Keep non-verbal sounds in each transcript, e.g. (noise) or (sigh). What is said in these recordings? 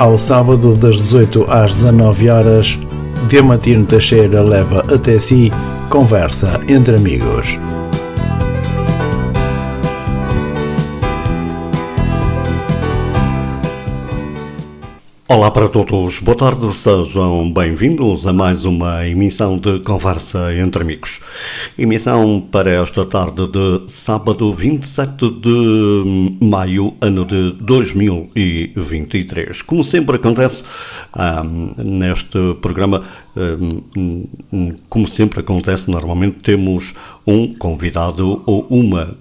Ao sábado, das 18 às 19 horas, Diamantino Teixeira leva até si conversa entre amigos. Olá para todos, boa tarde, sejam bem-vindos a mais uma emissão de Conversa entre Amigos. Emissão para esta tarde de sábado 27 de maio, ano de 2023. Como sempre acontece um, neste programa, um, como sempre acontece, normalmente temos um convidado ou uma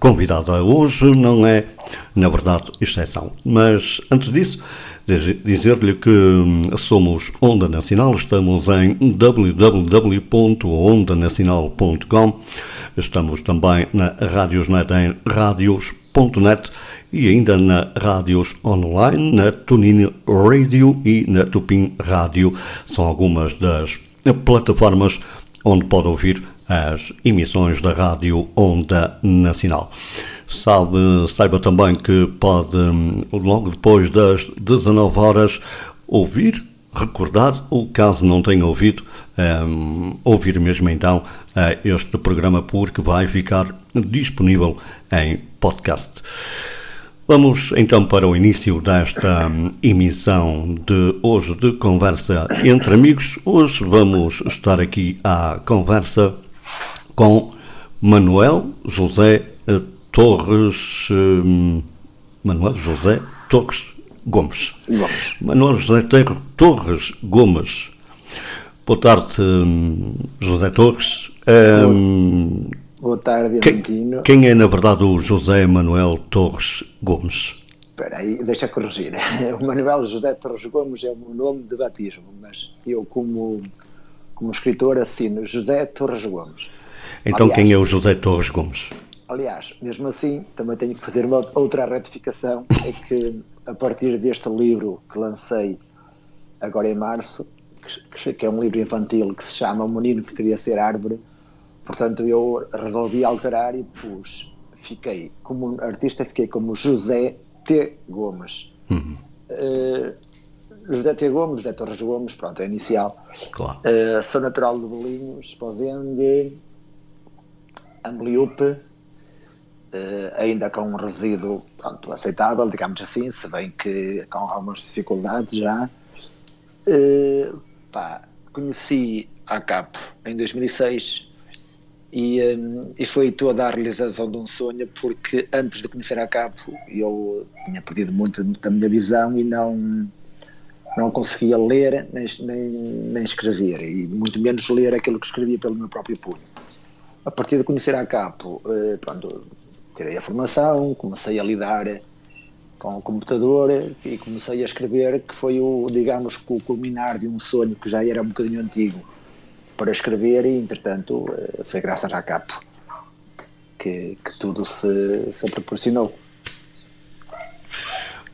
convidada. Hoje não é, na verdade, exceção. Mas antes disso, dizer-lhe que hum, somos Onda Nacional, estamos em www.ondanacional.com, estamos também na Radiosnet em radios.net e ainda na Rádios Online, na Tunin Radio e na Tupin Rádio. São algumas das plataformas onde pode ouvir as emissões da Rádio Onda Nacional. Sabe, saiba também que pode, logo depois das 19 horas, ouvir, recordar, ou caso não tenha ouvido, um, ouvir mesmo então uh, este programa, porque vai ficar disponível em podcast. Vamos então para o início desta emissão de hoje de Conversa entre Amigos. Hoje vamos estar aqui à conversa com Manuel José Torres. Hum, Manuel José Torres Gomes. Gomes. Manuel José Torres Gomes. Boa tarde, hum, José Torres. Um, Boa tarde, Quem, quem é, na verdade, o José Manuel Torres Gomes? Espera aí, deixa corrigir. (laughs) O Manuel José Torres Gomes é o meu nome de batismo, mas eu, como, como escritor, assino José Torres Gomes. Então, Aliás, quem é o José Torres Gomes? Aliás, mesmo assim, também tenho que fazer uma outra retificação: é que a partir deste livro que lancei agora em março, que é um livro infantil que se chama O Menino que Queria Ser Árvore, portanto eu resolvi alterar e pus, fiquei como artista, fiquei como José T. Gomes. Uhum. Uh, José T. Gomes, José Torres Gomes, pronto, é inicial. Claro. Uh, sou natural de Bolinhos, Esposende, Ambliupe, Uh, ainda com um resíduo pronto, aceitável, digamos assim, se bem que com algumas dificuldades já. Uh, pá, conheci a CAP em 2006 e, um, e foi toda a realização de um sonho, porque antes de conhecer a CAP eu tinha perdido muito da minha visão e não, não conseguia ler nem, nem, nem escrever, e muito menos ler aquilo que escrevia pelo meu próprio punho. A partir de conhecer a CAP, uh, pronto, tirei a formação, comecei a lidar com o computador e comecei a escrever, que foi o, digamos, o culminar de um sonho que já era um bocadinho antigo para escrever e, entretanto, eh, foi graças à Capo que, que tudo se, se proporcionou.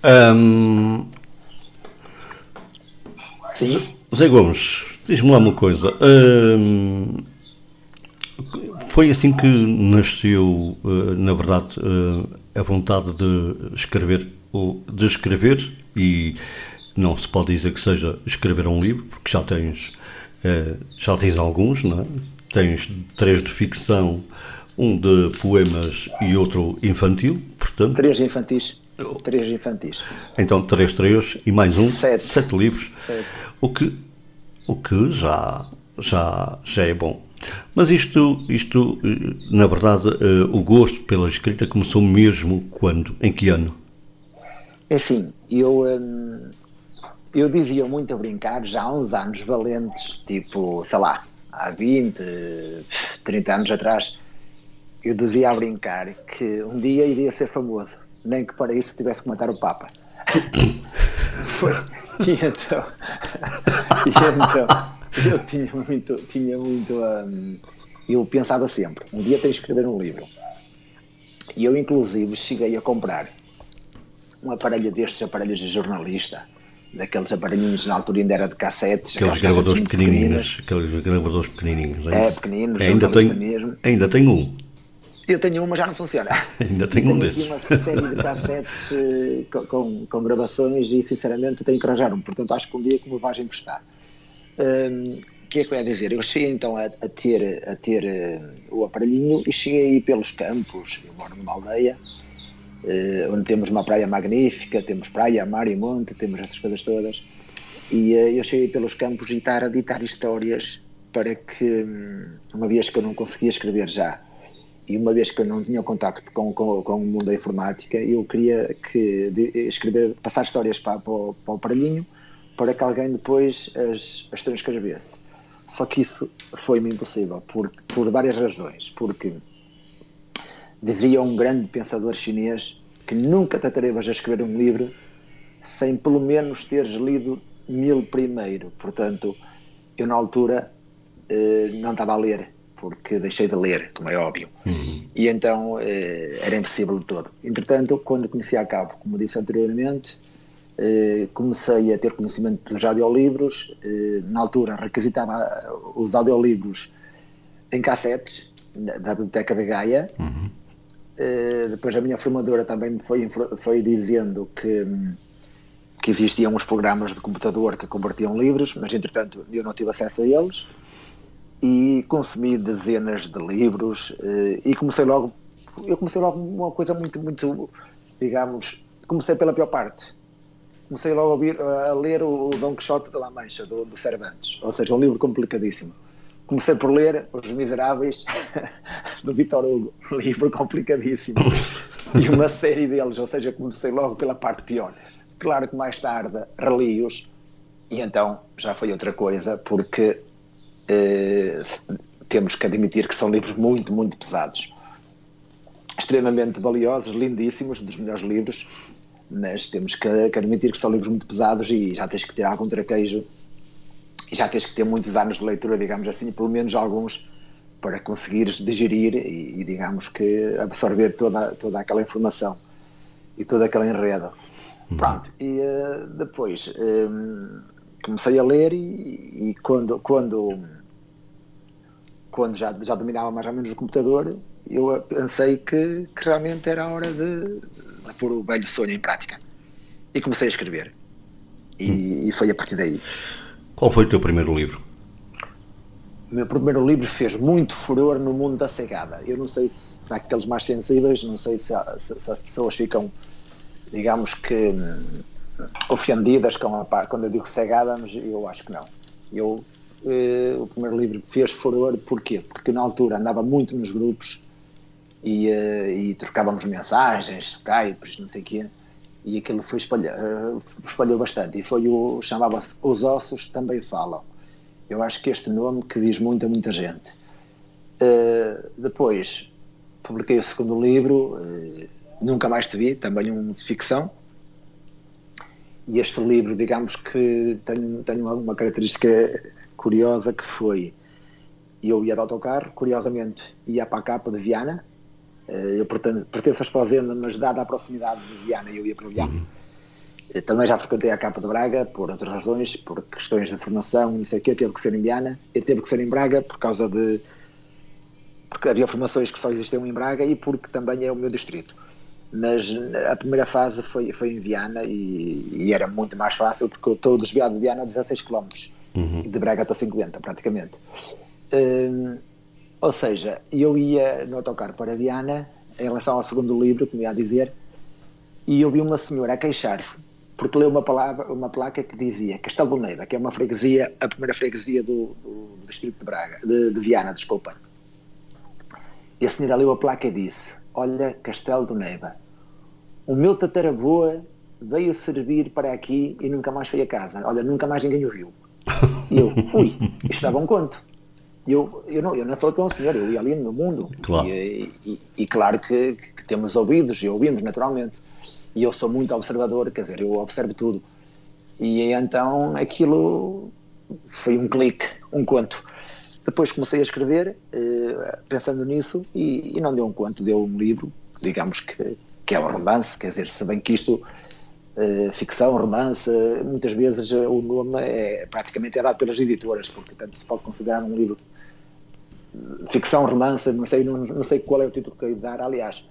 Um... Sim? Zé Gomes, diz-me lá uma coisa. Um foi assim que nasceu, eh, na verdade, eh, a vontade de escrever, ou de escrever, e não se pode dizer que seja escrever um livro, porque já tens, eh, já tens alguns, não é? Tens três de ficção, um de poemas e outro infantil, portanto... Três infantis. Três infantis. Então, três, três e mais um, sete, sete livros. Sete. O que, o que já, já, já é bom. Mas isto, isto na verdade, uh, o gosto pela escrita começou mesmo quando? Em que ano? É assim, eu, hum, eu dizia muito a brincar já há uns anos valentes, tipo, sei lá, há 20, 30 anos atrás, eu dizia a brincar que um dia iria ser famoso, nem que para isso tivesse que matar o Papa. (coughs) (laughs) E então, (laughs) e então (laughs) eu tinha muito, tinha muito. Um, eu pensava sempre, um dia tens de escrever um livro. E eu, inclusive, cheguei a comprar um aparelho destes aparelhos de jornalista, daqueles aparelhinhos na altura ainda era de cassetes. Aqueles gravadores pequenininhos, aqueles gravadores pequenininhos. É, é pequeninos, ainda tenho, mesmo. Ainda tenho um. Eu tenho uma, já não funciona. (laughs) Ainda tenho, um desses. Tenho uma série de cassetes uh, com, com, com, gravações e, sinceramente, tenho que arranjar um. Portanto, acho que um dia que me vais emprestar. Um, o que é que eu ia dizer? Eu cheguei então a, a ter, a ter uh, o aparelhinho e cheguei pelos campos. Eu moro numa aldeia uh, onde temos uma praia magnífica, temos praia, mar e monte, temos essas coisas todas. E uh, eu cheguei pelos campos e estar a ditar histórias para que, um, uma vez que eu não conseguia escrever já, e uma vez que eu não tinha contacto com, com, com o mundo da informática, eu queria que de, escrever, passar histórias para, para, para o aparelhinho para que alguém depois as, as transcrevesse. Só que isso foi-me impossível, por, por várias razões. Porque dizia um grande pensador chinês que nunca te atrevas a escrever um livro sem pelo menos teres lido mil primeiro. Portanto, eu na altura eh, não estava a ler, porque deixei de ler, como é óbvio. Uhum. E então eh, era impossível de todo. Entretanto, quando conheci a cabo, como disse anteriormente, comecei a ter conhecimento dos audiolivros. Eh, na altura, requisitava os audiolivros em cassetes da Biblioteca de Gaia. Uhum. Eh, depois, a minha formadora também me foi, foi dizendo que, que existiam uns programas de computador que convertiam livros, mas entretanto eu não tive acesso a eles. E consumi dezenas de livros e comecei logo. Eu comecei logo uma coisa muito, muito, digamos, comecei pela pior parte comecei logo a, ouvir, a ler o Dom Quixote de La Mancha, do, do Cervantes, ou seja, um livro complicadíssimo. Comecei por ler Os Miseráveis, (laughs) do Vitor Hugo, livro complicadíssimo, e uma série deles, ou seja, comecei logo pela parte pior. Claro que mais tarde reli-os, e então já foi outra coisa, porque eh, temos que admitir que são livros muito, muito pesados. Extremamente valiosos, lindíssimos, dos melhores livros, mas temos que, que, admitir que são livros muito pesados e já tens que ter algum traquejo e já tens que ter muitos anos de leitura, digamos assim, pelo menos alguns para conseguires digerir e, e digamos que absorver toda, toda aquela informação e todo aquele enredo. Uhum. Pronto, e uh, depois um, comecei a ler e, e, quando, quando, quando já, já dominava mais ou menos o computador, eu pensei que, que realmente era a hora de, a pôr o velho sonho em prática. E comecei a escrever. E, hum. e foi a partir daí. Qual foi o teu primeiro livro? O meu primeiro livro fez muito furor no mundo da cegada. Eu não sei se, para aqueles mais sensíveis, não sei se, se, se as pessoas ficam, digamos que, hum, ofendidas com a, quando eu digo cegada, mas eu acho que não. Eu, eh, o primeiro livro fez furor, porquê? Porque na altura andava muito nos grupos e, uh, e trocávamos mensagens, Skype, não sei o quê, e aquilo foi espalhar, uh, espalhou bastante. E foi o, chamava-se Os Ossos Também Falam. Eu acho que este nome que diz muito a muita gente. Uh, depois publiquei o segundo livro, uh, Nunca Mais Te Vi, também um de ficção. E este livro, digamos que tem, tem uma, uma característica curiosa que foi eu ia de autocarro, curiosamente ia para a capa de Viana, eh, eu pertenço a Esposenda, mas dada a proximidade de Viana, eu ia para Viana. Uhum. Eh, também já frequentei a Capa de Braga por outras razões, por questões de formação, isso aqui teve que ser em Viana, e teve que ser em Braga por causa de. porque havia formações que só existiam em Braga e porque também é o meu distrito. Mas a primeira fase foi, foi em Viana e, e era muito mais fácil porque eu estou desviado de Viana a 16 km, uhum. de Braga estou 50 praticamente. Ou seja, eu ia no autocarro para Viana, em relação ao segundo livro, como ia dizer, e eu vi uma senhora a queixar-se, porque leu uma, palavra, uma placa que dizia Castelo Neiva, que é uma freguesia, a primeira freguesia do, do, distrito de Braga, de, de, Viana, desculpa. E a senhora leu a placa e disse: Olha, Castelo do Neiva, o meu tataravô veio servir para aqui e nunca mais foi a casa. Olha, nunca mais ninguém o viu. E eu, ui, isto dava um conto eu, eu, não, eu não falei com o senhor, eu ia ali no mundo. Claro. E, e, e claro que, que, temos ouvidos e ouvimos naturalmente. E eu sou muito observador, quer dizer, eu observo tudo. E então aquilo foi um clique, um conto. Depois comecei a escrever, eh, pensando nisso, e, e, não deu um conto, deu um livro, digamos que, que é um romance, quer dizer, se bem que isto Uh, ficção, romance, muitas vezes uh, o nome é praticamente é dado pelas editoras, porque tanto se pode considerar um livro ficção, romance, não sei, não, não sei qual é o título que eu ia dar. Aliás,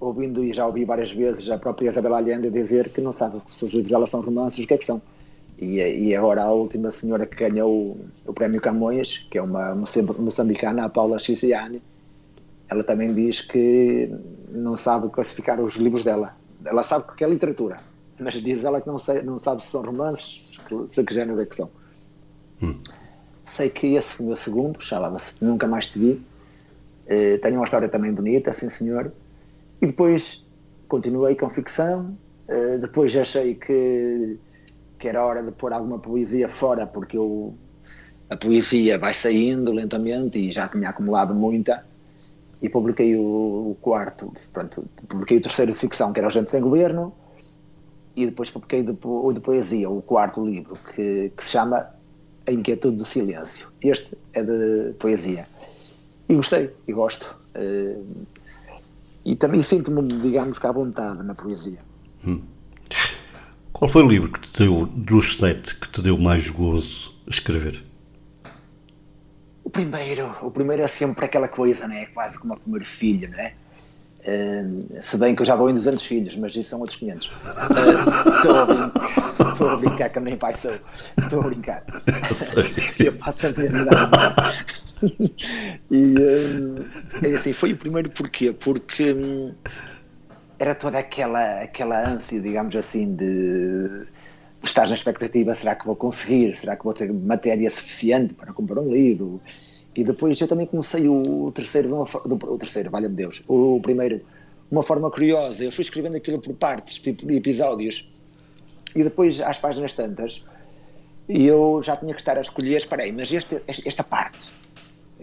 ouvindo e já ouvi várias vezes a própria Isabel Allende dizer que não sabe se os livros dela são romances, o que é que são. E, e agora a última senhora que ganhou o, prémio Camões, que é uma moçambicana, a Paula Chisiane, ela também diz que não sabe classificar os livros dela. Ela sabe que é literatura, mas diz ela que não, sei, não sabe se são romances, se que género é que são. Hum. Sei que esse foi meu segundo, chamava-se Nunca Mais Te Vi. Uh, tenho uma história também bonita, sim senhor. E depois continuei com ficção. Uh, depois achei que, que era hora de pôr alguma poesia fora, porque eu, a poesia vai saindo lentamente e já tinha acumulado muita e publiquei o, quarto, pronto, publiquei o terceiro de ficção, que era o Gente Sem Governo, e depois publiquei de, o de poesia, o quarto livro, que, que se chama A Inquietude do Silêncio. Este é de poesia. E gostei, e gosto. Uh, e também sinto-me, digamos, cá à vontade na poesia. Hum. Qual foi o livro que te deu, dos sete, que te deu mais gozo escrever? O primeiro, o primeiro é sempre aquela coisa, né? quase como o primeiro filho, né? Uh, se bem que eu já vou em 200 filhos, mas isso são outros 500. Estou uh, brincar, a brincar que nem pai sou. Estou a brincar. eu passo a vida E uh, é assim, foi o primeiro porquê? Porque um, era toda aquela, aquela ânsia, digamos assim, de estás na expectativa, será que vou conseguir? Será que vou ter matéria suficiente para comprar um livro? E depois eu também comecei o terceiro, o terceiro, valha-me Deus, o primeiro, uma forma curiosa. Eu fui escrevendo aquilo por partes, tipo de episódios. E depois, às páginas tantas, eu já tinha que estar a escolher, espera aí, mas este, esta parte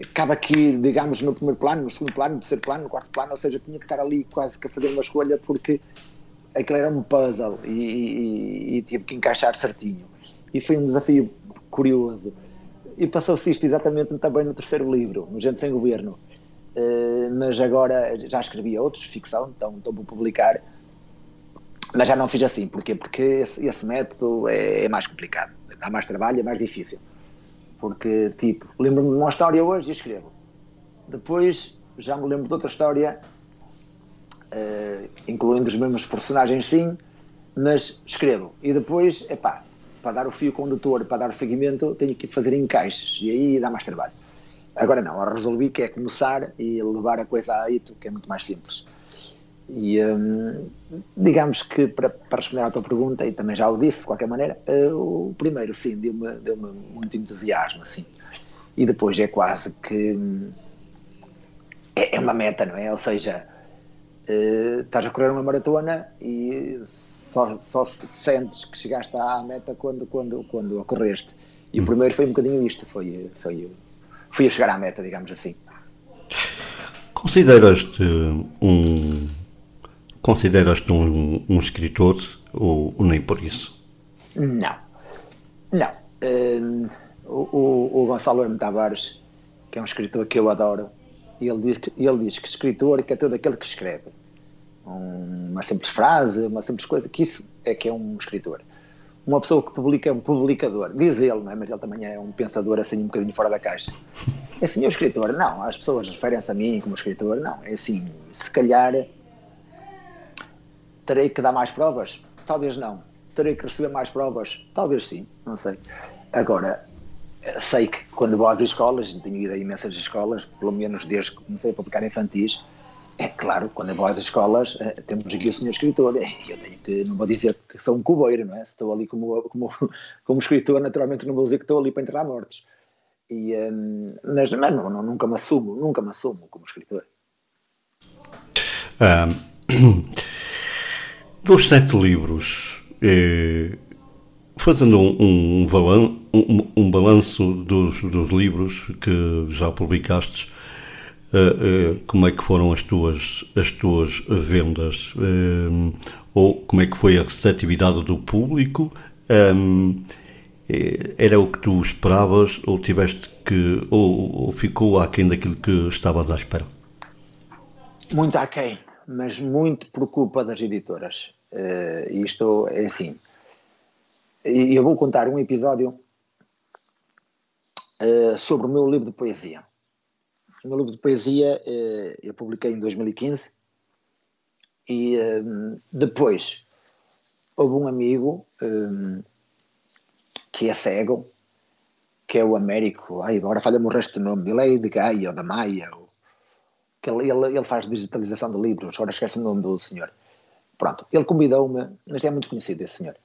acaba aqui, digamos, no primeiro plano, no segundo plano, no terceiro plano, no quarto plano, ou seja, tinha que estar ali quase que a fazer uma escolha porque aquilo era um puzzle e, e, e tive que encaixar certinho. E foi um desafio curioso. E passou-se isto exatamente também no terceiro livro, no Gente Sem Governo. Uh, mas agora já escrevi outros, ficção, então estou a publicar. Mas já não fiz assim, porquê? Porque esse, esse método é, é, mais complicado, dá mais trabalho, é mais difícil. Porque, tipo, lembro-me de uma história hoje e escrevo. Depois já me lembro de outra história uh, incluindo os mesmos personagens, sim, mas escrevo. E depois, epá, para dar o fio condutor, para dar o seguimento, tenho que fazer encaixes e aí dá mais trabalho. Agora não, resolvi que é começar e levar a coisa a ito, que é muito mais simples. E hum, digamos que para, para, responder à tua pergunta, e também já o disse de qualquer maneira, uh, o primeiro sim, deu-me deu muito entusiasmo, assim. E depois é quase que hum, é, é uma meta, não é? Ou seja, uh, estás a correr uma maratona e só, só sentes que chegaste à meta quando, quando, quando a correste. E hum. o primeiro foi um bocadinho isto, foi, foi, fui a chegar à meta, digamos assim. Consideras-te um consideras-te um, um, escritor ou, ou, nem por isso? Não, não. Um, o, o, Gonçalo M. Tavares, que é um escritor que eu adoro, ele diz, que, ele diz que escritor é todo aquele que escreve uma simples frase, uma simples coisa, que isso é que é um escritor. Uma pessoa que publica é um publicador, diz ele, não é? mas ele também é um pensador assim um bocadinho fora da caixa. É assim, o escritor, não, as pessoas referem-se a mim como escritor, não, é assim, se calhar terei que dar mais provas? Talvez não. Terei que receber mais provas? Talvez sim, não sei. Agora, sei que quando vou às escolas, tenho ido a imensas escolas, pelo menos desde que comecei a publicar infantis, é claro, quando vou às escolas, eh, temos aqui o senhor escritor, e eu tenho que, não vou dizer que sou um cubeiro, não é? Se estou ali como, como, (laughs) como escritor, naturalmente não vou dizer que estou ali para entrar mortos. E, um, mas mas não, não, nunca me assumo, nunca me assumo como escritor. Um, (clears throat) dos sete livros, eh, fazendo um, um, um, um balanço dos, dos livros que já publicaste, uh, uh, como é que foram as tuas, as tuas vendas? Uh, ou como é que foi a receptividade do público? Um, era o que tu esperavas ou tiveste que ou, ou ficou aquém daquilo que estavas à espera? Muito aquém, mas muito por culpa das editoras. Uh, isto é assim. E eu vou contar um episódio uh, sobre o meu livro de poesia o meu livro de poesia uh, eu publiquei em 2015 e depois houve um amigo que é cego, que é o Américo, ai, agora falha-me o resto do nome, ele é de Gaia ou da Maia, que ele, ele, ele, faz digitalização de livros, agora esquece o nome do senhor. Pronto, ele convidou-me, mas é muito conhecido esse senhor,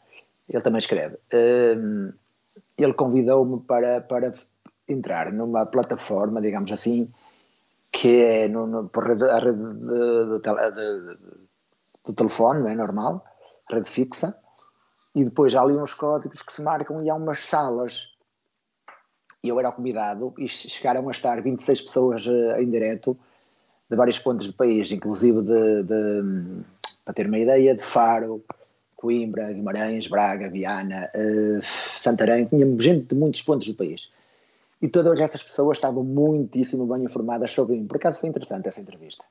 ele também escreve. Um, ele convidou-me para, para entrar numa plataforma, digamos assim, que é no, no, por rede, a rede de, de, de, de telefone, não é normal, rede fixa, e depois há ali uns códigos que se marcam e há umas salas. E eu era convidado e chegaram a estar 26 pessoas uh, em direto de vários pontos do país, inclusive de, de, para ter uma ideia, de Faro, Coimbra, Guimarães, Braga, Viana, uh, Santarém, tinha gente de muitos pontos do país. E todas essas pessoas estavam muitíssimo bem informadas sobre mim. Por acaso foi interessante essa entrevista.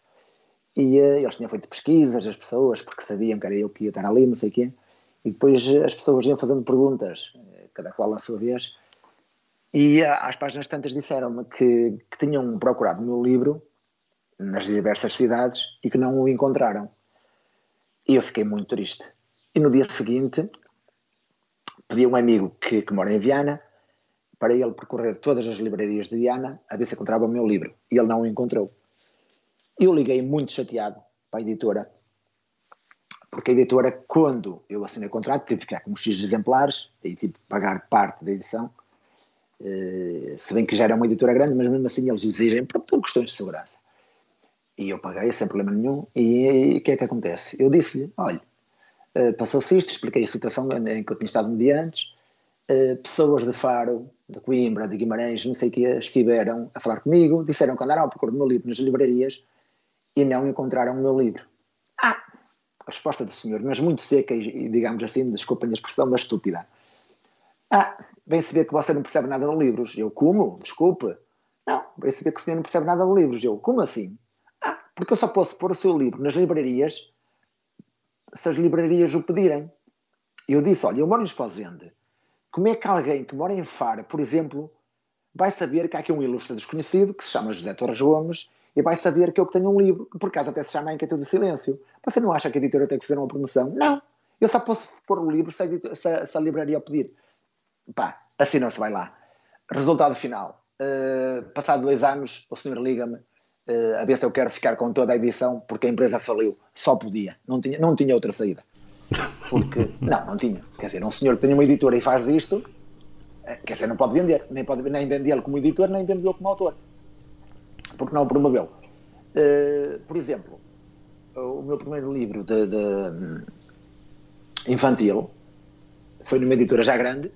E uh, eles tinham feito pesquisas, as pessoas, porque sabiam que era eu que ia estar ali, não sei o quê. E depois uh, as pessoas iam fazendo perguntas, cada qual à sua vez. E às páginas tantas disseram-me que, que tinham procurado o meu livro nas diversas cidades e que não o encontraram. E eu fiquei muito triste. E no dia seguinte pedi a um amigo que, que mora em Viana para ele percorrer todas as livrarias de Viana a ver se encontrava o meu livro. E ele não o encontrou. Eu liguei muito chateado para a editora, porque a editora, quando eu assinei o contrato, tive que ficar com uns X exemplares e tive que pagar parte da edição. Uh, se bem que já era uma editora grande, mas mesmo assim eles exigem por, por questões de segurança. E eu paguei sem problema nenhum. E o que é que acontece? Eu disse-lhe: olha, uh, passou-se isto, expliquei a situação em que eu tinha estado um dia antes. Uh, pessoas de Faro, de Coimbra, de Guimarães, não sei o que, estiveram a falar comigo, disseram que andaram à procura do meu livro nas livrarias e não encontraram o meu livro. Ah! A resposta do senhor, mas muito seca e, digamos assim, desculpem a expressão, mas estúpida. Ah, vem se ver que você não percebe nada de livros. Eu, como? Desculpe. Não, vem se ver que o senhor não percebe nada de livros. Eu, como assim? Porque eu só posso pôr o seu livro nas livrarias se as livrarias o pedirem. Eu disse, olha, eu moro em Esposende. Como é que alguém que mora em Faro, por exemplo, vai saber que há aqui um ilustre desconhecido que se chama José Torres Gomes e vai saber que eu tenho um livro, que por acaso até se chama A do Silêncio. Você não acha que a editora tem que fazer uma promoção? Não. Eu só posso pôr o livro se a, se se a livraria pedir. Pá, assim não se vai lá. Resultado final. Uh, passado dois anos, o senhor liga-me uh, a ver se eu quero ficar com toda a edição, porque a empresa faliu. Só podia, não tinha, não tinha outra saída. Porque, (laughs) não, não tinha. Quer dizer, um senhor que tem uma editora e faz isto, uh, quer dizer, não pode vender, nem, pode, nem vendê-lo como editor, nem vendê-lo como autor. Porque não o promoveu. Uh, por exemplo, o meu primeiro livro de, de infantil foi numa editora já grande.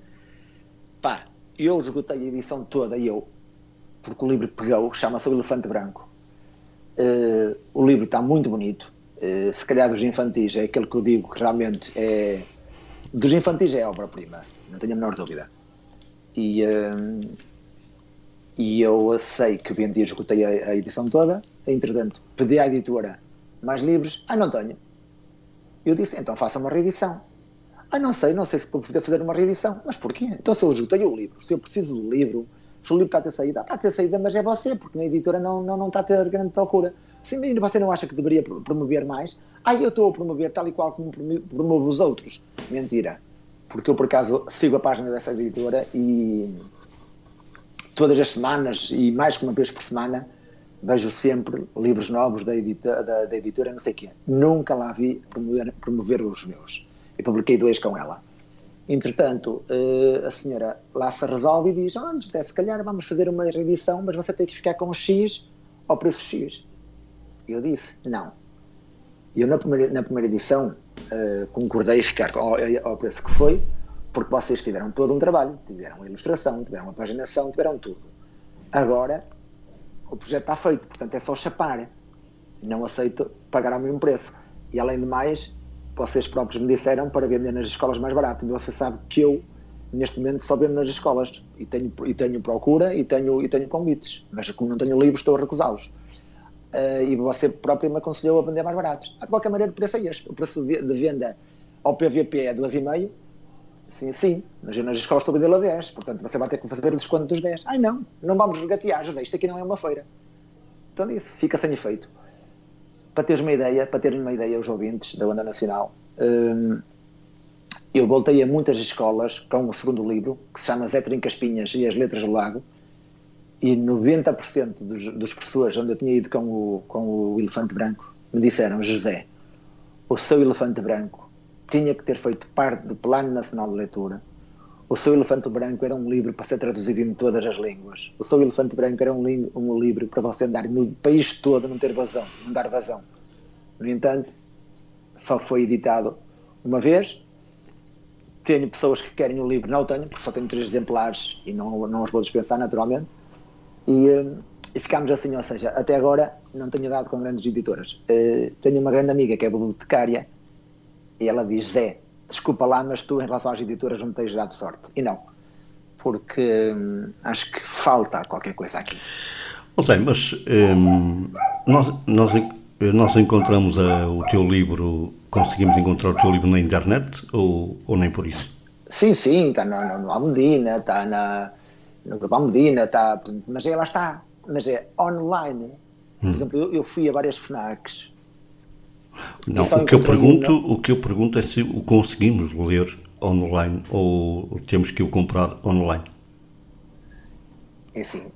Pá, eu esgotei a edição toda, eu, porque o livro pegou, chama-se O Elefante Branco. Uh, o livro está muito bonito. Uh, se calhar dos infantis é aquele que eu digo que realmente é. Dos infantis é obra-prima, não tenho a menor dúvida. E, uh, e eu sei que vendi e escutei a, a, edição toda. Entretanto, pedi à editora mais livros. Ah, não tenho. Eu disse, então faça uma reedição. Ah, não sei, não sei se vou poder fazer uma reedição. Mas porquê? Então se eu esgotei o livro, se eu preciso do livro, livro está a ter saída, está a ter saída, mas é você, porque na editora não, não, não está a ter grande procura. Se você não acha que deveria promover mais, ah, eu estou a promover tal e qual como promovo os outros. Mentira. Porque eu, por acaso, sigo a página dessa editora e todas as semanas, e mais que uma vez por semana, vejo sempre livros novos da, edita, da, da editora, não sei o quê. Nunca lá vi promover, promover os meus. E publiquei dois com ela. Entretanto, uh, a senhora lá se resolve e diz: Olha, José, se calhar vamos fazer uma reedição, mas você tem que ficar com X ao preço X. Eu disse: Não. Eu, na primeira, na primeira edição, uh, concordei ficar ao, ao preço que foi, porque vocês tiveram todo um trabalho, tiveram ilustração, tiveram a paginação, tiveram tudo. Agora, o projeto está feito, portanto é só chapar. Não aceito pagar ao mesmo preço. E além de mais, vocês próprios me disseram para vender nas escolas mais barato. E você sabe que eu, neste momento, só vendo nas escolas. E tenho, e tenho procura e tenho, e tenho convites. Mas como não tenho livros, estou a recusá-los. Uh, e você próprio me aconselhou a vender mais baratos. Ah, de qualquer maneira, o preço é este. O preço de venda ao PVP é 2,5. Sim, sim, mas eu nas escolas estou a vender a 10, portanto você vai ter que fazer o desconto dos 10. Ai não, não vamos regatear, José, isto aqui não é uma feira. Portanto, isso fica sem efeito. Para teres uma ideia, para terem uma ideia, os ouvintes da Onda Nacional, hum, eu voltei a muitas escolas com o segundo livro, que se chama Zé Trincas Pinhas e as Letras do Lago, e 90% dos, dos professores onde eu tinha ido com o, com o Elefante Branco me disseram: José, o seu Elefante Branco tinha que ter feito parte do Plano Nacional de Leitura. O seu Elefante Branco era um livro para ser traduzido em todas as línguas. O seu Elefante Branco era um, um livro para você andar no país todo, não ter vazão, não dar vazão. No entanto, só foi editado uma vez. Tenho pessoas que querem o livro, não o tenho, porque só tenho três exemplares e não, não os vou dispensar naturalmente. E, eh, e ficámos assim, ou seja, até agora não tenho dado com grandes editoras. Uh, tenho uma grande amiga que é bibliotecária e ela diz: Zé, desculpa lá, mas tu em relação às editoras não tens dado sorte. E não, porque hum, acho que falta qualquer coisa aqui. José, mas hum, nós, nós, nós encontramos a, o teu livro, conseguimos encontrar o teu livro na internet ou, ou nem por isso? Sim, sim, está no, no Almedina, está na, no Grupo Almedina, está, mas ela está, mas é online. Por hum. exemplo, eu, eu fui a várias FNACs não, o que, eu pergunto, o que eu pergunto é se o conseguimos ler online ou temos que o comprar online. É assim,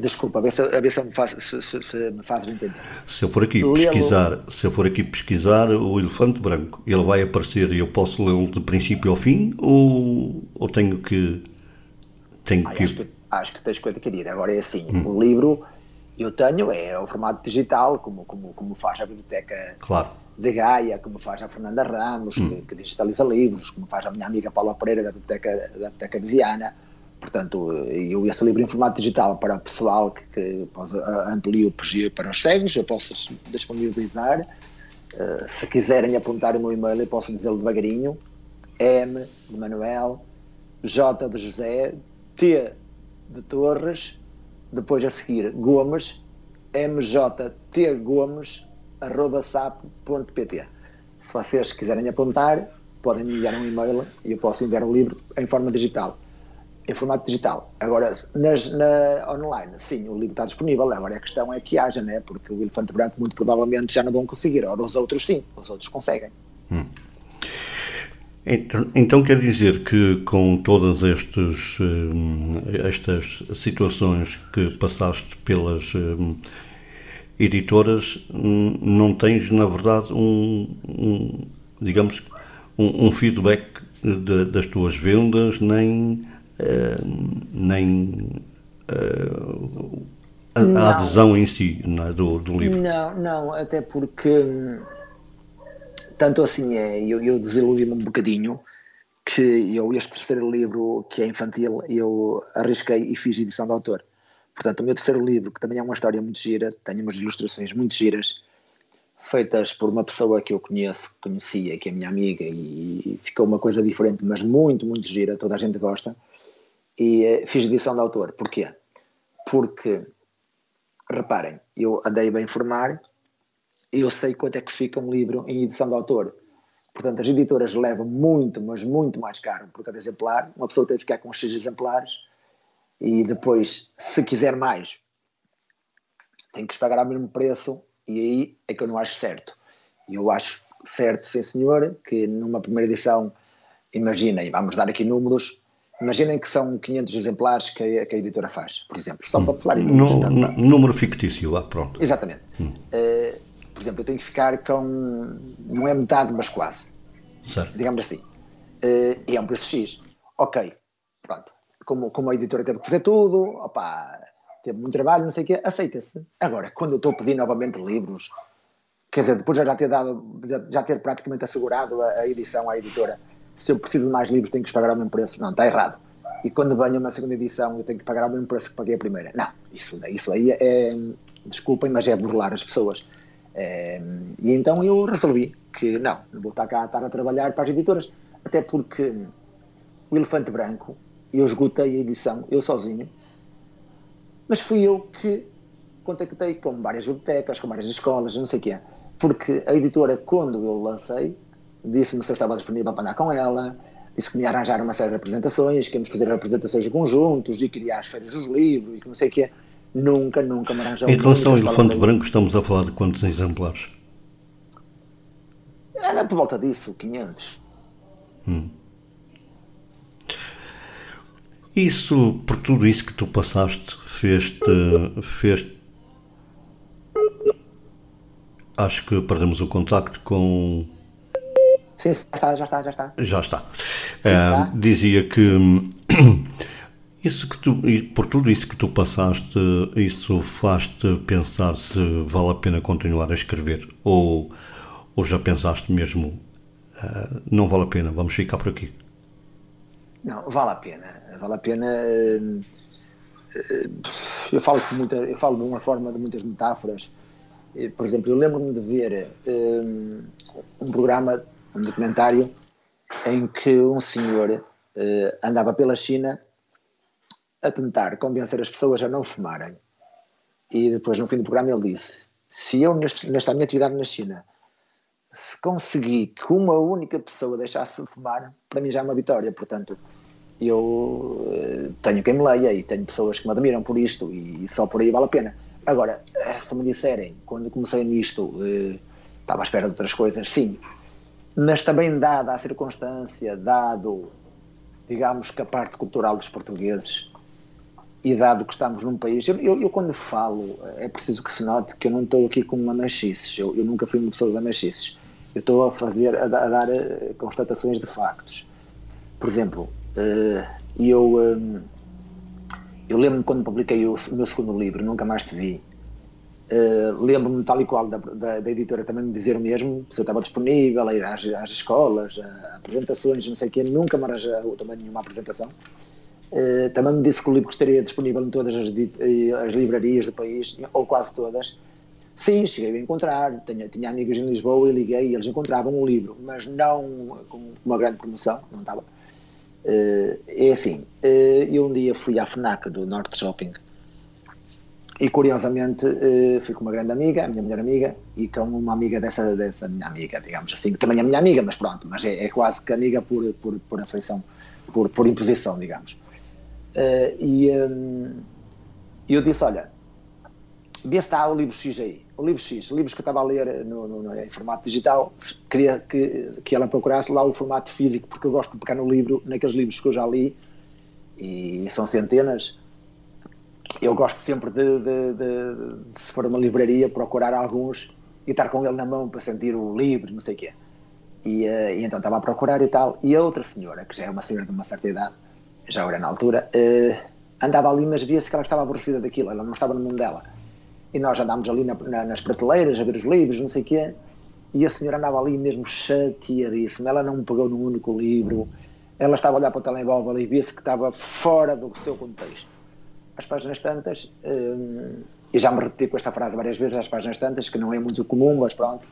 desculpa, a ver se, a ver se, me, faz, se, se, se me faz entender. Se eu for aqui pesquisar, se eu for aqui pesquisar o elefante branco, ele vai aparecer e eu posso lê-lo de princípio ao fim ou, ou tenho que tenho ah, que... Acho, que acho que tens que adquirir. Agora é assim, hum. o livro eu tenho é o formato digital, como, como, como faz a Biblioteca claro. de Gaia, como faz a Fernanda Ramos, hum. que, que, digitaliza livros, como faz a minha amiga Paula Pereira da Biblioteca, da Biblioteca de Viana. Portanto, eu esse livro em formato digital para o pessoal que, que amplio para os cegos, eu posso disponibilizar. Uh, se quiserem apontar o meu e-mail, eu posso dizê-lo devagarinho. M de Manuel, J de José, T de Torres, depois a seguir Gomes, mjtgomes.sap.pt. Se vocês quiserem apontar, podem me enviar um e-mail e eu posso enviar o livro em forma digital, em formato digital. Agora, nas, na online, sim, o livro está disponível. Agora a questão é que haja, né? porque o Elefante Branco muito provavelmente já não vão conseguir. Ora, os outros sim, os outros conseguem. Hum. Então, então, quer dizer que com todas estes, eh, estas situações que passaste pelas eh, editoras, não tens, na verdade, um, um digamos, um, um feedback de, das tuas vendas, nem, eh, nem a, a adesão em si é, do, do livro. Não, não, até porque tanto assim é, eu, eu desiludi-me um bocadinho que eu, este terceiro livro, que é infantil, eu arrisquei e fiz edição de autor. Portanto, o meu terceiro livro, que também é uma história muito gira, tem umas ilustrações muito giras, feitas por uma pessoa que eu conheço, conhecia, que é minha amiga, e ficou uma coisa diferente, mas muito, muito gira, toda a gente gosta. E eh, fiz edição de autor. Porquê? Porque, reparem, eu andei bem informar eu sei quanto é que fica um livro em edição de autor. Portanto, as editoras levam muito, mas muito mais caro por cada exemplar. Uma pessoa tem que ficar com X exemplares e depois, se quiser mais, tem que pagar ao mesmo preço e aí é que eu não acho certo. Eu acho certo, sim senhor, que numa primeira edição, imaginem, vamos dar aqui números, imaginem que são 500 exemplares que a, que a editora faz, por exemplo, só para falar em números. No, número fictício, lá pronto. Exatamente. Hum. Uh, por exemplo, eu tenho que ficar com, não é metade, mas quase. Certo. Digamos assim. Uh, e é um preço X. Ok, pronto. Como, como a editora teve que fazer tudo, opa, teve muito trabalho, não sei o quê, aceita-se. Agora, quando eu estou a pedir novamente livros, quer dizer, depois de já ter dado, já ter praticamente assegurado a, a, edição à editora, se eu preciso de mais livros tenho que pagar ao mesmo preço. Não, está errado. E quando venho uma segunda edição eu tenho que pagar ao mesmo preço que paguei a primeira. Não, isso, isso aí é, desculpem, mas é burlar as pessoas. É, e então eu resolvi que não, não vou estar cá estar a trabalhar para as editoras, até porque o Elefante Branco eu esgotei a edição, eu sozinho, mas fui eu que contactei com várias bibliotecas, com várias escolas, não sei o que é, porque a editora, quando eu lancei, disse-me se eu estava disponível para andar com ela, disse que me ia arranjar uma série de apresentações, que íamos fazer apresentações conjuntos e criar as feiras dos livros e que não sei o que é. Nunca, nunca me arranjou. Em relação ao elefante branco, estamos a falar de quantos exemplares? Era por volta disso, 500. Hum. Isso, por tudo isso que tu passaste, fez-te. Fez Acho que perdemos o contacto com. Sim, já está, já está, já está. Já está. Sim, é, dizia que isso que tu, por tudo isso que tu passaste, isso faz-te pensar se vale a pena continuar a escrever ou, ou já pensaste mesmo uh, não vale a pena, vamos ficar por aqui? Não, vale a pena. Vale a pena. Uh, eu falo, muita, eu falo de uma forma de muitas metáforas. Por exemplo, eu lembro-me de ver um, um programa, um documentário, em que um senhor uh, andava pela China a tentar convencer as pessoas a não fumarem. E depois, no fim do programa, ele disse: Se eu, nesta minha atividade na China, se conseguir que uma única pessoa deixasse de fumar, para mim já é uma vitória. Portanto, eu uh, tenho quem me leia e tenho pessoas que me admiram por isto e só por aí vale a pena. Agora, eh, se me disserem, quando comecei nisto, uh, estava à espera de outras coisas, sim. Mas também, dada a circunstância, dado, digamos que a parte cultural dos portugueses e dado que estamos num país, eu, eu, eu, quando falo, é preciso que se note que eu não estou aqui com manachices, eu, eu nunca fui uma pessoa de manachices, eu estou a fazer, a, a dar uh, constatações de factos. Por exemplo, uh, eu, um, eu lembro-me quando publiquei o, meu segundo livro, Nunca Mais Te Vi, lembro-me tal e qual da, da, da, editora também me dizer o mesmo, se eu estava disponível a ir às, às escolas, a apresentações, não sei o quê, nunca me arranjou também nenhuma apresentação. Uh, também me disse que o livro estaria disponível em todas as, as, livrarias do país, ou quase todas. Sim, cheguei a encontrar, tinha, tinha amigos em Lisboa e liguei e eles encontravam o livro, mas não com uma grande promoção, não estava. Uh, é assim, eu um dia fui à FNAC do Norte Shopping e curiosamente fui com uma grande amiga, a minha melhor amiga, e com uma amiga dessa, dessa minha amiga, digamos assim, que também é minha amiga, mas pronto, mas é, é quase que amiga por, por, por afeição, por, por imposição, digamos. Uh, e um, eu disse: Olha, vê se está o livro X aí. O livro X, livros que eu estava a ler no, no, no, em formato digital, queria que, que ela procurasse lá o formato físico, porque eu gosto de pegar no livro, naqueles livros que eu já li, e são centenas. Eu gosto sempre de, de, de, de se for uma livraria, procurar alguns e estar com ele na mão para sentir o livro, não sei o quê. E, uh, e então estava a procurar e tal. E a outra senhora, que já é uma senhora de uma certa idade, já era na altura, uh, andava ali, mas via-se que ela estava aborrecida daquilo, ela não estava no mundo dela. E nós andámos ali na, na, nas prateleiras a ver os livros, não sei o quê, e a senhora andava ali mesmo chateadíssima. Ela não pegou num único livro, ela estava a olhar para o telemóvel e via-se que estava fora do seu contexto. Às páginas tantas, uh, e já me repeti com esta frase várias vezes, às páginas tantas, que não é muito comum, mas pronto.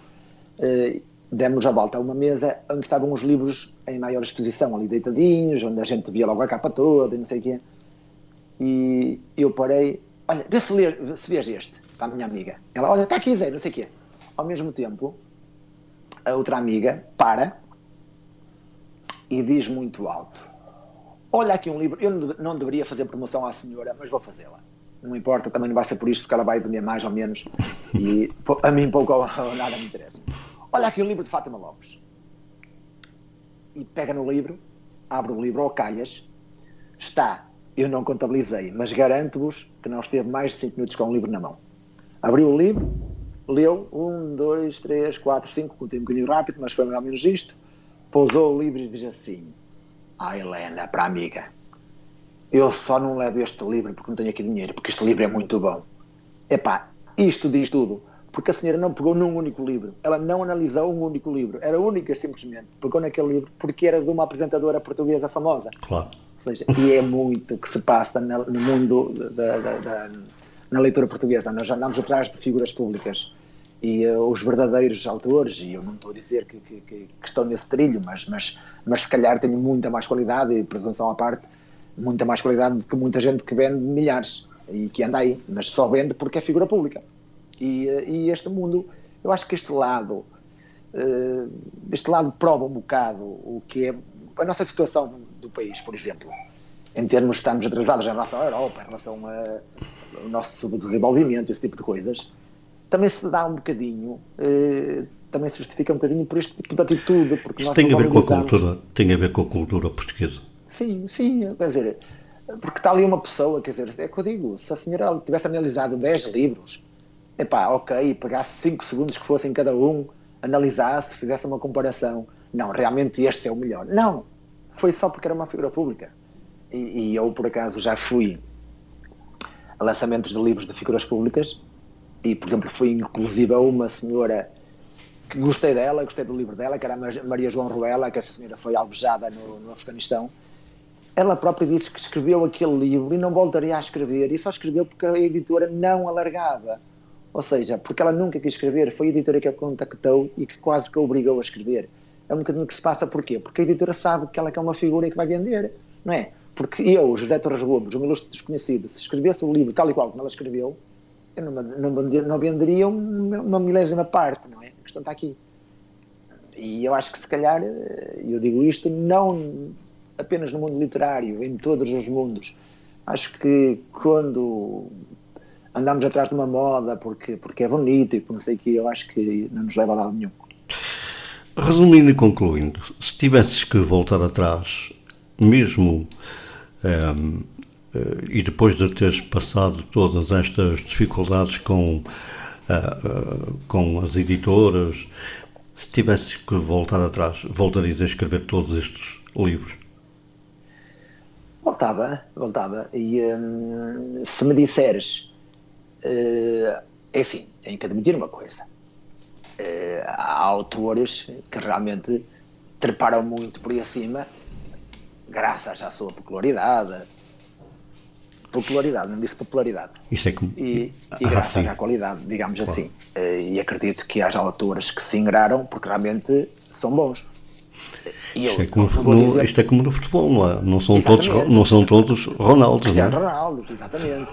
Uh, demos a volta a uma mesa onde estavam os livros em maior exposição, ali deitadinhos, onde a gente via logo a capa toda e não sei o quê. E eu parei, olha, vê se, se vês este, para a minha amiga. Ela, olha, está aqui Zé, não sei o quê. Ao mesmo tempo, a outra amiga para e diz muito alto: Olha aqui um livro, eu não deveria fazer promoção à senhora, mas vou fazê-la. Não importa, também não vai ser por isto que ela vai vender mais ou menos. E (laughs) a mim pouco ou nada me interessa. Olha aqui o livro de Fátima Lopes. E pega no livro, abre o livro ao calhas, está, eu não contabilizei, mas garanto-vos que não esteve mais de 5 minutos com o livro na mão. Abriu o livro, leu, um, dois, três, quatro, cinco, contei um bocadinho rápido, mas foi mais ou menos isto, pousou o livro e diz assim, ah Helena, para a amiga, eu só não levo este livro porque não tenho aqui dinheiro, porque este livro é muito bom. Epá, isto diz tudo porque a senhora não pegou num único livro, ela não analisou um único livro, era única simplesmente, pegou naquele livro porque era de uma apresentadora portuguesa famosa. Claro. Ou seja, e é muito que se passa no mundo da, da, da, na leitura portuguesa. Nós andamos atrás de figuras públicas e uh, os verdadeiros autores, e eu não estou a dizer que, que, que, estão nesse trilho, mas, mas, mas se calhar tenho muita mais qualidade, e presunção à parte, muita mais qualidade do que muita gente que vende milhares e que anda aí, mas só vende porque é figura pública. E, e este mundo, eu acho que este lado, uh, este lado prova um bocado o que é a nossa situação do país, por exemplo. em termos de estamos atrasados em relação à Europa, em relação ao nosso subdesenvolvimento, esse tipo de coisas, também se dá um bocadinho, eh, também se justifica um bocadinho por este tipo de atitude. Porque Isso tem a ver com a cultura, tem a ver com a cultura portuguesa. Sim, sim, quer dizer, porque está ali uma pessoa, quer dizer, é que eu digo, se a senhora tivesse analisado 10 livros, epá, ok, pegasse 5 segundos que fossem cada um, analisasse, fizesse uma comparação, não, realmente este é o melhor. Não, foi só porque era uma figura pública. E, e eu, por acaso, já fui a lançamentos de livros de figuras públicas e, por exemplo, fui inclusive a uma senhora que gostei dela, gostei do livro dela, que era a Maria João Ruela, que essa senhora foi alvejada no, no Afeganistão. Ela própria disse que escreveu aquele livro e não voltaria a escrever, e só escreveu porque a editora não alargava. Ou seja, porque ela nunca quis escrever, foi a editora que a contactou e que quase que a obrigou a escrever. É um bocadinho que se passa porquê? Porque a editora sabe que ela é uma figura que vai vender, não é? Porque eu, José Torres Gomes, um ilustre desconhecido, se escrevesse o livro tal e qual como ela escreveu, eu não, não, não venderia uma milésima parte, não é? A questão está aqui. E eu acho que se calhar, eh, eu digo isto não apenas no mundo literário, em todos os mundos. Acho que quando andamos atrás de uma moda porque, porque é bonito e não sei o que, eu acho que não nos leva a lado nenhum. Resumindo e concluindo, se tivesses que voltar atrás, mesmo um, eh, e depois de teres passado todas estas dificuldades com, uh, uh, com as editoras, se tivesses que voltar atrás, voltarias a escrever todos estes livros? Voltava, voltava. E um, se me disseres, é assim, tenho que admitir uma coisa eh, há autores que realmente treparam muito por aí acima, graças à sua popularidade. Popularidade, não disse popularidade. Isso é como... E, e ah, graças à qualidade, digamos claro. assim. Eh, e acredito que haja autores que se ingraram porque realmente são bons. Eu, isto, é como, no, dizer... isto é como no futebol, não é? Não são, todos, não são todos Ronaldos, não é? Ronaldos, exatamente.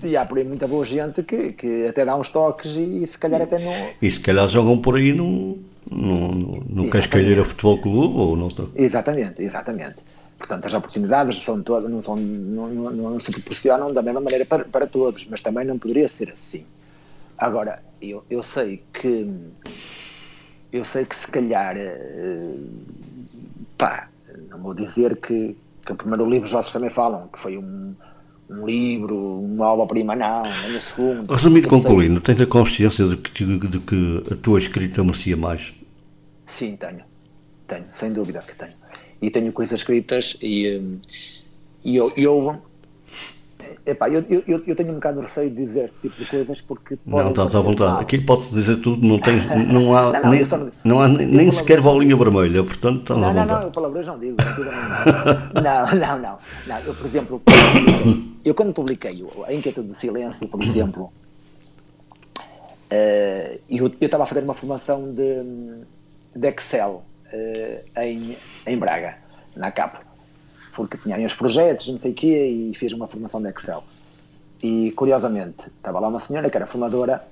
(laughs) e há por aí muita boa gente que, que até dá uns toques e, e se calhar até não. E se calhar jogam por aí no, no, no, no Cascalheira Futebol Clube ou não sei. Exatamente, exatamente. Portanto, as oportunidades são todas, não, são, não, não, não se proporcionam da mesma maneira para, para todos, mas também não poderia ser assim. Agora, eu, eu sei que eu sei que se calhar, eh, pá, não vou dizer que, que o primeiro livro já se também falam, que foi um, um livro, uma obra-prima, não, nem o segundo. Resumindo, concluindo, tens a consciência de que, de que a tua escrita merecia mais? Sim, tenho, tenho, sem dúvida que tenho. E tenho coisas escritas e, eh, e eu, eu Epá, eu, eu, eu tenho um bocado de receio de dizer este tipo de coisas porque. Não, estás à vontade. Mal. Aqui pode dizer tudo, não, tens, (laughs) não há, não, não, nem, não, não há nem sequer bolinha vermelha, portanto estás não, à vontade. Não, não, eu palavrões não digo. (laughs) Não, não, não, não. Eu, por exemplo, eu quando publiquei A Inquietude de Silêncio, por exemplo, uh, eu estava a fazer uma formação de, de Excel uh, em, em Braga, na CAP porque tinha aí uns projetos, não sei o quê, e fiz uma formação de Excel. E, curiosamente, estava lá uma senhora que era formadora,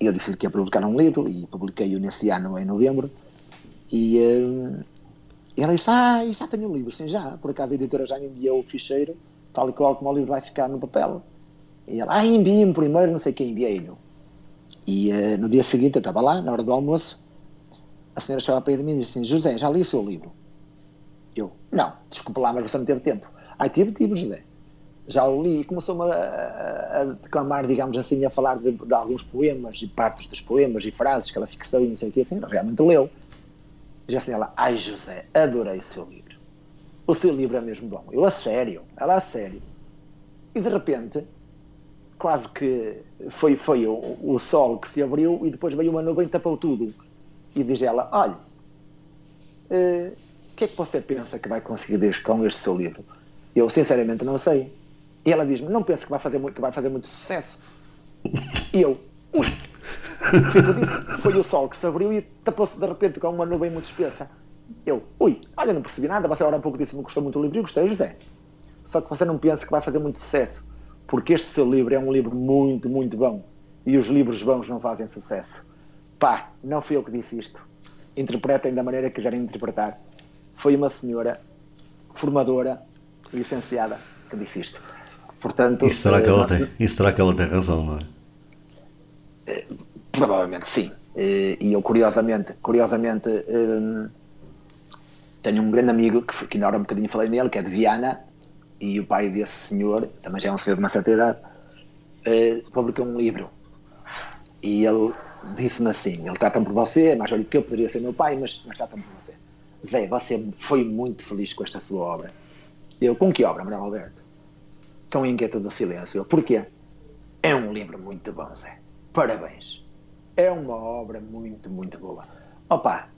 e eu disse-lhe que ia publicar um livro, e publiquei-o nesse ano, em novembro, e, uh, e ela disse, ah, já tenho o livro, sim, já, por acaso a editora já me enviou o ficheiro, tal e qual como o livro vai ficar no papel. E ela, ah, envia-me primeiro, não sei quem, enviei-lhe. E uh, no dia seguinte eu estava lá, na hora do almoço, a senhora chegou para mim e disse assim, José, já li o seu livro. Eu, não, desculpa lá, mas você não teve tempo. Ai, tive, tive, José. Já o li e começou-me a, a, declamar, digamos assim, a falar de, de, alguns poemas e partes dos poemas e frases que ela fixou e não sei o que, assim, realmente leu. Já assim ela, ai José, adorei o seu livro. O seu livro é mesmo bom. Eu, a sério, ela a sério. E de repente, quase que foi, foi o, o sol que se abriu e depois veio uma nuvem e tapou tudo. E diz ela, olha, uh, o que é que você pensa que vai conseguir com este seu livro? Eu, sinceramente, não sei. E ela diz-me, não pensa que vai fazer muito, que vai fazer muito sucesso? E eu, ui! Foi o sol que se abriu e tapou-se de repente com uma nuvem muito espessa. Eu, ui, olha, não percebi nada. Você agora há pouco disse-me que gostou muito do livro. Eu gostei, José. Só que você não pensa que vai fazer muito sucesso. Porque este seu livro é um livro muito, muito bom. E os livros bons não fazem sucesso. Pá, não fui eu que disse isto. Interpretem da maneira que quiserem interpretar foi uma senhora formadora licenciada que disse isto. Portanto, isso, será que ela tem, isso será que ela tem razão, não é? Provavelmente sim. E eu, curiosamente, curiosamente tenho um grande amigo que, que na hora um bocadinho falei nele, que é de Viana, e o pai desse senhor, também já é um senhor de uma certa idade, publicou um livro. E ele disse-me assim: ele trata-me por você, é mais velho que eu, poderia ser meu pai, mas, mas trata-me por você. Zé, você foi muito feliz com esta sua obra. Eu, com que obra, Manuel Alberto? Com Inquietude do Silêncio. Porquê? É um livro muito bom, Zé. Parabéns. É uma obra muito, muito boa. Opa,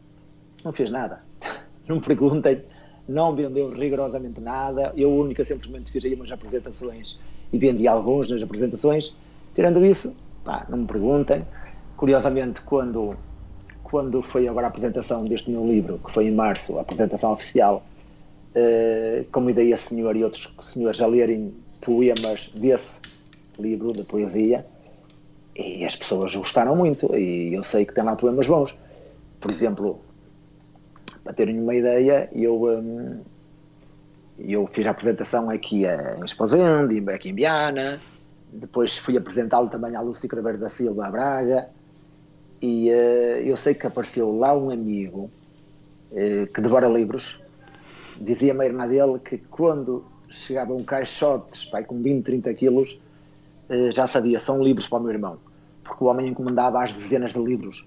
não fez nada. (laughs) Não perguntem, não vendeu rigorosamente nada. Eu, única, simplesmente fiz aí umas apresentações e vendi alguns nas apresentações. Tirando isso, pá, não me perguntem. Curiosamente, quando, quando foi agora a apresentação deste meu livro, que foi em março, a apresentação oficial, uh, convidei a senhora e outros senhores a lerem poemas desse livro de poesia e as pessoas gostaram muito e eu sei que tem lá poemas bons. Por exemplo, para terem uma ideia, eu, um, eu fiz a apresentação aqui em Esposende, aqui em Biana, depois fui apresentá-lo também à Lúcia Craveiro da Silva, a Braga, e uh, eu sei que apareceu lá um amigo uh, que devora livros, dizia-me a irmã dele que quando chegava um caixote pai, com 20, 30 quilos, uh, já sabia, são livros para o meu irmão, porque o homem encomendava às dezenas de livros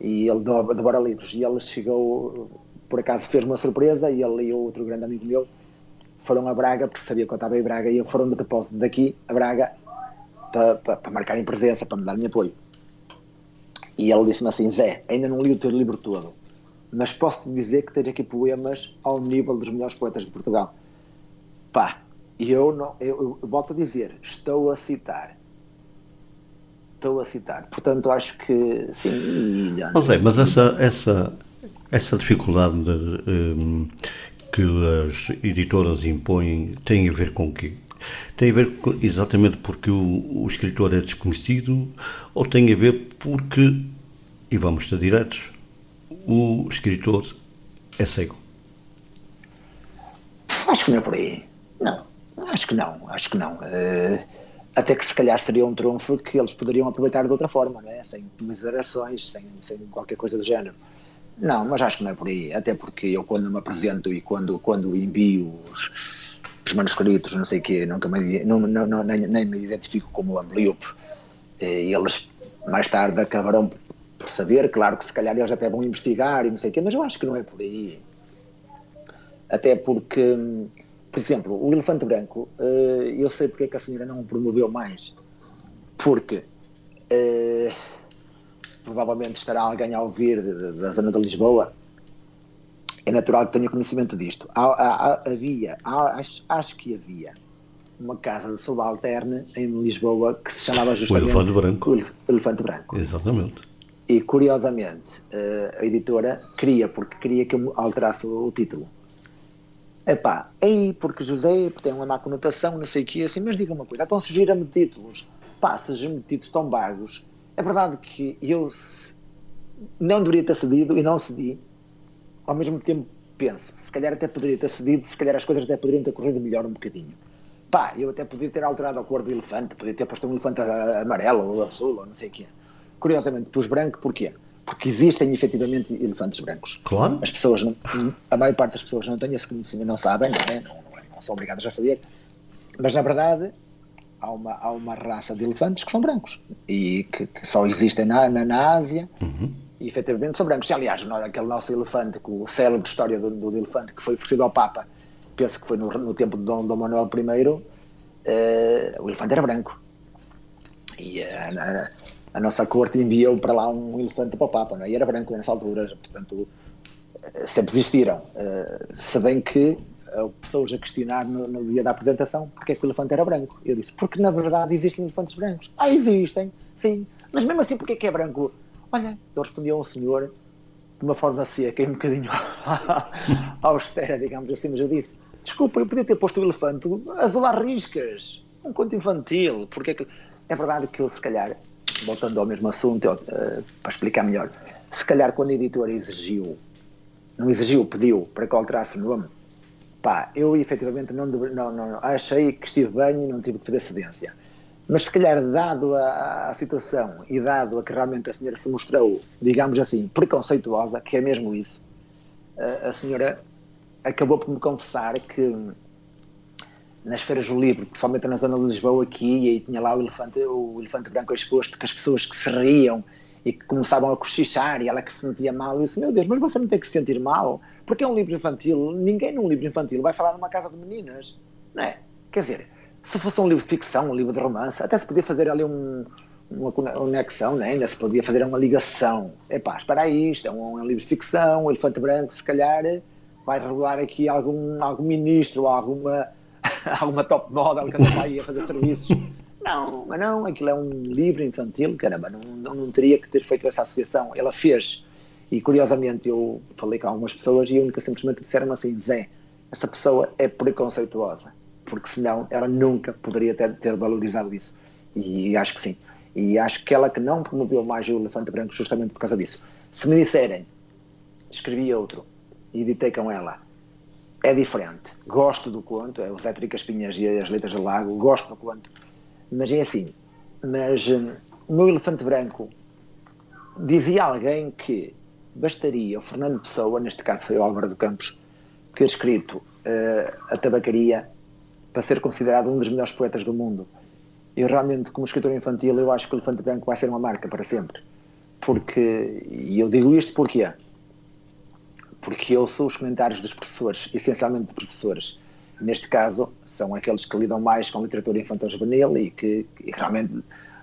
e ele devora livros. E ele chegou, por acaso fez uma surpresa, e ele e outro grande amigo meu foram a Braga, porque sabia que eu estava em Braga, e foram de propósito daqui a Braga para, para, para marcarem presença, para me darem apoio. E ele disse-me assim: Zé, ainda não li o teu livro todo, mas posso-te dizer que tens aqui poemas ao nível dos melhores poetas de Portugal. Pá, e eu, não, eu, eu volto a dizer: estou a citar estou a citar. Portanto, acho que sim. Mas, Zé, mas essa, essa, essa dificuldade de, um, que as editoras impõem tem a ver com o quê? Tem a ver exatamente porque o, o, escritor é desconhecido ou tem a ver porque, e vamos ser diretos, o escritor é cego? Acho que não é por aí. Não, acho que não, acho que não. Uh, até que se calhar seria um trunfo que eles poderiam aproveitar de outra forma, né? sem comiserações, sem, sem qualquer coisa do género. Não, mas acho que não é por aí, até porque eu quando me apresento e quando, quando envio os, os manuscritos, não sei o quê, nunca me, não, não, não, nem, nem, me identifico como ambliope, e eles mais tarde acabarão por saber, claro que se calhar eles até vão investigar e não sei o quê, mas eu acho que não é por aí. Até porque por exemplo, o elefante branco, uh, eu sei porque é que a senhora não o promoveu mais. Porque uh, provavelmente estará alguém a ouvir da zona de Lisboa. É natural que tenha conhecimento disto. Há, há, havia, há, acho, acho, que havia uma casa de subalterne em Lisboa que se chamava justamente o Elefante Branco. O Elefante Branco. Exatamente. E curiosamente, uh, a editora queria, porque queria que eu alterasse o título Epá, aí porque José tem uma má conotação, não sei o que, assim, mas diga uma coisa, então sugira-me títulos, pá, sugira-me títulos tão vagos. É verdade que eu não deveria ter cedido e não cedi. Ao mesmo tempo penso, se calhar até poderia ter cedido, se calhar as coisas até poderiam ter corrido melhor um bocadinho. Pá, eu até poderia ter alterado a cor do elefante, poderia ter posto um elefante amarelo ou azul ou não sei o que. Curiosamente, pus branco, porquê? porque existem efetivamente elefantes brancos. Claro. As pessoas, não, a maior parte das pessoas não tem esse conhecimento, não sabem, não, é? não, não são obrigadas a saber. Mas na verdade há uma, há uma raça de elefantes que são brancos e que, que só existem na, na, na Ásia. Uhum. E efetivamente são brancos. Aliás, aquele nosso elefante, com a célebre história do, do, elefante que foi oferecido ao Papa, penso que foi no, no tempo de Dom, Dom Manuel I, uh, o elefante era branco. E uh, a nossa corte enviou para lá um elefante para o Papa, não é? e era branco nessa altura, portanto, eh, sempre existiram. Uh, se bem que uh, pessoas a questionar no, no, dia da apresentação porque é que o elefante era branco. Eu disse, porque na verdade existem elefantes brancos. Ah, existem, sim, mas mesmo assim, porque é que é branco? Olha, eu respondi a um senhor de uma forma seca e um bocadinho (laughs) austera, digamos assim, mas eu disse, desculpa, eu podia ter posto o elefante azul às riscas, um conto infantil, porque é que... É verdade que eu, se calhar, voltando ao mesmo assunto, uh, para explicar melhor, se calhar quando a editora exigiu, não exigiu, pediu para que alterasse o nome, pá, eu efetivamente não, não, não, achei que estive bem e não tive que fazer cedência. Mas se calhar, dado a, a, situação e dado a que realmente a senhora se mostrou, digamos assim, preconceituosa, que é mesmo isso, a, a senhora acabou por me confessar que nas feiras do livro, principalmente na zona de Lisboa aqui, e tinha lá o elefante, o elefante branco exposto, que as pessoas que se riam e que começavam a cochichar e ela que se sentia mal, eu disse, meu Deus, mas você não tem que se sentir mal, porque é um livro infantil, ninguém num livro infantil vai falar numa casa de meninas, não é? Quer dizer, se fosse um livro de ficção, um livro de romance, até se podia fazer ali um, uma conexão, né? ainda se podia fazer uma ligação. É pá, espera aí, isto é um, um, livro de ficção, um elefante branco, se calhar vai revelar aqui algum, algum ministro ou alguma, (laughs) alguma top model que anda aí a fazer serviços. Não, mas não, aquilo é um livro infantil, caramba, não, não, não teria que ter feito essa associação. Ela fez, e curiosamente eu falei com algumas pessoas e a única simplesmente disseram assim: Zé, essa pessoa é preconceituosa, porque senão ela nunca poderia ter, ter valorizado isso. E acho que sim. E acho que ela que não promoveu mais o Elefante Branco justamente por causa disso. Se me disserem, escrevi outro e editei com ela, é diferente. Gosto do conto, é o Zé Tricas Pinhas e as Letras do Lago, gosto do conto, mas é assim. Mas hum, o meu Elefante Branco dizia alguém que bastaria o Fernando Pessoa, neste caso foi o Álvaro do Campos, ter escrito uh, A Tabacaria para ser considerado um dos melhores poetas do mundo. Eu realmente, como escritor infantil, eu acho que o Elefante Branco vai ser uma marca para sempre. Porque, e eu digo isto porquê? Porque eu sou os comentários dos professores, essencialmente de professores. Neste caso, são aqueles que lidam mais com literatura infantil juvenil e que e realmente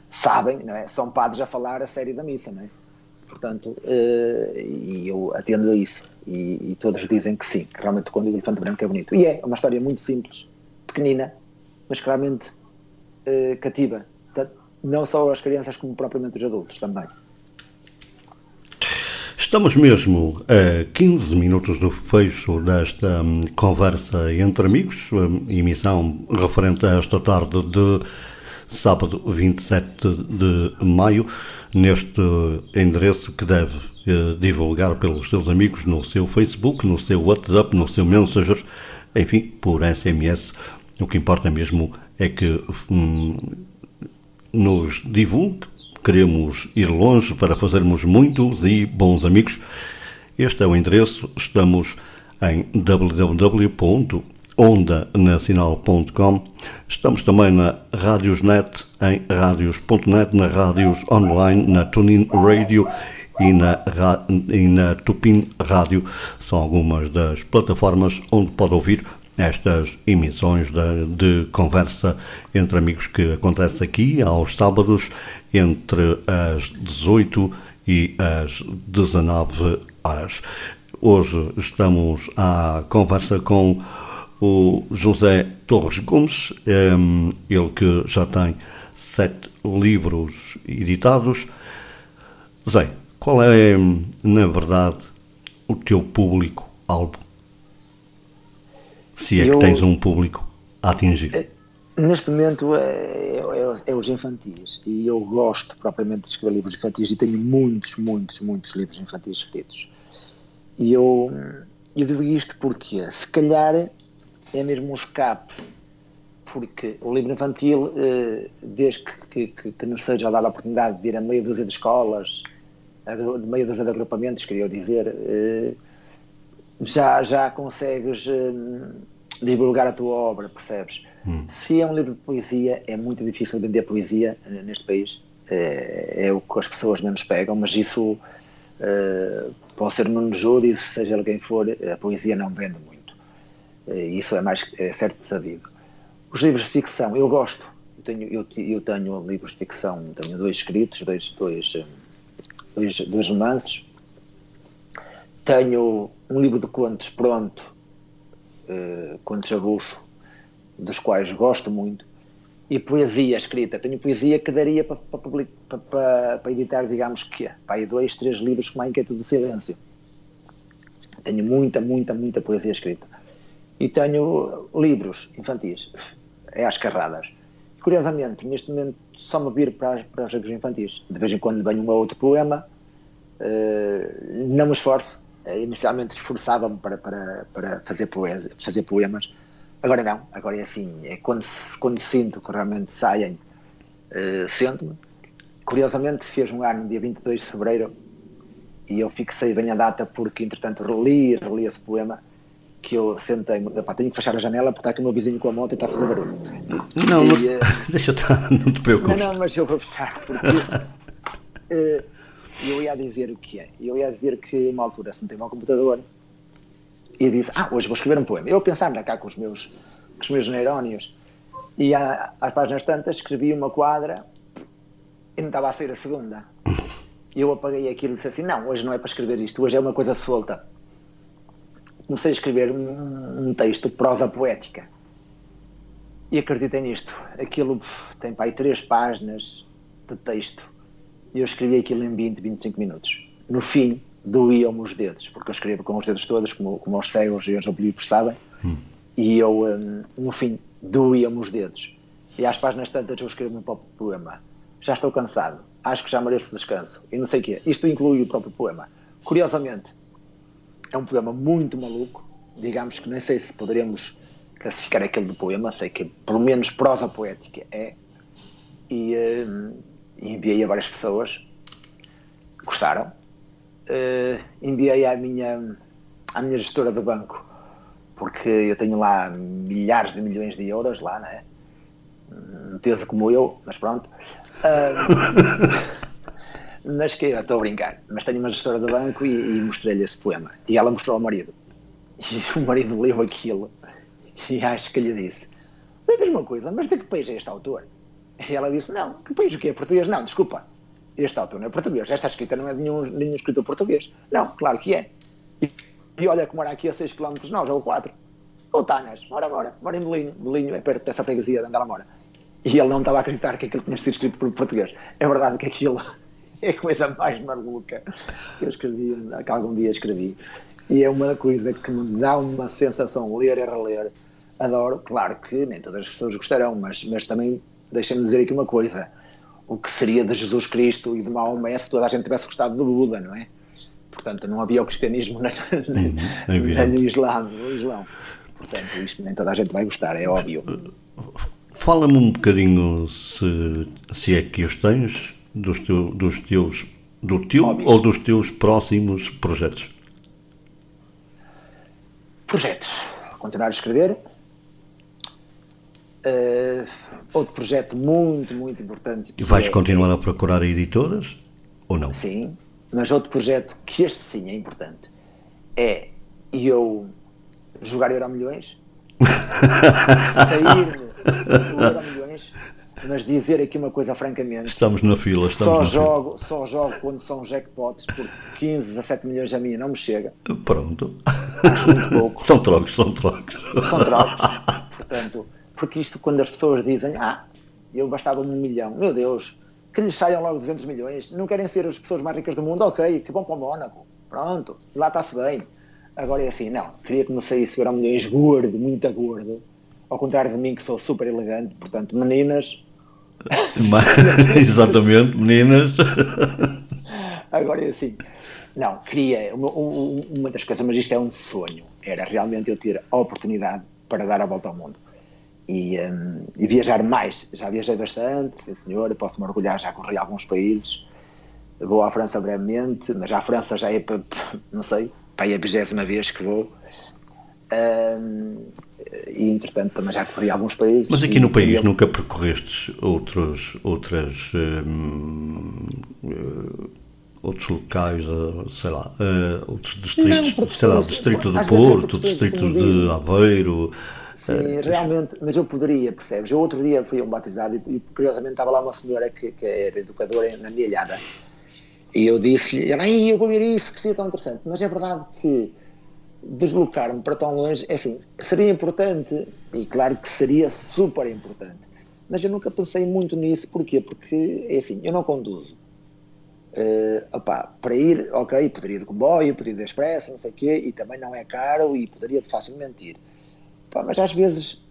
sabem, não é? são padres a falar a série da missa. Não é? Portanto, uh, e eu atendo a isso. E, e, todos dizem que sim, que realmente quando o Elefante Branco é bonito. E é uma história muito simples, pequenina, mas que realmente uh, cativa. Não só as crianças, como propriamente os adultos também. Estamos mesmo a 15 minutos do fecho desta um, conversa entre amigos, um, emissão referente a esta tarde de sábado 27 de maio, neste endereço que deve uh, divulgar pelos seus amigos no seu Facebook, no seu WhatsApp, no seu Messenger, enfim, por SMS. O que importa mesmo é que um, nos divulgue queremos ir longe para fazermos muitos e bons amigos. Este é o endereço. Estamos em www.ondanacional.com. Estamos também na Radiosnet, em radios.net, na Rádios Online, na Tunin Radio e na, e na Tupin Rádio. São algumas das plataformas onde pode ouvir estas emissões de, de, conversa entre amigos que acontece aqui aos sábados entre as 18 e as 19 horas. Hoje estamos à conversa com o José Torres Gomes, ehm, ele que já tem sete livros editados. Zé, qual é, na verdade, o teu público-alvo? Se é eu, que tens um público a atingir. Eh, neste momento é, é, é, os infantis e eu gosto propriamente de escrever livros infantis e tenho muitos, muitos, muitos livros infantis escritos. E eu, eu digo isto porque se calhar é mesmo um escape, porque o livro infantil, eh, desde que, que, que nos seja dada a oportunidade de ir a meia dúzia de escolas, a meia dúzia de agrupamentos, queria dizer, eh, já, já consegues hum, divulgar a tua obra, percebes? Hum. Se é um livro de poesia, é muito difícil vender poesia eh, neste país. É, é, o que as pessoas menos pegam, mas isso uh, pode ser no júri, seja quem for, a poesia não vende muito. Uh, isso é mais é certo de sabido. Os livros de ficção, eu gosto. Eu tenho, eu, eu tenho livros de ficção, tenho dois escritos, dois, dois, dois, dois romances tenho um livro de contos pronto, uh, contos a bufo, dos quais gosto muito, e poesia escrita. Tenho poesia que daria para, para, para, para editar, digamos que para aí dois, três livros como a Inquieto do Silêncio. Tenho muita, muita, muita poesia escrita. E tenho livros infantis, é às carradas. Curiosamente, neste momento só me viro para, para os livros infantis. De vez em quando venho um ou outro poema, uh, não me esforço, inicialmente esforçava-me para, para, para fazer, poesia, fazer poemas, agora não, agora é assim, é quando, quando sinto que realmente saem, uh, sento-me. Curiosamente, fez um ano, dia 22 de fevereiro, e eu fixei bem a data porque, entretanto, reli, reli esse poema que eu sentei, tenho que fechar a janela porque está aqui o meu vizinho com a moto e está a fazer barulho. Não, e, não uh, (laughs) deixa estar, não te preocupes. Não, não, mas eu vou fechar porque uh, (laughs) eu ia dizer o que é. Eu ia dizer que uma altura sentei-me ao computador e disse, ah, hoje vou escrever um poema. Eu pensava cá com os meus, com os meus neurónios e às páginas tantas escrevi uma quadra e não estava a sair a segunda. E (laughs) eu apaguei aquilo e disse assim, não, hoje não é para escrever isto, hoje é uma coisa solta comecei a escrever um, um texto de prosa poética. E acreditei nisto. Aquilo tem para aí três páginas de texto. E eu escrevi aquilo em 20, 25 minutos. No fim, doíam-me os dedos, porque eu escrevo com os dedos todos, como, como os cegos e os oblívios sabem. Hum. E eu, um, no fim, doíam-me os dedos. E às páginas tantas eu escrevo um próprio poema. Já estou cansado. Acho que já mereço descanso. E não sei o quê. Isto inclui o próprio poema. Curiosamente, é um poema muito maluco. Digamos que nem sei se poderemos classificar aquele de poema, sei que pelo menos prosa poética é. E uh, enviei a várias pessoas, gostaram. Uh, enviei à minha, à minha gestora do banco, porque eu tenho lá milhares de milhões de euros lá, não é? Meteza como eu, mas pronto. Uh, (laughs) Mas que estou a brincar. Mas tenho uma gestora do banco e, e mostrei-lhe esse poema. E ela mostrou ao marido. E (laughs) o marido leu aquilo e acho que lhe disse: Lembras uma coisa, mas de que país é este autor? E ela disse: Não, que país o que é? Português? Não, desculpa. Este autor não é português. Esta escrita não é de nenhum, nenhum escritor português. Não, claro que é. E, e olha que mora aqui a 6 km de nós, ou 4. Ou Tanas, mora, mora, mora em Belinho. Belinho é perto dessa freguesia de onde ela mora. E ele não estava a acreditar que aquilo tinha sido escrito por português. É verdade que aquilo é a coisa mais maluca que eu escrevi, que algum dia escrevi. E é uma coisa que me dá uma sensação ler e reler. Adoro, claro que nem todas as pessoas gostarão, mas, mas também deixem-me dizer aqui uma coisa. O que seria de Jesus Cristo e de Maomé se toda a gente tivesse gostado do Buda, não é? Portanto, não havia o cristianismo nem, uhum, nem no Islã, no Islão. Portanto, isto nem toda a gente vai gostar, é óbvio. Fala-me um bocadinho, se, se é que os tens, dos, teu, dos teus do teu ou dos teus próximos projetos? Projetos. Continuar a escrever. Uh, outro projeto muito, muito importante. E vais é, continuar a procurar editoras ou não? Sim, mas outro projeto que este sim é importante é eu jogar Euro Milhões, (laughs) sair do Euro Milhões mas dizer aqui uma coisa francamente. Estamos na fila, estamos só na jogo, fila. Só jogo quando são jackpots, porque 15, 17 milhões a mim não me chega. Pronto. Acho muito pouco. São trocos, são trocos. São trocos. Portanto, porque isto quando as pessoas dizem, ah, eu bastava um milhão, meu Deus, que lhes saiam logo 200 milhões, não querem ser as pessoas mais ricas do mundo, ok, que bom para o Mónaco, pronto, lá está-se bem. Agora é assim, não, queria que me saísse euro milhões gordo, muito gordo, ao contrário de mim que sou super elegante, portanto, meninas, (laughs) Exatamente, meninas. Agora é assim. Não, queria. Uma, uma das coisas, mas isto é um sonho. Era realmente eu ter a oportunidade para dar a volta ao mundo. E, um, e viajar mais. Já viajei bastante, sim senhor. Posso me orgulhar, já corri alguns países. Vou à França brevemente, mas à França já é para, não sei, para a vigésima vez que vou. Um, e entretanto também já corri alguns países. Mas aqui no país nunca percorreste outros, outras, um, uh, outros locais, uh, sei lá, uh, outros distritos, não, sei lá, distrito de Porto, distrito de Aveiro. Sim, realmente, mas eu poderia, percebes? Eu outro dia fui a um batizado e, e curiosamente estava lá uma senhora que, que era educadora na minha ilhada e eu disse-lhe, eu vou ver isso, que seria tão interessante, mas é verdade que deslocar-me para tão longe, é assim, seria importante, e claro que seria super importante, mas eu nunca pensei muito nisso, porquê? Porque, é assim, eu não conduzo. Uh, para ir, ok, poderia ir de comboio, poderia ir de expresso, não sei o quê, e também não é caro e poderia facilmente ir. Opá, mas às vezes,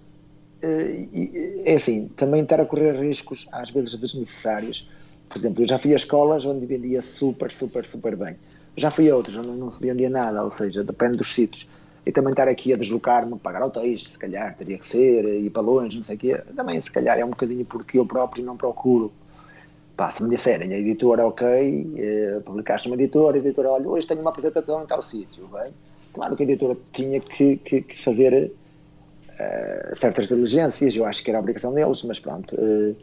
uh, é assim, também estar a correr riscos, às vezes desnecessários. Por exemplo, eu já fui a escolas onde vendia super, super, super bem Já fui a outros onde não se vendia nada, ou seja, depende dos sítios. E também estar aqui a deslocar-me, pagar hotéis, se calhar teria que ser, ir para longe, não sei o quê. Também, se calhar, é um bocadinho porque eu próprio não procuro. Pá, se me disserem, a editora, ok, eh, publicaste uma editora, a editora, olha, hoje tenho uma apresentação em tal sítio, bem? Claro que a editora tinha que, que, que fazer uh, certas diligências, eu acho que era a obrigação deles, mas pronto. Uh,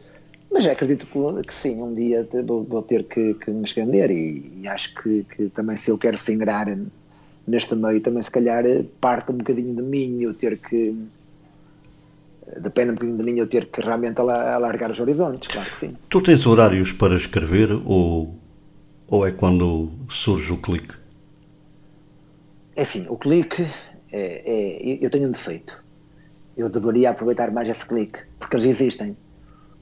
mas acredito que, que, sim, um dia vou, vou ter que, que, me estender e, e acho que, que, também se eu quero se ingrar neste meio, também se calhar parte um bocadinho de mim eu ter que depende um bocadinho de mim eu ter que realmente alargar os horizontes, claro que sim. Tu tens horários para escrever ou, ou é quando surge o clique? É assim, o clique é, é, eu tenho um defeito. Eu deveria aproveitar mais esse clique, porque eles existem.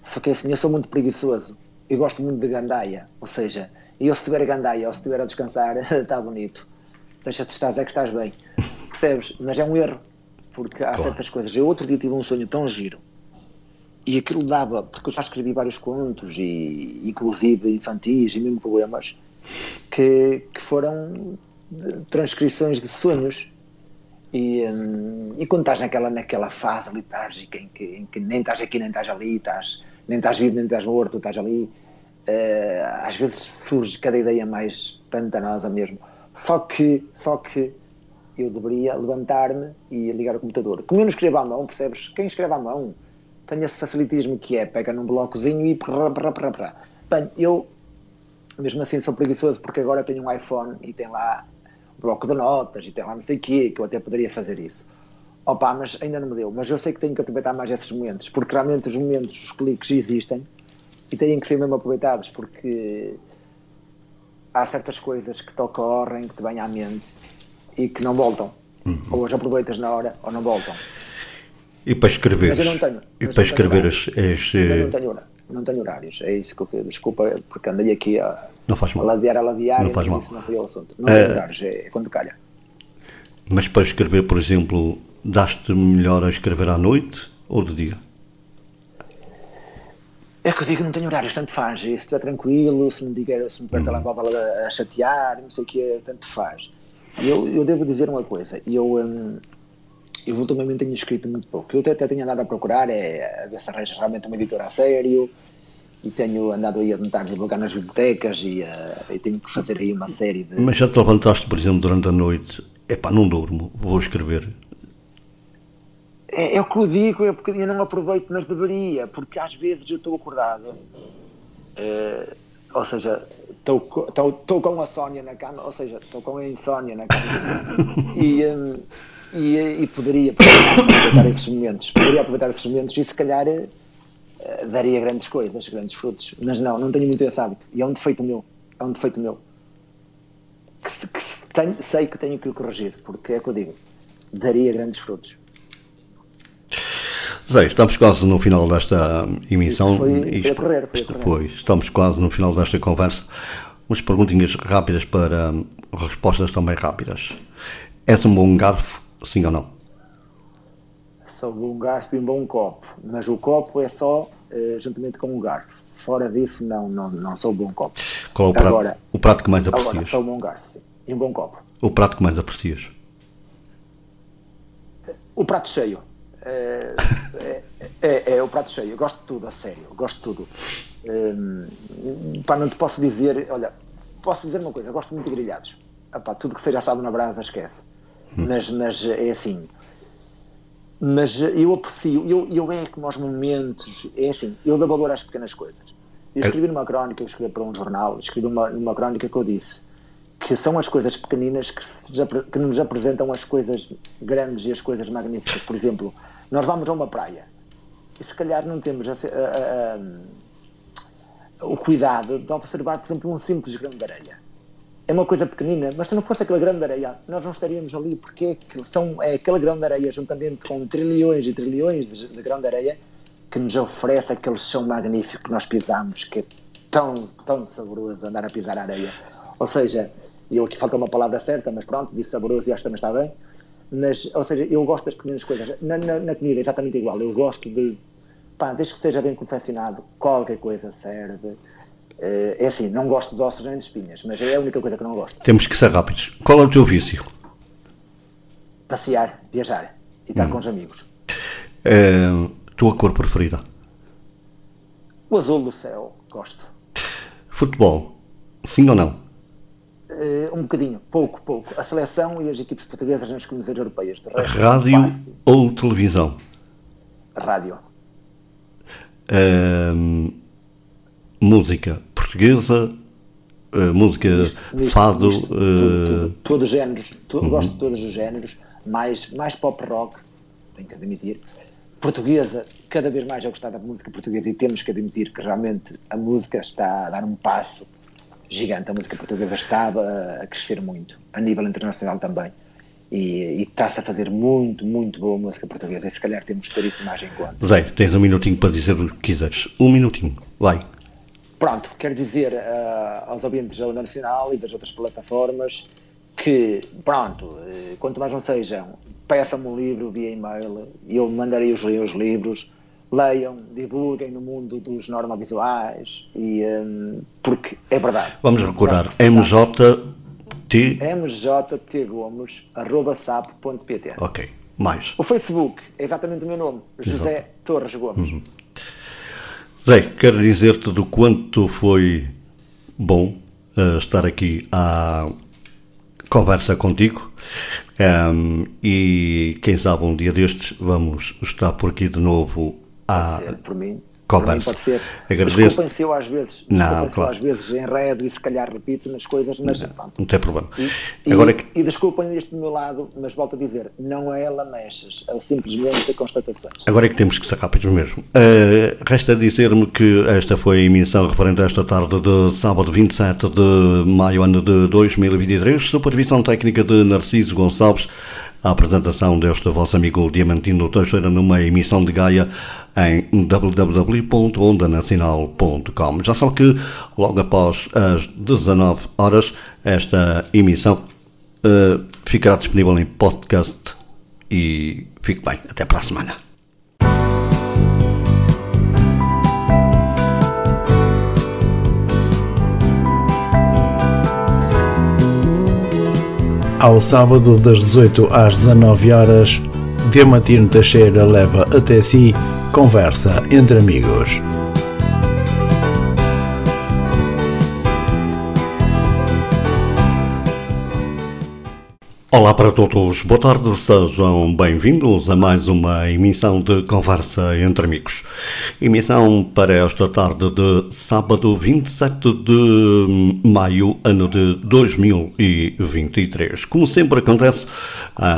Só que assim, eu sou muito preguiçoso. Eu gosto muito de gandaia, ou seja, eu se estiver a gandaia ou se estiver a descansar, está (laughs) bonito. Deixa-te estás, é que estás bem. Percebes? Mas é um erro, porque há claro. certas coisas. Eu outro dia tive um sonho tão giro e aquilo dava, porque eu já escrevi vários contos, e inclusive infantis e mesmo poemas, que, que foram transcrições de sonhos. E, hum, e quando estás naquela, naquela fase letárgica em que, em que nem estás aqui, nem estás ali, estás, nem estás vivo, nem estás morto, estás ali, uh, às vezes surge cada ideia mais pantanosa mesmo. Só que, só que eu deveria levantar-me e ligar o computador. Como eu não escrevo à mão, percebes? Quem escreve à mão tem esse facilitismo que é pega num blocozinho e. Bem, eu mesmo assim sou preguiçoso porque agora tenho um iPhone e tem lá bloco de notas e tem lá não sei o quê, que eu até poderia fazer isso. Opa, mas ainda não me deu. Mas eu sei que tenho que aproveitar mais esses momentos, porque realmente os momentos, os cliques existem e têm que ser mesmo aproveitados, porque há certas coisas que te ocorrem, que te vêm à mente e que não voltam. Uhum. Ou as aproveitas na hora ou não voltam. E para escrever? Mas eu não tenho. E para escrever as. as não eh, tenho, não tenho horários. É isso que eu desculpa, porque andei aqui a não faz mal. A ladear, a ladear, não faz mal. Isso não foi o assunto. Não é, lugares, é quando calha. Mas para escrever, por exemplo, daste melhor a escrever à noite ou de dia? É que eu digo que não tenho horários, tanto faz. Se estiver tranquilo, se me diga, se me der uhum. telemóvel a, a chatear, não sei o que, tanto faz. Eu, eu devo dizer uma coisa, eu, hum, eu ultimamente tenho escrito muito pouco. Eu até, até tenho andado a procurar, é a ver se arranjo realmente uma editora a sério, e tenho andado aí a tentar divulgar nas bibliotecas e, uh, e, tenho que fazer aí uma série de. Mas já te levantaste, por exemplo, durante a noite? É pá, não durmo, vou escrever. É, é o que eu digo, é porque eu não aproveito, mas deveria, porque às vezes eu estou acordado, uh, ou seja, estou com a Sónia na cama, ou seja, estou com a insónia na cama e, um, e, e poderia, aproveitar esses momentos, poderia aproveitar esses momentos e se calhar eh, daria grandes coisas, grandes frutos. Mas não, não tenho muito esse hábito. E é um defeito meu. É um defeito meu. Que, que tenho, sei que tenho que o corrigir, porque é o que eu digo. Daria grandes frutos. Zé, estamos quase no final desta emissão. Isto foi, Isto, correr, foi, Estamos quase no final desta conversa. Umas perguntinhas rápidas para respostas também rápidas. És um bom garfo, sim ou não? só um garfo e um bom copo, mas o copo é só uh, juntamente com o garfo. Fora disso, não, não, não sou um bom copo. Qual é o prato, agora, o prato que mais aprecias? Agora, sou um bom garfo, sim. E um bom copo. O prato que mais aprecias? O prato cheio. É, é, é, é, o prato cheio. Eu gosto de tudo, a sério. Eu gosto de tudo. Um, pá, não te posso dizer. Olha, posso dizer uma coisa. Eu gosto muito de grelhados. Epá, tudo que seja assado na brasa, esquece. Hum. Mas, mas é assim mas eu aprecio, eu, eu é que nos momentos, é assim, eu dou valor às pequenas coisas. Eu escrevi numa crónica, eu escrevi para um jornal, escrevi numa crónica que eu disse que são as coisas pequeninas que, se, que nos apresentam as coisas grandes e as coisas magníficas. Por exemplo, nós vamos a uma praia e se calhar não temos a, a, a, o cuidado de observar, por exemplo, um simples grão de areia é uma coisa pequenina, mas se não fosse aquele grão de areia, nós não estaríamos ali, porque é, são, é aquele grão de areia, juntamente com trilhões e trilhões de, de grão de areia, que nos oferece aquele chão magnífico que nós pisamos, que é tão, tão saboroso andar a pisar a areia. Ou seja, eu aqui falta uma palavra certa, mas pronto, disse saboroso e acho que também está bem. Mas, ou seja, eu gosto das pequenas coisas. Na, na, na comida é exatamente igual. Eu gosto de, pá, desde que esteja bem confeccionado, qualquer coisa serve Uh, é assim, não gosto de ossos nem de espinhas, mas é a única coisa que não gosto. Temos que ser rápidos. Qual é o teu vício? Passear, viajar e estar hum. com os amigos. Uh, tua cor preferida? O azul do céu, gosto. Futebol, sim ou não? Uh, um bocadinho, pouco, pouco. A seleção e as equipes portuguesas nas competições europeias. Resto, Rádio ou televisão? Rádio. Uh, música portuguesa, uh, música fado. Misto, tudo, todos os géneros, uhum. gosto de todos os géneros, mais, mais pop rock, tenho que admitir. Portuguesa, cada vez mais eu gostar da música portuguesa e temos que admitir que realmente a música está a dar um passo gigante. A música portuguesa está a, crescer muito, a nível internacional também. E, e está-se a fazer muito, muito boa música portuguesa. E se calhar temos que ter isso mais em conta. Zé, tens um minutinho para dizer o que quiseres. Um minutinho, vai. Pronto, quero dizer uh, aos ouvintes da Onda Nacional e das outras plataformas que, pronto, uh, quanto mais não sejam, peçam-me um livro via e-mail e eu mandarei os, os livros, leiam, divulguem no mundo dos normavisuais, e, um, porque é verdade. Vamos recordar, MJT... sapo.pt Ok, mais. O Facebook é exatamente o meu nome, José Exato. Torres Gomes. Uhum. Zé, quero dizer-te do quanto foi bom uh, estar aqui à conversa contigo. Um, e quem sabe um dia destes vamos estar por aqui de novo a, por mim conversa. Pode ser. Agradeço. Se eu às vezes, não, claro. às vezes enredo e se calhar repito nas coisas, mas não, pronto. não tem problema. E, Agora e, que... e desculpem este do meu lado, mas volto a dizer, não é lamechas, é simplesmente constatações. Agora é que temos que ser rápidos mesmo. Uh, resta dizer-me que esta foi a emissão referente a esta tarde de sábado 27 de maio, ano de 2023, supervisão técnica de Narciso Gonçalves a apresentação deste vosso amigo Diamantino Teixeira numa emissão de Gaia em www.ondanacional.com. Já sabe que logo após as 19 horas esta emissão uh, ficará disponível em podcast e fique bem. Até para a semana. Ao sábado, das 18 às 19 horas, Diamantino Teixeira leva até si conversa entre amigos. Olá para todos, boa tarde, sejam bem-vindos a mais uma emissão de Conversa entre Amigos. Emissão para esta tarde de sábado 27 de maio, ano de 2023. Como sempre acontece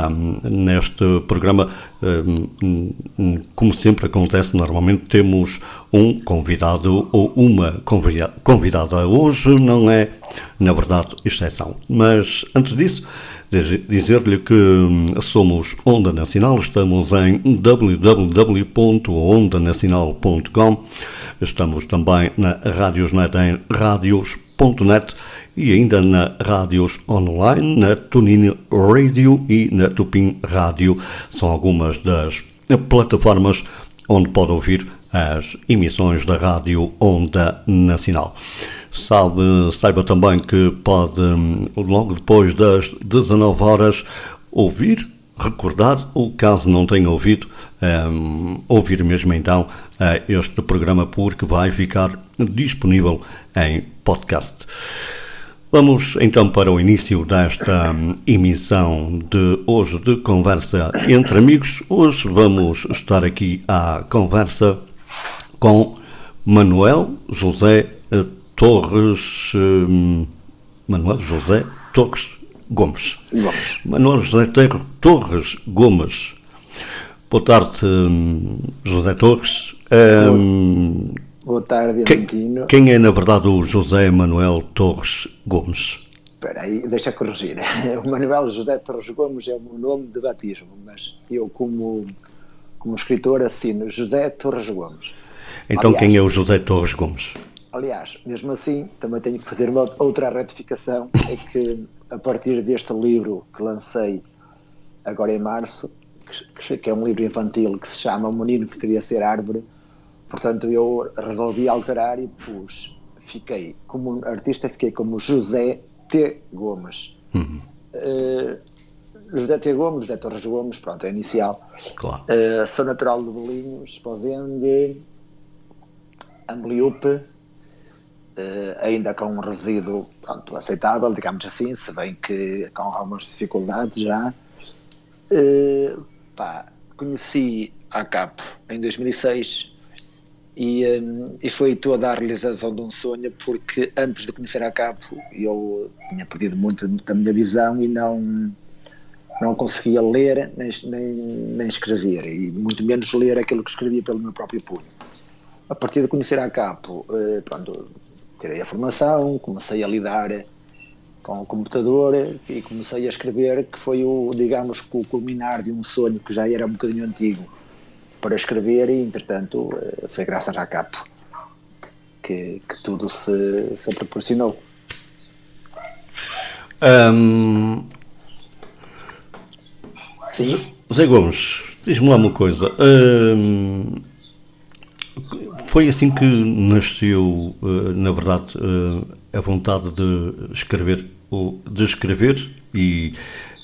um, neste programa, como sempre acontece, normalmente temos um convidado ou uma convidada. Hoje não é, na verdade, exceção. Mas antes disso, dizer-lhe que hum, somos Onda Nacional, estamos em www.ondanacional.com, estamos também na Radiosnet em radios.net e ainda na Rádios Online, na TuneIn Radio e na Tupin Rádio. São algumas das plataformas onde pode ouvir as emissões da Rádio Onda Nacional. Sabe, saiba também que pode, logo depois das 19 horas, ouvir, recordar, ou caso não tenha ouvido, um, ouvir mesmo então uh, este programa, porque vai ficar disponível em podcast. Vamos então para o início desta um, emissão de hoje de Conversa entre Amigos. Hoje vamos estar aqui à conversa com Manuel José Torres. Hum, Manuel José Torres Gomes. Gomes. Manuel José Torres Gomes. Boa tarde, hum, José Torres. Um, Boa tarde, Quem, quem é, na verdade, o José Manuel Torres Gomes? Espera aí, deixa corrigir. (laughs) O Manuel José Torres Gomes é o meu nome de batismo, mas eu, como, como escritor, assino José Torres Gomes. Então, Aliás, quem é o José Torres Gomes? Aliás, mesmo assim, também tenho que fazer uma outra retificação, é que a partir deste livro que lancei agora em março, que, que é um livro infantil que se chama O Menino que Queria Ser Árvore, portanto eu resolvi alterar e pus fiquei como artista, fiquei como José T. Gomes. Uhum. Uh, José T. Gomes, José Torres Gomes, pronto, é inicial. Claro. Uh, sou natural de Bolinhos, Esposende, Ambliupe, uh, ainda com um resíduo pronto, aceitável, digamos assim, se bem que com algumas dificuldades já. Uh, pá, conheci a Capo em 2006 e, um, e foi toda a realização de um sonho porque antes de conhecer a Capo eu tinha perdido muito da minha visão e não não conseguia ler nem, nem, nem, escrever, e muito menos ler aquilo que escrevia pelo meu próprio punho. A partir de conhecer a Capo, eh, pronto, tirei a formação, comecei a lidar com o computador e comecei a escrever, que foi o, digamos, o culminar de um sonho que já era um bocadinho antigo para escrever e, entretanto, eh, foi graças à Capo que, que tudo se, se proporcionou. Um, Sim. Zé Gomes, diz-me lá uma coisa. Hum, foi assim que nasceu, uh, na verdade, uh, a vontade de escrever ou de escrever e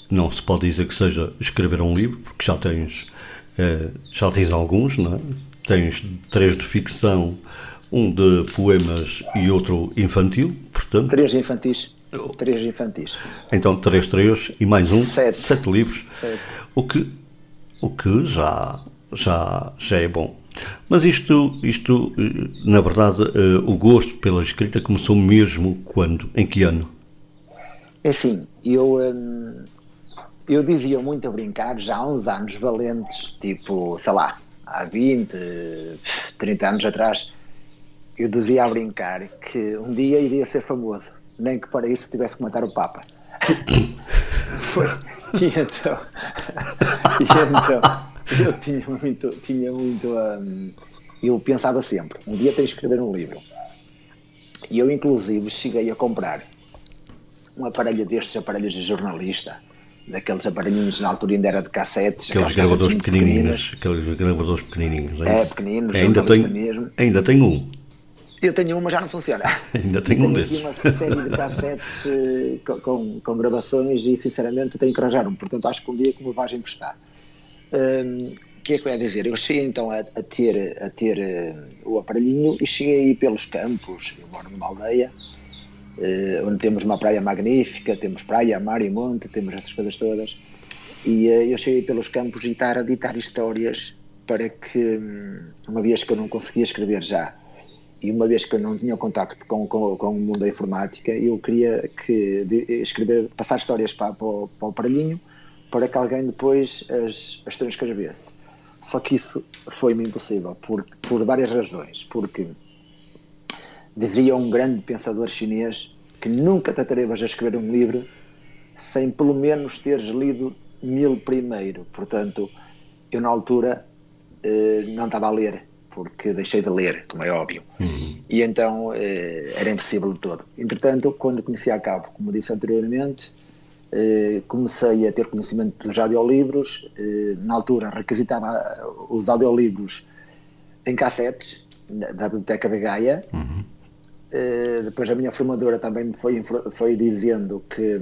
não se pode dizer que seja escrever um livro, porque já tens uh, já tens alguns, não é? Tens três de ficção, um de poemas e outro infantil, portanto. Três infantis. Três infantis. Então, três, três e mais um. Sete. Sete livros. Sete. O que, o que já, já, já é bom. Mas isto, isto na verdade, o gosto pela escrita começou mesmo quando? Em que ano? É assim, eu, hum, eu dizia muito a brincar já há uns anos valentes, tipo, sei lá, há 20, 30 anos atrás, eu dizia a brincar que um dia iria ser famoso nem que para isso tivesse que matar o Papa. (coughs) (laughs) Foi. E então, (laughs) e então (laughs) eu tinha muito, tinha muito, um, eu pensava sempre, um dia tens de escrever um livro. E eu inclusive cheguei a comprar um aparelho destes aparelhos de jornalista, daqueles aparelhinhos na altura ainda era de cassetes. Aqueles gravadores pequenininhos, aqueles gravadores pequenininhos. É, é pequeninos, ainda tenho, mesmo. Ainda tenho um. Eu tenho uma, já não funciona. (laughs) Ainda tenho, um tenho desses. aqui uma série de cassetes uh, com, com, com, gravações e, sinceramente, tenho que arranjar um. Portanto, acho que um dia que me vais emprestar. Um, o que é que eu ia dizer? Eu cheguei então a, a ter, a ter uh, o aparelhinho e cheguei aí pelos campos. Eu moro numa aldeia uh, onde temos uma praia magnífica, temos praia, mar e monte, temos essas coisas todas. E eu cheguei pelos campos e estar a ditar histórias para que, um, uma vez que eu não conseguia escrever já, e uma vez que eu não tinha contacto com, com, com o mundo da informática, eu queria que escrever, passar histórias para, para, para o aparelhinho para que alguém depois as, as transcrevesse. Só que isso foi-me impossível por, por várias razões. Porque dizia um grande pensador chinês que nunca te atrevas a escrever um livro sem pelo menos teres lido mil primeiro. Portanto, eu na altura eh, não estava a ler porque deixei de ler, como é óbvio. Uhum. E então eh, era impossível de todo. Entretanto, quando conheci a Cabo, como disse anteriormente, eh, comecei a ter conhecimento dos audiolivros. Eh, na altura, requisitava os audiolivros em cassetes, da Biblioteca de Gaia. Uhum. depois, a minha formadora também me foi, foi dizendo que,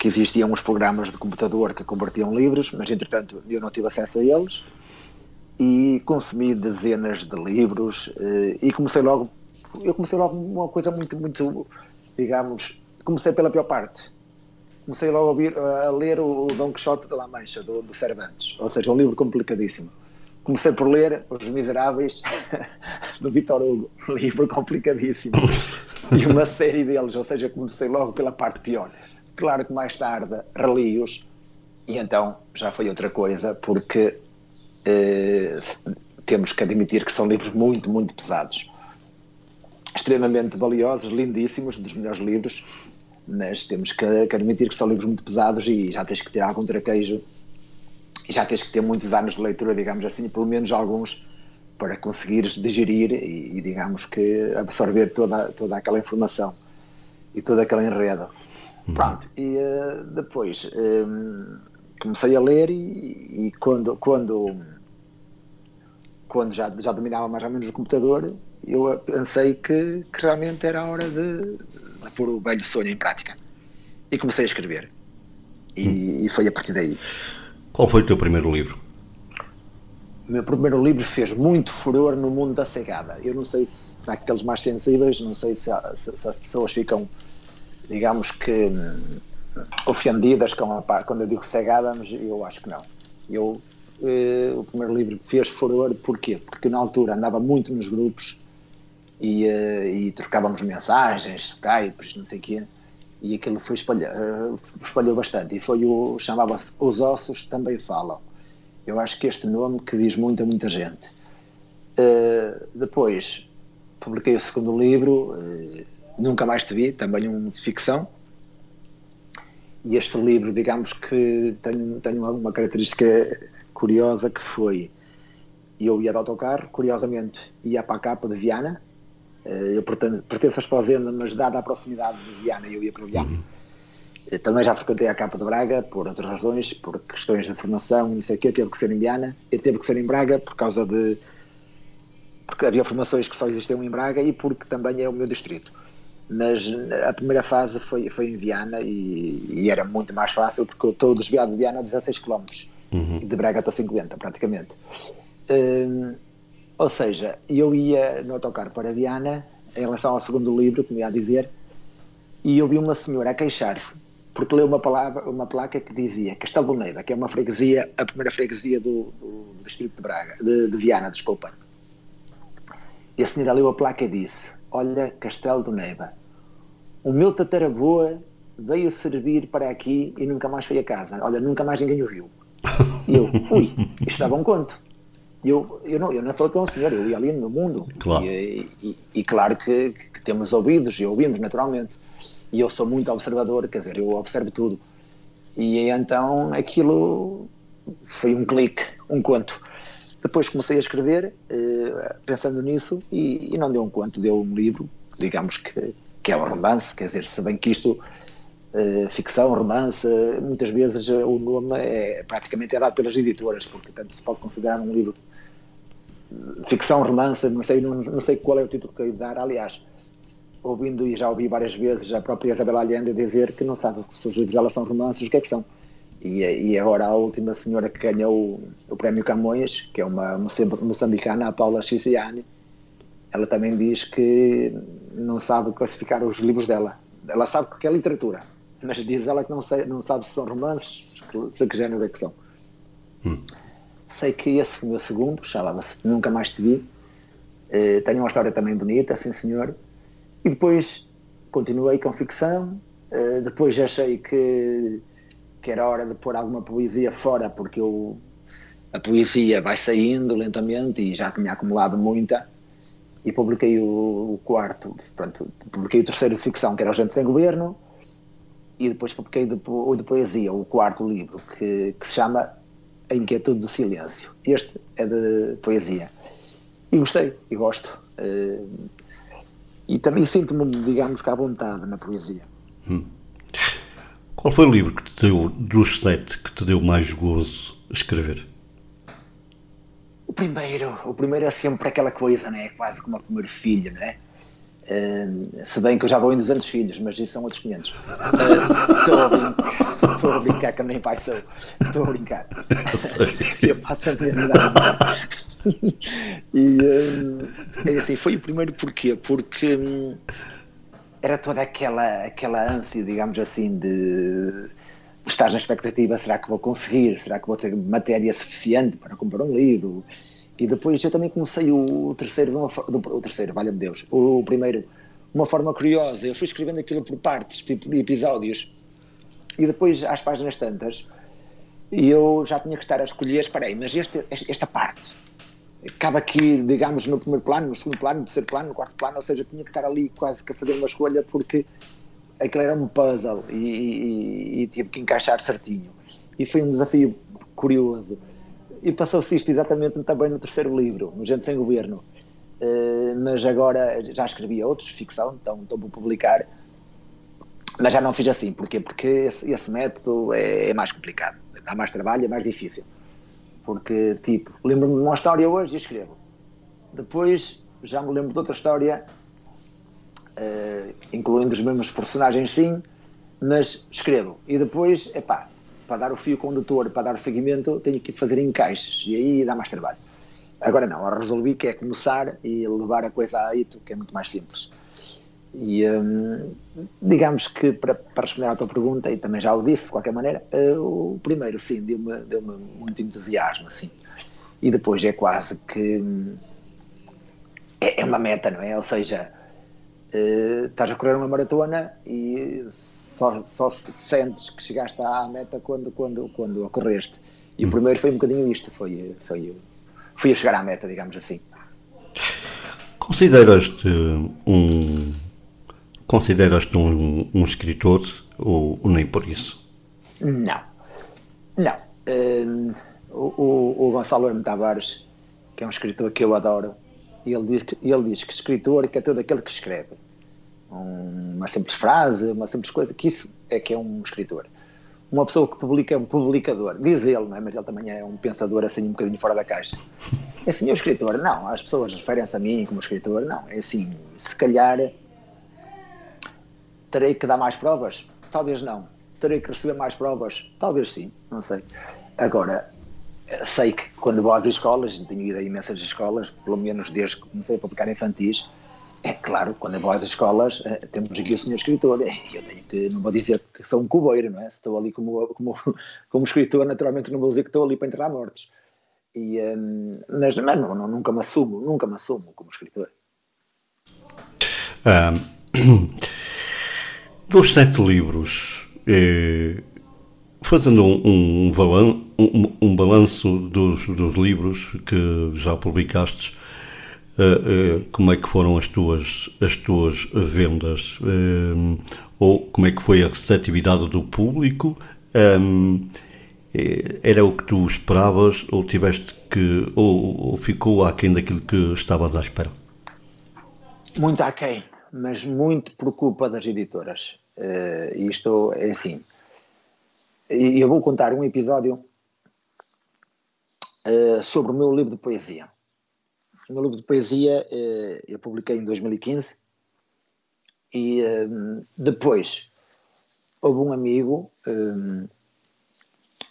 que existiam uns programas de computador que convertiam livros, mas entretanto eu não tive acesso a eles e consumi dezenas de livros eh, e comecei logo eu comecei logo uma coisa muito muito digamos comecei pela pior parte comecei logo a, ouvir, a ler o Dom Quixote de La Mancha do, do Cervantes. Ou seja um livro complicadíssimo. Comecei por ler Os Miseráveis (laughs) do Vitor Hugo. Livro complicadíssimo. E uma série deles ou seja comecei logo pela parte pior. Claro que mais tarde reli-os e então já foi outra coisa porque Uh, temos que admitir que são livros muito, muito pesados. Extremamente valiosos, lindíssimos, dos melhores livros, mas temos que, que, admitir que são livros muito pesados e já tens que ter algum traquejo e já tens que ter muitos anos de leitura, digamos assim, pelo menos alguns, para conseguires digerir e, e digamos que absorver toda, toda aquela informação e todo aquele enredo. Uhum. Pronto, e uh, depois um, comecei a ler e, e quando, quando quando já, já dominava mais ou menos o computador, eu pensei que, que realmente era a hora de, de pôr o velho sonho em prática. E comecei a escrever. E, hum. e foi a partir daí. Qual foi o teu primeiro livro? O meu primeiro livro fez muito furor no mundo da cegada. Eu não sei se, para aqueles mais sensíveis, não sei se, se, se as pessoas ficam, digamos que, ofendidas com a, quando eu digo cegada, mas eu acho que não. Eu, eh, o primeiro livro fez furor, porquê? Porque na altura andava muito nos grupos e, eh, e trocávamos mensagens, Skypes, não sei o quê, e aquilo foi eh, espalhou bastante. E foi o, chamava-se Os Ossos Também Falam. Eu acho que este nome que diz muito a muita gente. Uh, depois publiquei o segundo livro, uh, Nunca Mais Te Vi, também um de ficção, e este livro, digamos que tem, tem uma característica curiosa que foi eu ia de autocarro, curiosamente ia para a capa de Viana, eu pertenço a Esposenda, mas dada a proximidade de Viana eu ia para Viana. Uhum. Eh, também já frequentei a capa de Braga por outras razões, por questões de formação, isso aqui teve que ser em Viana, e teve que ser em Braga por causa de porque havia formações que só existiam em Braga e porque também é o meu distrito mas a primeira fase foi, foi em Viana e, e era muito mais fácil porque eu estou desviado de Viana a 16 km uhum. e de Braga estou a 50 praticamente. Ou seja, eu ia no autocarro para Viana em relação ao segundo livro, como ia dizer, e eu vi uma senhora a queixar-se porque leu uma, palavra, uma placa que dizia Castelo Neiva, que é uma freguesia, a primeira freguesia do, do distrito de Braga, de, de Viana, desculpa. E a senhora leu a placa e disse: Olha, Castelo do Neiva, o meu tataravô veio servir para aqui e nunca mais foi a casa. Olha, nunca mais ninguém o viu. E eu, ui, isto dava um conto. Eu, eu, não, eu não falei com o senhor, eu ia ali no mundo. Claro. E, e, e claro que, que, temos ouvidos e ouvimos naturalmente. E eu sou muito observador, quer dizer, eu observo tudo. E então aquilo foi um clique, um conto. Depois comecei a escrever, eh, pensando nisso, e, e não deu um conto, deu um livro, digamos que que é um romance, quer dizer, se bem que isto, uh, ficção, romance, muitas vezes uh, o nome é praticamente é dado pelas editoras, porque tanto se pode considerar um livro ficção, romance, não sei, não, não sei qual é o título que eu ia dar, aliás, ouvindo e já ouvi várias vezes a própria Isabel Allende dizer que não sabe se os livros dela são romances, o que é que são. E, e agora a última senhora que ganhou o, o prémio Camões, que é uma, moçambicana, a Paula Chisiani, ela também diz que não sabe classificar os livros dela. Ela sabe que é literatura, mas diz ela que não, sei, não sabe se são romances, se que género é que são. Hum. Sei que esse foi o meu segundo, chamava-se Nunca Mais Te Vi. Uh, tem uma história também bonita, sim senhor. E depois continuei com ficção. Uh, depois achei que, que era hora de pôr alguma poesia fora, porque eu, a poesia vai saindo lentamente e já tinha acumulado muita e publiquei o, o quarto, portanto, publiquei o terceiro de ficção, que era o Gente Sem Governo, e depois publiquei de, o de poesia, o quarto livro, que, que se chama A Inquietude do Silêncio. Este é de poesia. E gostei, e gosto. Uh, e também sinto-me, digamos, à vontade na poesia. Hum. Qual foi o livro que te deu, dos sete, que te deu mais gozo escrever? O primeiro, o primeiro é sempre aquela coisa, né? Quase como o primeiro filho, né? Uh, se bem que eu já vou em 200 filhos, mas isso são outros 500. Estou uh, a, brincar, estou a brincar que nem pai sou. Estou a brincar. eu (laughs) passo a minha vida (laughs) E uh, é assim, foi o primeiro porquê? Porque um, era toda aquela, aquela ânsia, digamos assim, de estás na expectativa, será que vou conseguir? Será que vou ter matéria suficiente para comprar um livro? E depois eu também comecei o terceiro, o terceiro, valha-me Deus, o primeiro, de uma forma curiosa. Eu fui escrevendo aquilo por partes, tipo episódios. E depois, às páginas tantas, eu já tinha que estar a escolher, espera mas este, esta parte acaba aqui, digamos, no primeiro plano, no segundo plano, no terceiro plano, no quarto plano, ou seja, tinha que estar ali quase que a fazer uma escolha porque aquilo era um puzzle e, e, e tive que encaixar certinho. E foi um desafio curioso. E passou-se isto exatamente também no terceiro livro, no Gente Sem Governo. Uh, mas agora já escrevi outros, ficção, então estou a publicar. Mas já não fiz assim. Porquê? Porque esse, esse método é, é, mais complicado. Dá mais trabalho, é mais difícil. Porque, tipo, lembro-me de uma história hoje e escrevo. Depois já me lembro de outra história, uh, incluindo os mesmos personagens, sim, mas escrevo. E depois, epá, para dar o fio condutor, para dar o seguimento, tenho que fazer encaixes e aí dá mais trabalho. Agora não, resolvi que é começar e levar a coisa a hito, que é muito mais simples. E hum, digamos que para, para, responder à tua pergunta, e também já o disse de qualquer maneira, uh, o primeiro sim, deu-me deu muito entusiasmo, assim. E depois é quase que hum, é, é, uma meta, não é? Ou seja, uh, estás a correr uma maratona e só, só sentes que chegaste à meta quando, quando, quando a correste. E o hum. primeiro foi um bocadinho isto, foi, foi, foi a chegar à meta, digamos assim. Consideras-te um Consideras-te um, um, escritor ou, ou, nem por isso? Não. Não. Um, o, o, Gonçalo M. Tavares, que é um escritor que eu adoro, ele diz que, ele diz que escritor que é todo aquele que escreve. Um, uma simples frase, uma simples coisa, que isso é que é um escritor. Uma pessoa que publica é um publicador, diz ele, não é? mas ele também é um pensador assim um bocadinho fora da caixa. É assim, o escritor, não, as pessoas referem-se a mim como escritor, não, é assim, se calhar Terei que dar mais provas? Talvez não. Terei que receber mais provas? Talvez sim, não sei. Agora, sei que quando vou às escolas, tenho ido a imensas escolas, pelo menos desde que comecei a publicar infantis, é claro, quando vou às escolas, eh, temos aqui o senhor escritor, eu tenho que, não vou dizer que sou um cubeiro, não é? Se estou ali como, como, (laughs) como escritor, naturalmente não vou dizer que estou ali para enterrar mortos. E, um, mas, mas não, não, nunca me assumo, nunca me assumo como escritor. Um, (clears throat) Dos sete livros, eh, fazendo um, um, um balanço dos, dos, livros que já publicaste, eh, eh, como é que foram as tuas, as tuas vendas? Eh, ou como é que foi a receptividade do público? Ehm, eh, era o que tu esperavas ou tiveste que ou, ou ficou aquém daquilo que estavas à espera? Muito aquém mas muito por culpa das editoras. Uh, isto é assim. Eu vou contar um episódio uh, sobre o meu livro de poesia. O meu livro de poesia uh, eu publiquei em 2015 e depois houve um amigo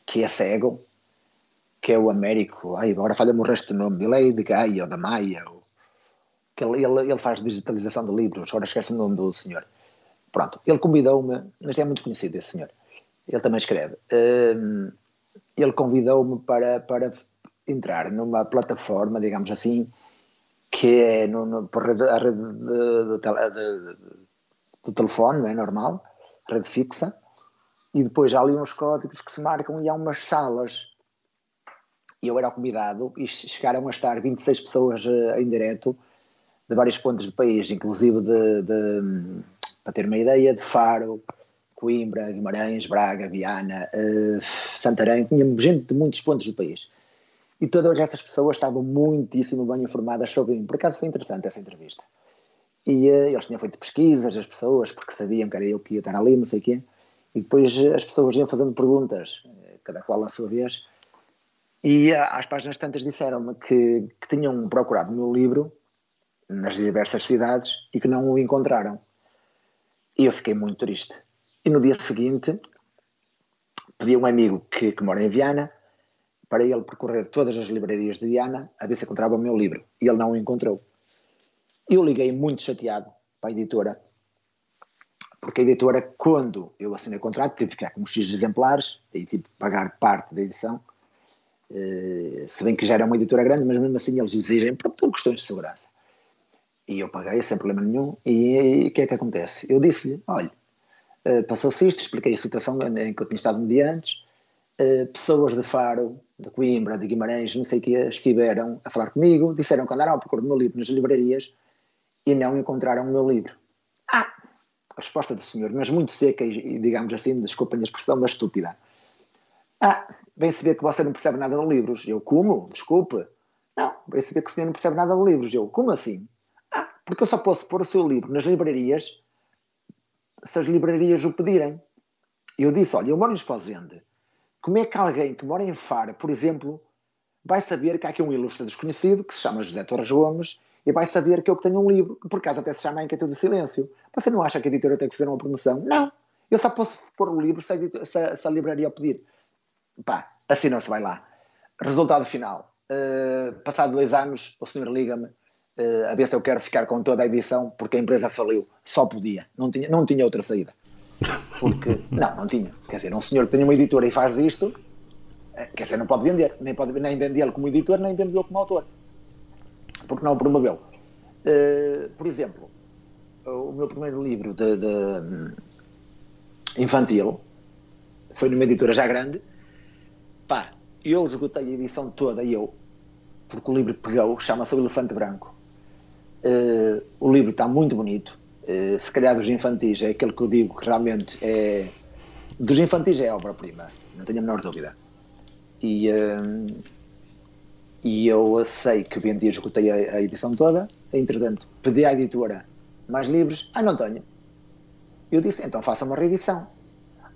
que é cego, que é o Américo, ai, agora falha-me o resto do nome, ele é de Gaia ou da Maia, ou, que ele, ele, ele, faz digitalização de livros, agora esquece o nome do senhor. Pronto, ele convidou-me, mas é muito conhecido esse senhor, ele também escreve. Um, ele convidou-me para, para entrar numa plataforma, digamos assim, que é no, no, por rede, a rede de, de, de, de telefone, é normal, rede fixa, e depois há ali uns códigos que se marcam e há umas salas. E eu era convidado e chegaram a estar 26 pessoas uh, em direto de vários pontos do país, inclusive de, de, para ter uma ideia, de Faro, Coimbra, Guimarães, Braga, Viana, uh, Santarém, tinha gente de muitos pontos do país. E todas essas pessoas estavam muitíssimo bem informadas sobre mim. Por acaso foi interessante essa entrevista. E uh, eles tinham feito pesquisas, as pessoas, porque sabiam que era eu que ia estar ali, não sei o quê. E depois uh, as pessoas iam fazendo perguntas, cada qual à sua vez. E às páginas tantas disseram-me que, que tinham procurado o meu livro nas diversas cidades e que não o encontraram. E eu fiquei muito triste. E no dia seguinte pedi a um amigo que, que mora em Viana para ele percorrer todas as livrarias de Viana a ver se encontrava o meu livro. E ele não o encontrou. Eu liguei muito chateado para a editora, porque a editora, quando eu assinei o contrato, tive que ficar com uns X exemplares e tive que pagar parte da edição. Uh, se bem que já era uma editora grande, mas mesmo assim eles exigem por, por questões de segurança. E eu paguei sem problema nenhum. E o que é que acontece? Eu disse-lhe: olha, uh, passou-se isto, expliquei a situação em que eu tinha estado mediante. Uh, pessoas de Faro, de Coimbra, de Guimarães, não sei o que, estiveram a falar comigo, disseram que andaram à procura do meu livro nas livrarias e não encontraram o meu livro. Ah! A resposta do senhor, mas muito seca e, digamos assim, desculpem a expressão, mas estúpida. Ah, vem-se ver que você não percebe nada de livros. Eu, como? Desculpe. Não, vem-se ver que o senhor não percebe nada de livros. Eu, como assim? Porque eu só posso pôr o seu livro nas livrarias se as livrarias o pedirem. Eu disse: Olha, eu moro em Esposende. Como é que alguém que mora em Faro, por exemplo, vai saber que há aqui um ilustre desconhecido que se chama José Torres Gomes e vai saber que eu tenho um livro, que por acaso até se chama A Inquietude do Silêncio. Você não acha que a editora tem que fazer uma promoção? Não. Eu só posso pôr o livro se a, se se a livraria pedir. Pá, assim não se vai lá. Resultado final. Uh, passado dois anos, o senhor liga-me uh, a ver se eu quero ficar com toda a edição, porque a empresa faliu. Só podia. Não tinha, não tinha outra saída. Porque, não, não tinha. Quer dizer, um senhor que tem uma editora e faz isto, eh, quer dizer, não pode vender. Nem, pode, nem vendê-lo como editor, nem vendê-lo como autor. Porque não o promoveu. Uh, por exemplo, o meu primeiro livro de, de hum, infantil foi numa editora já grande. Pá, eu esgotei a edição toda, eu, porque o livro pegou, chama-se O Elefante Branco. Uh, o livro está muito bonito. Uh, se calhar dos infantis é aquele que eu digo que realmente é. Dos infantis é obra-prima, não tenho a menor dúvida. E, uh, e eu sei que vendi e esgotei a, a, edição toda. Entretanto, pedi à editora mais livros. Ah, não tenho. Eu disse, então faça uma reedição.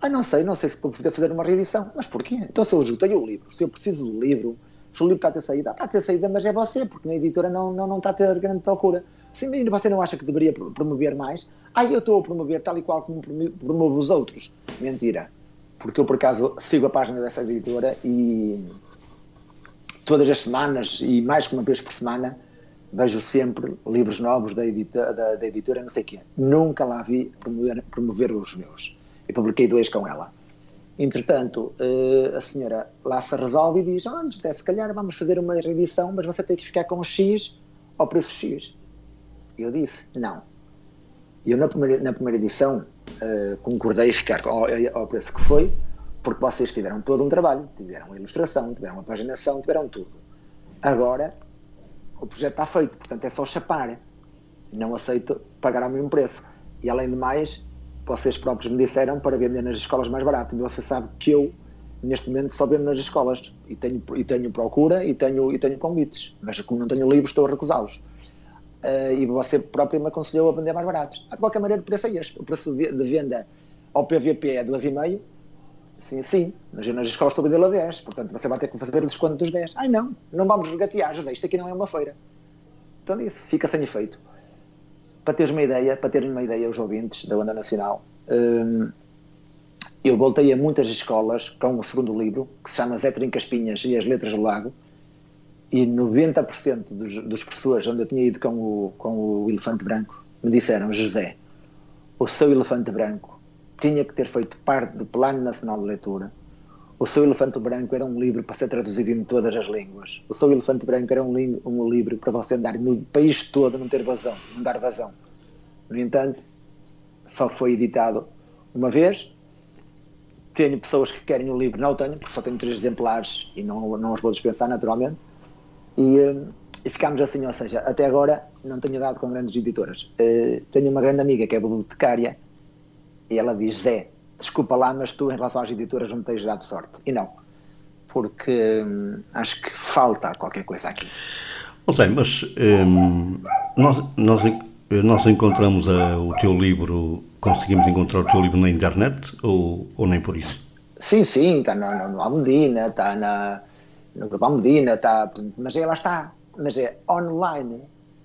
Ah, não sei, não sei se vou poder fazer uma reedição. Mas porquê? Então se eu esgotei o livro, se eu preciso do livro, livro está a ter saída, está a ter saída, mas é você, porque na editora não, não, não está a ter grande procura. Se você não acha que deveria promover mais, ah, eu estou a promover tal e qual como promovo os outros. Mentira. Porque eu, por acaso, sigo a página dessa editora e todas as semanas, e mais que uma vez por semana, vejo sempre livros novos da, edita, da, da editora, não sei quê. Nunca lá vi promover, promover os meus. E publiquei dois com ela. Entretanto, uh, a senhora lá se resolve e diz: Ah, José, se calhar vamos fazer uma reedição, mas você tem que ficar com X ao preço X. Eu disse: Não. Eu, na primeira, na primeira edição, uh, concordei ficar ao, ao, preço que foi, porque vocês tiveram todo um trabalho, tiveram uma ilustração, tiveram uma paginação, tiveram tudo. Agora, o projeto está feito, portanto é só chapar. Não aceito pagar ao mesmo preço. E além de mais, vocês próprios me disseram para vender nas escolas mais barato. E você sabe que eu, neste momento, só vendo nas escolas. E tenho, e tenho procura e tenho, e tenho convites. Mas como não tenho livros, estou a recusá-los. Uh, e você próprio me aconselhou a vender mais baratos. De qualquer maneira, o preço é este. O preço de venda ao PVP é 2,5. Sim, sim. Mas eu nas escolas estou a vendê-lo a 10. Portanto, você vai ter que fazer o desconto dos 10. Ai não, não vamos regatear, José. Isto aqui não é uma feira. Então, isso fica sem efeito para teres uma ideia, para terem uma ideia os ouvintes da Onda Nacional, hum, eu voltei a muitas escolas com o segundo livro, que se chama Zé Trincas Pinhas e as Letras do Lago, e 90% dos, dos professores onde eu tinha ido com o, com o Elefante Branco me disseram, José, o seu Elefante Branco tinha que ter feito parte do Plano Nacional de Leitura, o seu Elefante Branco era um livro para ser traduzido em todas as línguas. O seu Elefante Branco era um, li um livro para você andar no país todo, não ter vazão, não dar vazão. No entanto, só foi editado uma vez. Tenho pessoas que querem o livro, não o tenho, porque só tenho três exemplares e não, não os vou dispensar naturalmente. E, hum, e ficámos assim, ou seja, até agora não tenho dado com grandes editoras. Uh, tenho uma grande amiga que é bibliotecária e ela diz: Zé, desculpa lá, mas tu em relação às editoras não tens dado sorte. E não, porque hum, acho que falta qualquer coisa aqui. Sei, mas hum, nós, nós, nós encontramos a, o teu livro, conseguimos encontrar o teu livro na internet ou, ou nem por isso? Sim, sim, está no, no Almedina, está na, no Grupo Almedina, está, mas ela está, mas é online.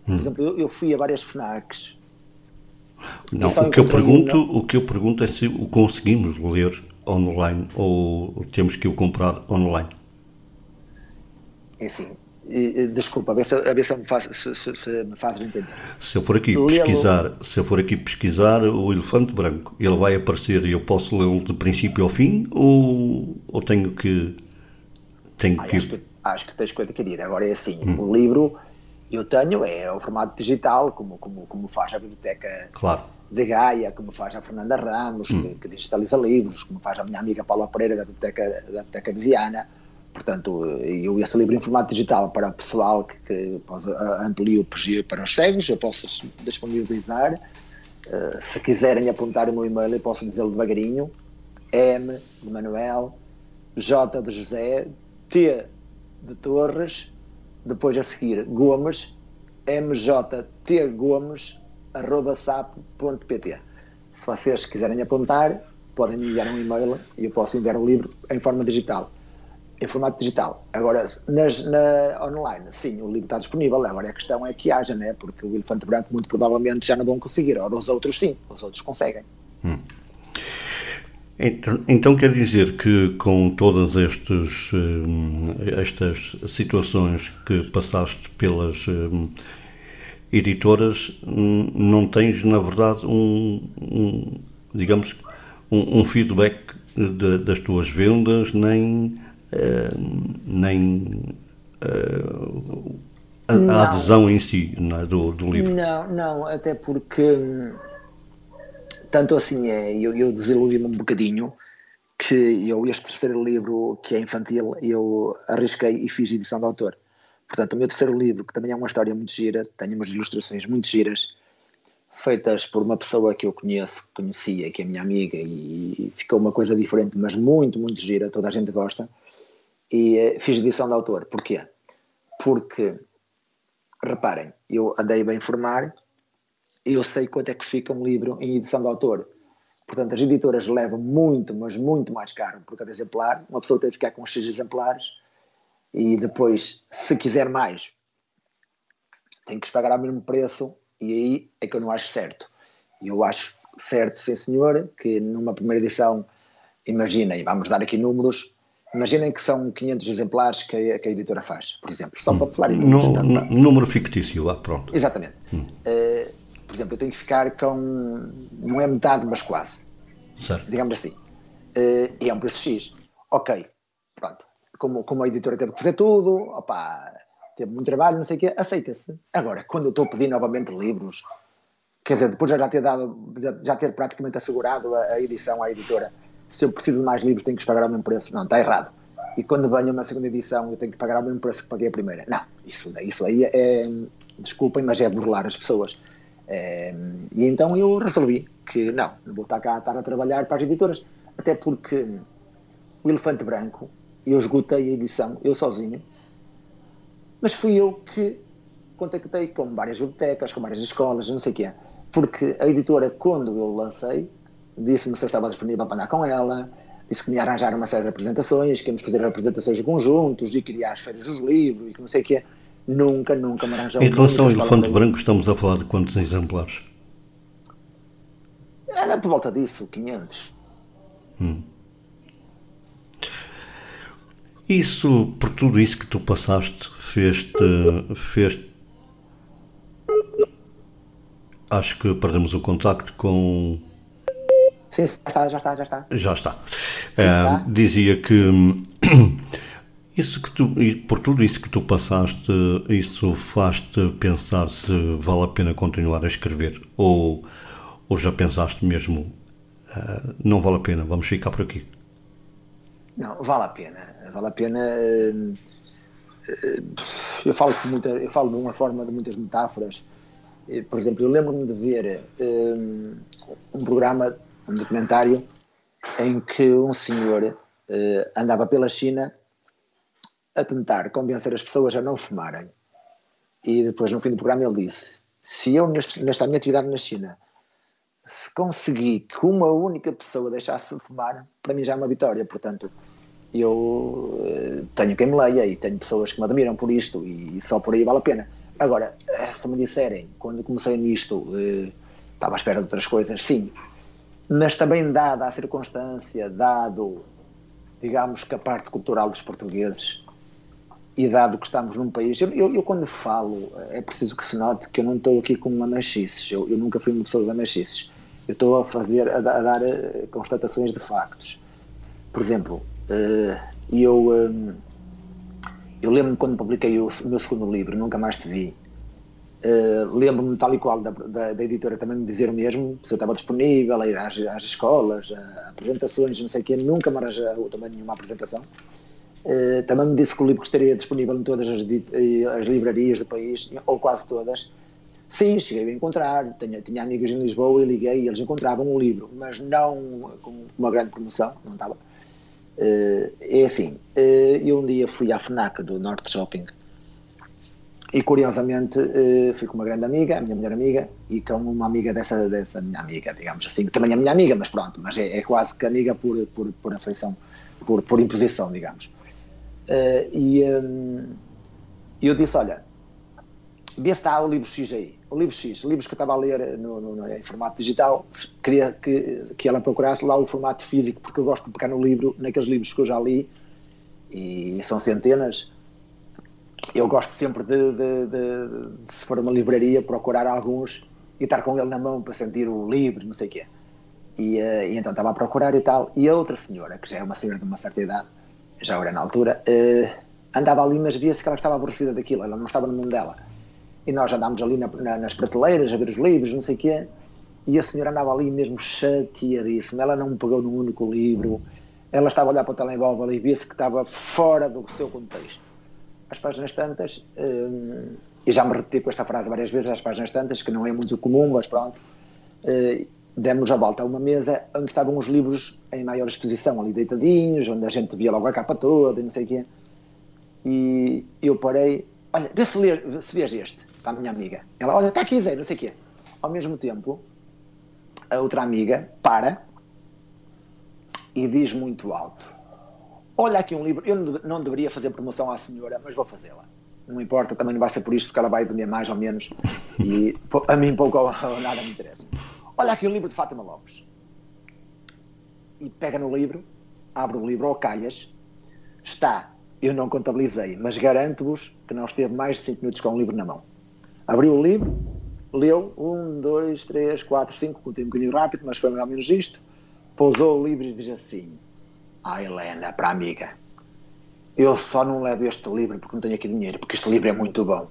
Por hum. exemplo, eu, eu fui a várias FNACs não, o que, eu pergunto, o que eu pergunto é se o conseguimos ler online ou temos que o comprar online. É assim, desculpa, a ver se, a ver se, me, faz, se, se, se me faz entender. Se eu for aqui pesquisar, se eu for aqui pesquisar o elefante branco, ele vai aparecer e eu posso lê-lo de princípio ao fim ou, ou tenho que tenho ah, que... Acho, que acho que tens que adquirir. Agora é assim, hum. o livro eu tenho é o formato digital, como, como, como faz a Biblioteca claro. de Gaia, como faz a Fernanda Ramos, hum. que, que, digitaliza livros, como faz a minha amiga Paula Pereira, da Biblioteca, da Biblioteca de Viana. Portanto, eu esse livro em formato digital para o pessoal que, que amplia o PG para os cegos, eu posso disponibilizar. Uh, se quiserem apontar o meu e-mail, eu posso dizê-lo devagarinho. M de Manuel, J de José, T de Torres, depois a seguir Gomes, mjtgomes.sap.pt. Se vocês quiserem apontar, podem me enviar um e-mail e eu posso enviar o livro em forma digital. em formato digital. Agora, nas, na online, sim, o livro está disponível. Agora a questão é que haja, né? porque o Elefante Branco muito provavelmente já não vão conseguir. Ora, os outros sim, os outros conseguem. Hum. Então, então, quer dizer que com todas estes, eh, estas situações que passaste pelas eh, editoras, não tens, na verdade, um, um digamos, um, um feedback de, das tuas vendas, nem, uh, nem uh, a, a, adesão em si é, do, do livro. Não, não, até porque tanto assim é, eu, eu desiludi-me um bocadinho que eu, este terceiro livro, que é infantil, eu arrisquei e fiz edição de autor. Portanto, o meu terceiro livro, que também é uma história muito gira, tem umas ilustrações muito giras, feitas por uma pessoa que eu conheço, conhecia, que é minha amiga, e ficou uma coisa diferente, mas muito, muito gira, toda a gente gosta. E eh, fiz edição de autor. Porquê? Porque, reparem, eu andei a informar eu sei quanto é que fica um livro em edição de autor. Portanto, as editoras levam muito, mas muito mais caro por cada exemplar. Uma pessoa tem que ficar com X exemplares e depois, se quiser mais, tem que pagar ao mesmo preço e aí é que eu não acho certo. Eu acho certo, sim senhor, que numa primeira edição, imaginem, vamos dar aqui números, imaginem que são 500 exemplares que a, que a editora faz, por exemplo, só hum. para falar em números. No, número fictício, ah, pronto. Exatamente. Hum. Uh, por exemplo, eu tenho que ficar com, não é metade, mas quase. Certo. Digamos assim. Uh, e é um preço X. Ok, pronto. Como, como a editora teve que fazer tudo, opa, teve muito trabalho, não sei o quê, aceita-se. Agora, quando eu estou a pedir novamente livros, quer dizer, depois de já ter dado, já ter praticamente assegurado a, a edição à editora, se eu preciso de mais livros tenho que pagar ao mesmo preço. Não, está errado. E quando venho uma segunda edição eu tenho que pagar ao mesmo preço que paguei a primeira. Não, isso, isso aí é, desculpem, mas é burlar as pessoas. É, e então eu resolvi que não, não vou estar cá estar a trabalhar para as editoras, até porque o Elefante Branco, eu esgotei a edição, eu sozinho, mas fui eu que contactei com várias bibliotecas, com várias escolas, não sei o quê. Porque a editora, quando eu lancei, disse-me se eu estava disponível para andar com ela, disse que me ia arranjar uma série de apresentações, que íamos fazer apresentações conjuntos e criar as feiras dos livros e que não sei o quê. Nunca, nunca me arranjou. Em relação ao elefante branco, estamos a falar de quantos exemplares? Era por volta disso, 500. Hum. Isso, por tudo isso que tu passaste, fez-te. Fez Acho que perdemos o contacto com. Sim, já está, já está, já está. Já está. Sim, uh, dizia que isso que tu, por tudo isso que tu passaste, isso faz-te pensar se vale a pena continuar a escrever ou, ou já pensaste mesmo uh, não vale a pena, vamos ficar por aqui? Não, vale a pena vale a pena. Eh, eh, eu falo, com muita, eu falo de uma forma de muitas metáforas. Por exemplo, eu lembro-me de ver um, um programa, um documentário, em que um senhor andava pela China a tentar convencer as pessoas a não fumarem. E depois, no fim do programa, ele disse: Se eu, nesta minha atividade na China, se conseguir que uma única pessoa deixasse de fumar, para mim já é uma vitória. Portanto, eu eh, tenho quem me leia e tenho pessoas que me admiram por isto e só por aí vale a pena. Agora, eh, se me disserem, quando comecei nisto, eh, estava à espera de outras coisas, sim, mas também dada a circunstância, dado, digamos que a parte cultural dos portugueses e dado que estamos num país, eu, eu, eu quando falo, é preciso que se note que eu não estou aqui com uma eu, eu nunca fui uma pessoa de machices, eu estou a fazer, a, a dar constatações de factos. Por exemplo, Uh, e eu, eu lembro-me quando publiquei o, meu segundo livro, Nunca Mais Te Vi. Uh, lembro-me tal e qual da, da, da, editora também me dizer o mesmo, se eu estava disponível a ir às, às escolas, a, apresentações, não sei o quê, nunca me arranjou também nenhuma apresentação. Uh, também me disse que o livro estaria disponível em todas as, as, livrarias do país, ou quase todas. Sim, cheguei a encontrar, tinha, tinha amigos em Lisboa e liguei e eles encontravam um livro, mas não com uma grande promoção, não estava. Uh, é assim, uh, eu um dia fui à FNAC do Norte Shopping e curiosamente fui com uma grande amiga, a minha melhor amiga, e com uma amiga dessa, dessa minha amiga, digamos assim, que também é minha amiga, mas pronto, mas é, é quase que amiga por, por, por afeição, por, por imposição, digamos. Uh, e um, eu disse: Olha, vê se está o livro X aí. O livro X, livros que eu estava a ler no, no, no, em formato digital, queria que, que ela procurasse lá o formato físico, porque eu gosto de pegar no livro, naqueles livros que eu já li, e são centenas. Eu gosto sempre de, de, de, de se for uma livraria, procurar alguns e estar com ele na mão para sentir o livro, não sei o quê. E, uh, e, então estava a procurar e tal. E a outra senhora, que já é uma senhora de uma certa idade, já era na altura, uh, andava ali, mas via-se que ela estava aborrecida daquilo, ela não estava no mundo dela. E nós andámos ali na, na, nas prateleiras a ver os livros, não sei o quê, e a senhora andava ali mesmo chateadíssima. Ela não pegou num único livro, ela estava a olhar para o telemóvel e via-se que estava fora do seu contexto. As páginas tantas, hum, e já me repeti com esta frase várias vezes, as páginas tantas, que não é muito comum, mas pronto, uh, demos a volta a uma mesa onde estavam os livros em maior exposição, ali deitadinhos, onde a gente via logo a capa toda e não sei o quê. E eu parei, olha, vê se, ler, se vês este, para a minha amiga. Ela, olha, está aqui, Zé, não sei o quê. Ao mesmo tempo, a outra amiga para e diz muito alto: Olha aqui um livro, eu não deveria fazer promoção à senhora, mas vou fazê-la. Não importa, também não vai ser por isto que ela vai vender mais ou menos. E a mim pouco ou nada me interessa. Olha aqui um livro de Fátima Lopes. E pega no livro, abre o livro ao calhas, está, eu não contabilizei, mas garanto-vos que não esteve mais de 5 minutos com o livro na mão. Abriu o livro, leu, um, dois, três, quatro, cinco, contei um bocadinho rápido, mas foi mais ou menos isto pousou o livro e diz assim: Ah, Helena, para a amiga, eu só não levo este livro porque não tenho aqui dinheiro, porque este livro é muito bom.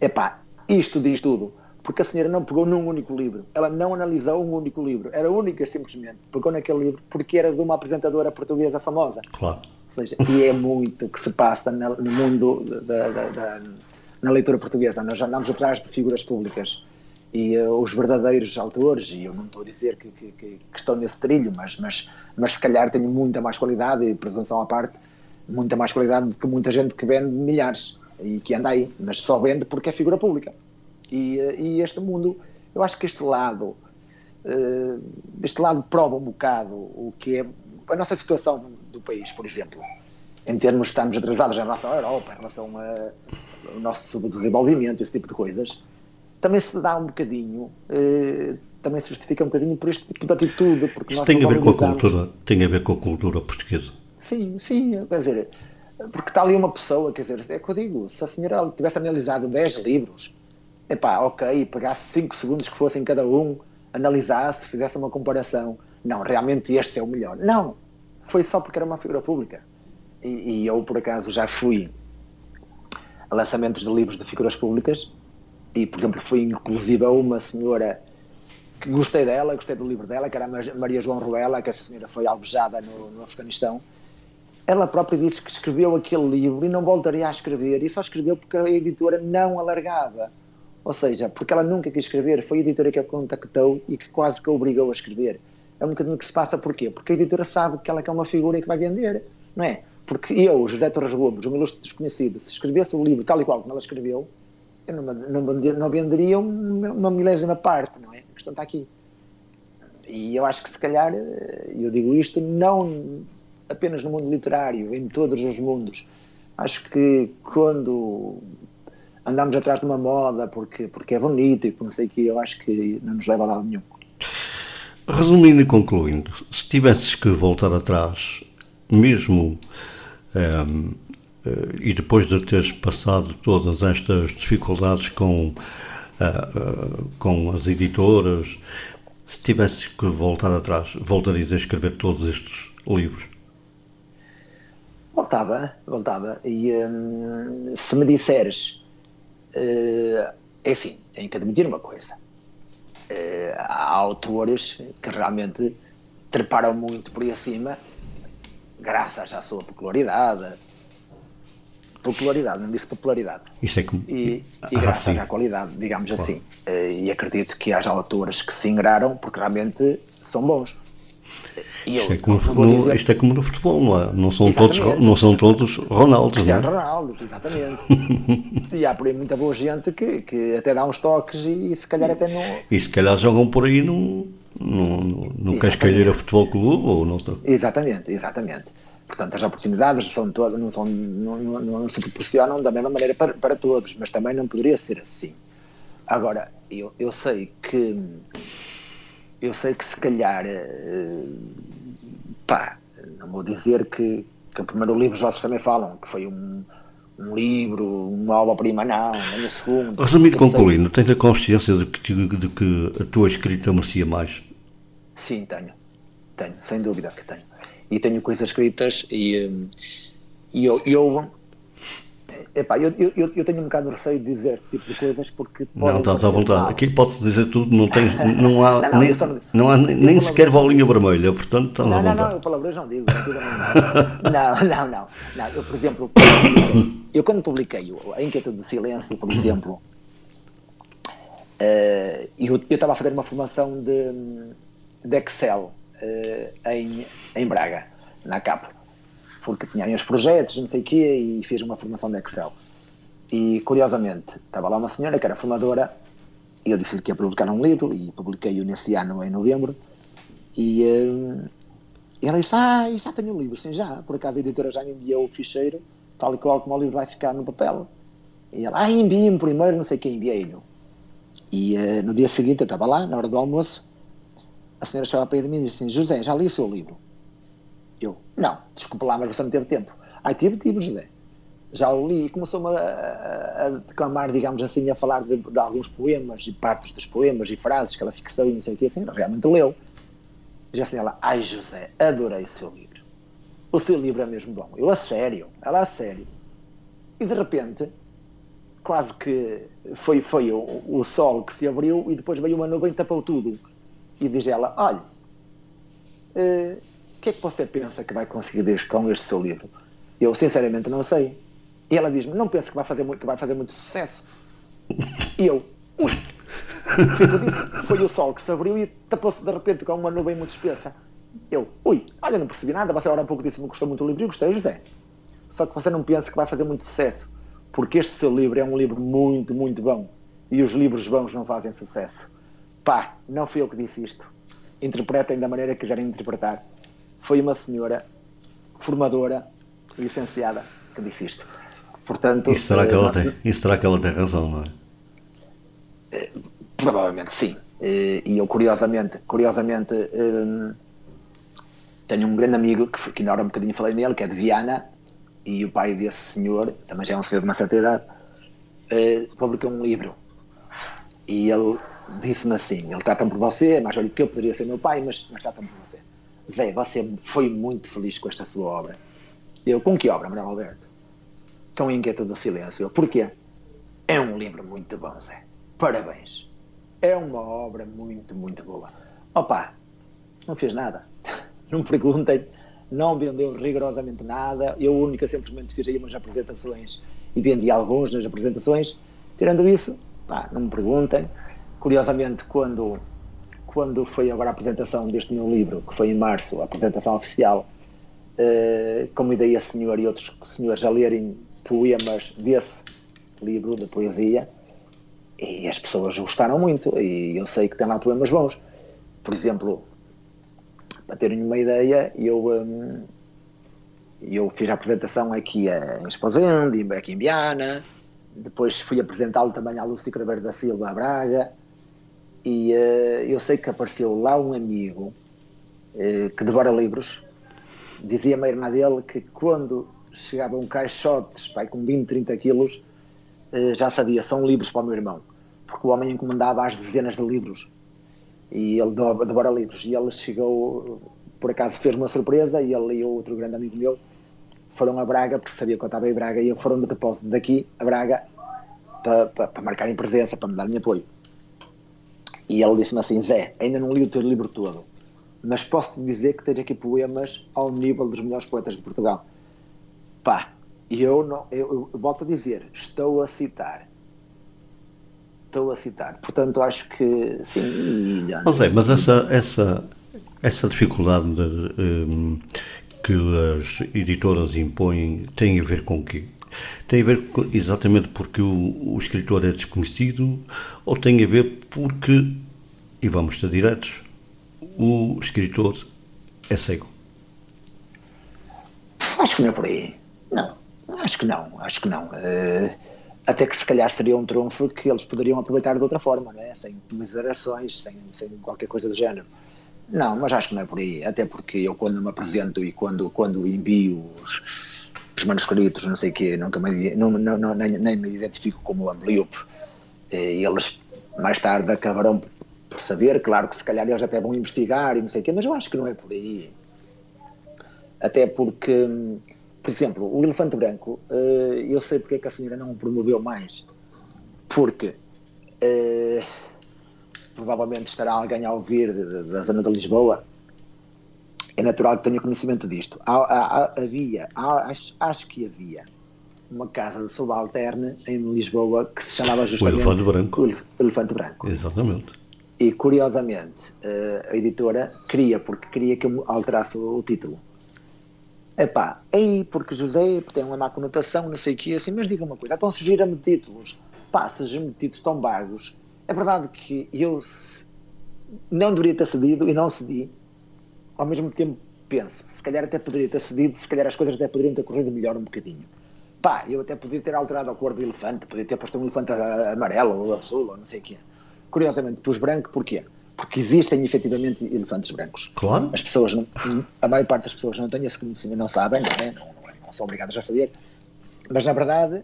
Epá, isto diz tudo. Porque a senhora não pegou num único livro, ela não analisou um único livro, era única simplesmente. Pegou naquele livro porque era de uma apresentadora portuguesa famosa. Claro. Ou seja, e é muito que se passa no mundo da, da, da, na leitura portuguesa. Nós andamos atrás de figuras públicas e uh, os verdadeiros autores, e eu não estou a dizer que, que, que, estão nesse trilho, mas, mas, mas se calhar tenho muita mais qualidade, e presunção à parte, muita mais qualidade do que muita gente que vende milhares e que anda aí, mas só vende porque é figura pública. E, uh, e este mundo, eu acho que este lado, uh, este lado prova um bocado o que é a nossa situação do país, por exemplo. Em termos, estamos atrasados em relação à Europa, em relação ao nosso subdesenvolvimento, esse tipo de coisas também se dá um bocadinho, eh, também se justifica um bocadinho por este tipo de atitude. Porque Isso tem a ver com a cultura, tem a ver com a cultura portuguesa. Sim, sim, quer dizer, porque está ali uma pessoa, quer dizer, é que eu digo, se a senhora tivesse analisado 10 livros, epá, ok, pegasse 5 segundos que fossem cada um, analisasse, fizesse uma comparação, não, realmente este é o melhor. Não, foi só porque era uma figura pública. E, e eu, por acaso, já fui a lançamentos de livros de figuras públicas e, por exemplo, fui inclusive a uma senhora que gostei dela, gostei do livro dela, que era a Maria João Ruela, que essa senhora foi albejada no, no Afeganistão. Ela própria disse que escreveu aquele livro e não voltaria a escrever, e só escreveu porque a editora não alargava. Ou seja, porque ela nunca quis escrever, foi a editora que a contactou e que quase que a obrigou a escrever. É um bocadinho que se passa porquê? Porque a editora sabe que ela é uma figura e que vai vender, não é? Porque eu, José Torres Gomes, um ilustre desconhecido, se escrevesse o livro tal e qual como ela escreveu, eu não, não, não venderia uma milésima parte, não é? A questão está aqui. E eu acho que se calhar, eh, eu digo isto não apenas no mundo literário, em todos os mundos. Acho que quando andamos atrás de uma moda porque, porque é bonito e por não sei o que, eu acho que não nos leva a lado nenhum. Resumindo e concluindo, se tivesses que voltar atrás, mesmo ehm, e depois de teres passado todas estas dificuldades com, com as editoras, se tivesses que voltar atrás, voltarias a escrever todos estes livros? Voltava, voltava. E hum, se me disseres, uh, é assim, tenho que admitir uma coisa. Uh, há autores que realmente treparam muito por aí acima, graças à sua popularidade, popularidade, não disse popularidade. Isso é como... E, e ah, graças à qualidade, digamos claro. assim. Eh, e acredito que haja autores que se ingraram porque realmente são bons. Isto, é como, no, dizer... isto é como no futebol, não é? Não são, todos, não são todos Ronaldos, não é? Exatamente. (laughs) e há por aí muita boa gente que, que até dá uns toques e, e se calhar até não. E se calhar jogam por aí num, num, num Cascalheira Futebol Clube ou noutra. Exatamente, exatamente. portanto, as oportunidades são todas, não, são, não, não, não, se proporcionam da mesma maneira para, para todos, mas também não poderia ser assim. Agora, eu, eu sei que eu sei que se calhar pá, não vou dizer que, que o primeiro livro já também falam, que foi um, um livro, uma obra-prima, não, nem o segundo. Resumindo, concluindo, tens a consciência de que, de que a tua escrita merecia mais? Sim, tenho. Tenho, sem dúvida que tenho. E tenho coisas escritas e, e eu, eu Epá, eu, eu, eu tenho um bocado de receio de dizer este tipo de coisas porque. Não, estás à vontade. Mal. Aqui pode dizer tudo, não, tens, (laughs) não há, não, não, nem, não, não há nem sequer bolinha vermelha, portanto estás não, à vontade. Não, não, palavras não digo. Não, (laughs) não, não, não. Eu, por exemplo, eu quando publiquei A Inquietude de Silêncio, por exemplo, uh, eu estava a fazer uma formação de, de Excel uh, em, em Braga, na CAP porque tinha aí uns projetos, não sei o quê, e fiz uma formação de Excel. E, curiosamente, estava lá uma senhora que era formadora, e eu disse-lhe que ia publicar um livro, e publiquei-o nesse ano, em novembro, e, uh, e ela disse, ah, já tenho um livro, sim, já, por acaso a editora já me enviou o ficheiro, tal e qual como o livro vai ficar no papel. E ela, ah, envie-me primeiro, não sei quem, enviei-lhe. E uh, no dia seguinte eu estava lá, na hora do almoço, a senhora chegou para de mim e disse assim, José, já li o seu livro? Eu, não, desculpa lá, mas você não teve tempo. Ai, tive, tive, José. Já o li e começou-me a, a, declamar, digamos assim, a falar de, de, alguns poemas e partes dos poemas e frases que ela fixou e não sei o que, assim, realmente leu. Já assim, ela, ai José, adorei o seu livro. O seu livro é mesmo bom. Eu, a sério, ela, a sério. E de repente, quase que foi, foi o, o sol que se abriu e depois veio uma nuvem e tapou tudo. E diz ela, olha, uh, que é que você pensa que vai conseguir com este seu livro? Eu, sinceramente, não sei. E ela diz-me, não pensa que vai fazer muito, que vai fazer muito sucesso? E eu, ui! foi o sol que se abriu e tapou-se de repente com uma nuvem muito espessa. Eu, ui, olha, não percebi nada. Você agora há pouco disse-me que gostou muito do livro. Eu gostei, José. Só que você não pensa que vai fazer muito sucesso. Porque este seu livro é um livro muito, muito bom. E os livros bons não fazem sucesso. Pá, não fui eu que disse isto. Interpretem da maneira que quiserem interpretar foi uma senhora formadora, licenciada, que disse isto. Portanto, isso, será que ela eh, tem, isso será que ela tem razão, não é? Eh, provavelmente sim. Eh, e eu, curiosamente, curiosamente tenho um grande amigo que, que ainda hora um bocadinho falei nele, que é de Viana, e o pai desse senhor, também já é um senhor de uma certa idade, publicou um livro. E ele disse-me assim: ele trata-me por você, é mais velho que eu, poderia ser meu pai, mas, mas trata-me por você. Zé, você foi muito feliz com esta sua obra. Eu, com que obra, Manuel Alberto? Com Inquietude do Silêncio. Porquê? É um livro muito bom, Zé. Parabéns. É uma obra muito, muito boa. Opa, não fez nada. (laughs) Não me perguntem, não vendeu rigorosamente nada. Eu, única, simplesmente fiz aí umas apresentações e vendi alguns nas apresentações. Tirando isso, pá, não me perguntem. Curiosamente, quando quando foi agora a apresentação deste meu livro, que foi em março, a apresentação oficial, uh, convidei a senhora e outros senhores a lerem poemas desse livro de poesia e as pessoas gostaram muito e eu sei que tem lá poemas bons. Por exemplo, para terem uma ideia, eu, um, eu fiz a apresentação aqui em Esposende, aqui em Biana, depois fui apresentá-lo também à Lúcia Craveiro da Silva, a Braga, e uh, eu sei que apareceu lá um amigo uh, que devora livros. Dizia-me a irmã dele que quando chegava um caixote pai, com 20, 30 quilos, uh, já sabia, são livros para o meu irmão. Porque o homem encomendava às dezenas de livros. E ele devora livros. E ele chegou, por acaso fez uma surpresa, e ele e outro grande amigo meu foram a Braga, porque sabia que eu estava em Braga, e foram de propósito daqui a Braga para, para, para marcarem presença, para me darem apoio. E ele disse-me assim: Zé, ainda não li o teu livro todo, mas posso-te dizer que tens aqui poemas ao nível dos melhores poetas de Portugal. Pá, e eu, não, eu, eu volto a dizer: estou a citar. Estou a citar. Portanto, acho que sim. Oh, Zé, mas essa, essa, essa dificuldade de, um, que as editoras impõem tem a ver com o quê? Tem a ver exatamente porque o, o escritor é desconhecido ou tem a ver porque, e vamos ser diretos, o escritor é cego? Acho que não é por aí. Não, acho que não, acho que não. Uh, até que se calhar seria um trunfo que eles poderiam aproveitar de outra forma, né? sem miserações, sem, sem qualquer coisa do género. Não, mas acho que não é por aí. Até porque eu, quando me apresento e quando, quando envio os, os manuscritos, não sei o quê, nunca me, não, não, nem, nem, me identifico como ambliope. E eles mais tarde acabarão por saber, claro que se calhar eles até vão investigar e não sei o quê, mas eu acho que não é por aí. Até porque, por exemplo, o elefante branco, eh, eu sei porque é que a senhora não o promoveu mais. Porque uh, provavelmente estará alguém a ouvir da zona de Lisboa. É natural que tenha conhecimento disto. Há, há, havia, há, acho, acho, que havia uma casa de subalterne em Lisboa que se chamava justamente o Elefante Branco. O Elefante Branco. Exatamente. E curiosamente, eh, a editora queria, porque queria que eu alterasse o título. Epá, aí porque José tem uma má conotação, não sei o que, assim, mas diga uma coisa, então sugira-me títulos, pá, me títulos tão vagos. É verdade que eu não deveria ter cedido e não cedi. Ao mesmo tempo penso, se calhar até poderia ter cedido, se calhar as coisas até poderiam ter corrido melhor um bocadinho. Pá, eu até podia ter alterado a cor do elefante, podia ter posto um elefante amarelo ou azul ou não sei o que. Curiosamente, pus branco, porquê? porque existem efetivamente elefantes brancos. Claro. As pessoas, não, a maior parte das pessoas não tem esse conhecimento, não sabem, não, é? não, não, são obrigadas a saber, mas na verdade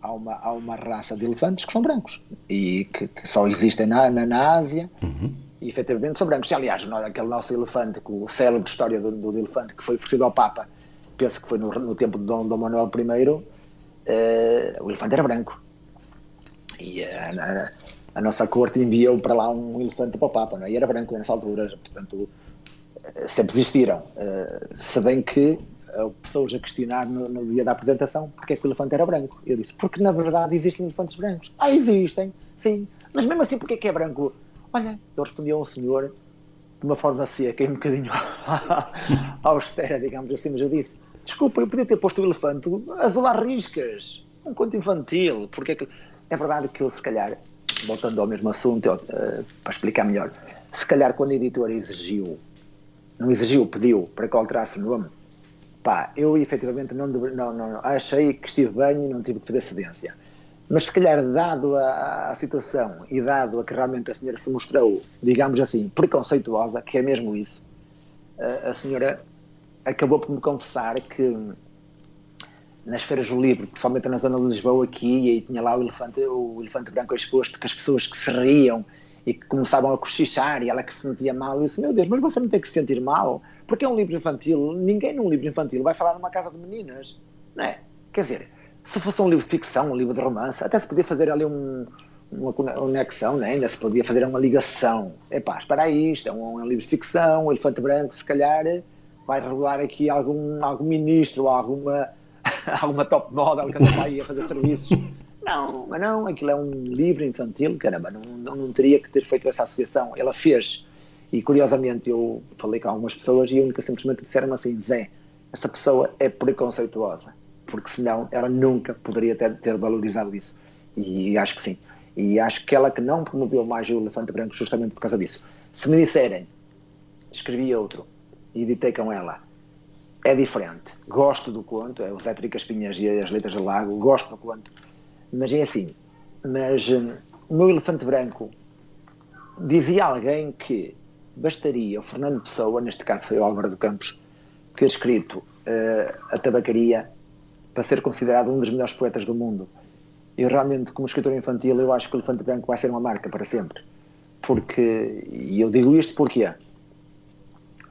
há uma, há uma raça de elefantes que são brancos e que, que só existem na, na, na Ásia uhum. E efetivamente são brancos. Aliás, aquele nosso elefante, o célebre história do, do, elefante que foi oferecido ao Papa, penso que foi no, no tempo de Dom, Dom Manuel I, uh, o elefante era branco. E uh, a nossa corte enviou para lá um elefante para o Papa, não é? e era branco nessa altura, portanto, eh, sempre existiram. Uh, se bem que uh, pessoas a questionar no, no, dia da apresentação porque é que o elefante era branco. Eu disse, porque na verdade existem elefantes brancos. Ah, existem, sim, mas mesmo assim, porque é que é branco? Olha, eu respondi a um senhor de uma forma seca e um bocadinho (laughs) austera, digamos assim, mas eu disse, desculpa, eu podia ter posto o elefante azul às riscas, um conto infantil, porque é que... É verdade que eu, se calhar, voltando ao mesmo assunto, uh, para explicar melhor, se calhar quando a editora exigiu, não exigiu, pediu para que alterasse o nome, pá, eu efetivamente não, não, não, achei que estive bem e não tive que fazer cedência. Mas se calhar, dado a, a, situação e dado a que realmente a senhora se mostrou, digamos assim, preconceituosa, que é mesmo isso, a, a senhora acabou por me confessar que nas feiras do livro, principalmente na zona de Lisboa aqui, e tinha lá o elefante, o elefante branco exposto, que as pessoas que se riam e que começavam a cochichar e ela que se sentia mal, eu disse, meu Deus, mas você não tem que se sentir mal, porque é um livro infantil, ninguém num livro infantil vai falar numa casa de meninas, não é? Quer dizer, se fosse um livro de ficção, um livro de romance, até se podia fazer ali um, uma conexão, né? ainda se podia fazer uma ligação. É pá, espera aí, isto é um, é um livro de ficção, um elefante branco, se calhar vai revelar aqui algum, algum ministro, alguma (laughs) alguma top model que anda aí a fazer serviços. Não, mas não, aquilo é um livro infantil, caramba, não, não, não, teria que ter feito essa associação. Ela fez. E curiosamente eu falei com algumas pessoas e a única simplesmente disseram assim: Zé, essa pessoa é preconceituosa, porque senão ela nunca poderia ter, ter valorizado isso. E acho que sim. E acho que ela que não promoveu mais o Elefante Branco justamente por causa disso. Se me disserem, escrevi outro e editei com ela, é diferente. Gosto do conto, é o Zé Trica Espinhas e as Letras do Lago, gosto do conto, mas é assim. Mas um, o meu elefante branco dizia alguém que bastaria o Fernando Pessoa, neste caso foi o Álvaro do Campos, ter escrito uh, A Tabacaria para ser considerado um dos melhores poetas do mundo. E realmente, como escritor infantil, eu acho que o Elefante Branco vai ser uma marca para sempre. Porque, e eu digo isto porque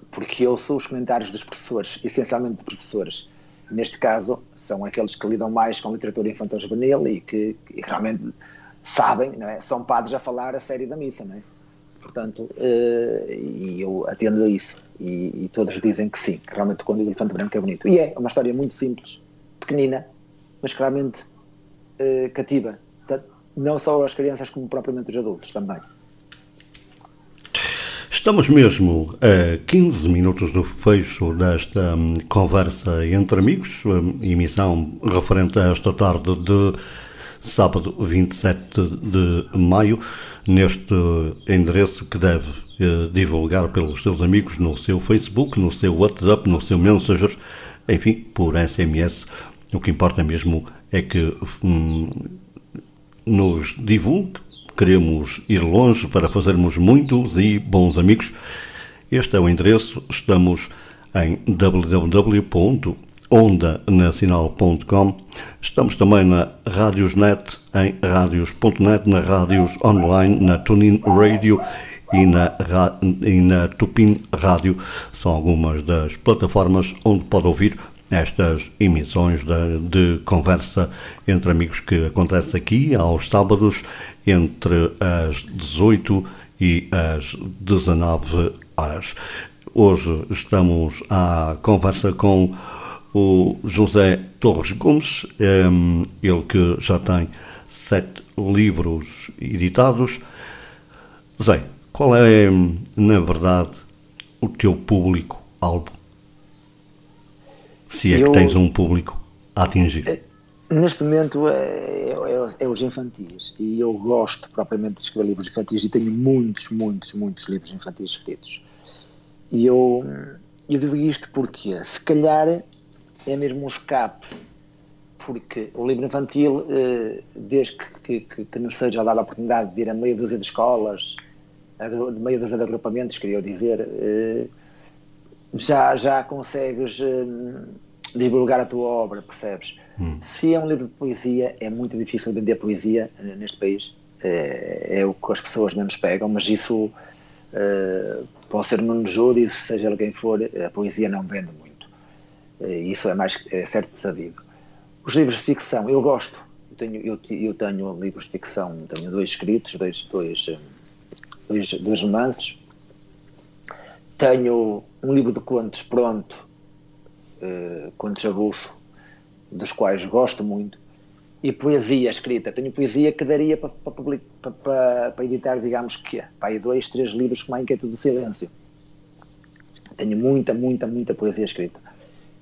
porque eu sou os comentários dos professores, essencialmente de professores. Neste caso, são aqueles que lidam mais com literatura infantil juvenil e que, que realmente sabem, não é? são padres a falar a série da missa. Não é? Portanto, uh, e eu atendo a isso. E, e, todos dizem que sim, que realmente quando o elefante branco é bonito. E é uma história muito simples, pequenina, mas que realmente uh, cativa. Não só as crianças, como propriamente os adultos também. Estamos mesmo a 15 minutos do fecho desta hum, conversa entre amigos, hum, emissão referente a esta tarde de sábado 27 de maio, neste endereço que deve eh, divulgar pelos seus amigos no seu Facebook, no seu WhatsApp, no seu Messenger, enfim, por SMS. O que importa mesmo é que hum, nos divulgue. Queremos ir longe para fazermos muitos e bons amigos. Este é o endereço. Estamos em www.ondanacional.com. Estamos também na Radiosnet, em radios.net, na Rádios Online, na TuneIn Radio e na, e na Tupin Rádio. São algumas das plataformas onde pode ouvir estas emissões de, de, conversa entre amigos que acontece aqui aos sábados entre as 18 e as 19 horas. Hoje estamos à conversa com o José Torres Gomes, ehm, ele que já tem sete livros editados. Zé, qual é, na verdade, o teu público-alvo? Se é Eu, que tens um público a atingir. É, neste momento é, é, é, os infantis e eu gosto propriamente de escrever livros infantis e tenho muitos, muitos, muitos livros infantis escritos. E eu, eu digo isto porque, se calhar, é mesmo um escape, porque o livro infantil, eh, desde que, que, que nos seja dada a oportunidade de vir a meia dúzia de escolas, de meia dúzia de agrupamentos, queria dizer, eh, já, já consegues eh, divulgar a tua obra, percebes? Hum. Se é um livro de poesia, é muito difícil vender poesia neste país. É, é o que as pessoas menos pegam, mas isso uh, pode ser no Júri, seja ele quem for, a poesia não vende muito. Uh, isso é mais é certo de sabido. Os livros de ficção, eu gosto. Eu tenho, eu, eu tenho livros de ficção, tenho dois escritos, dois, dois, dois, dois romances. Tenho um livro de contos pronto, uh, contos a bufo, dos quais gosto muito e poesia escrita. Tenho poesia que daria para, para, para, para editar, digamos que para dois, três livros como a Inquietude do Silêncio. Tenho muita, muita, muita poesia escrita.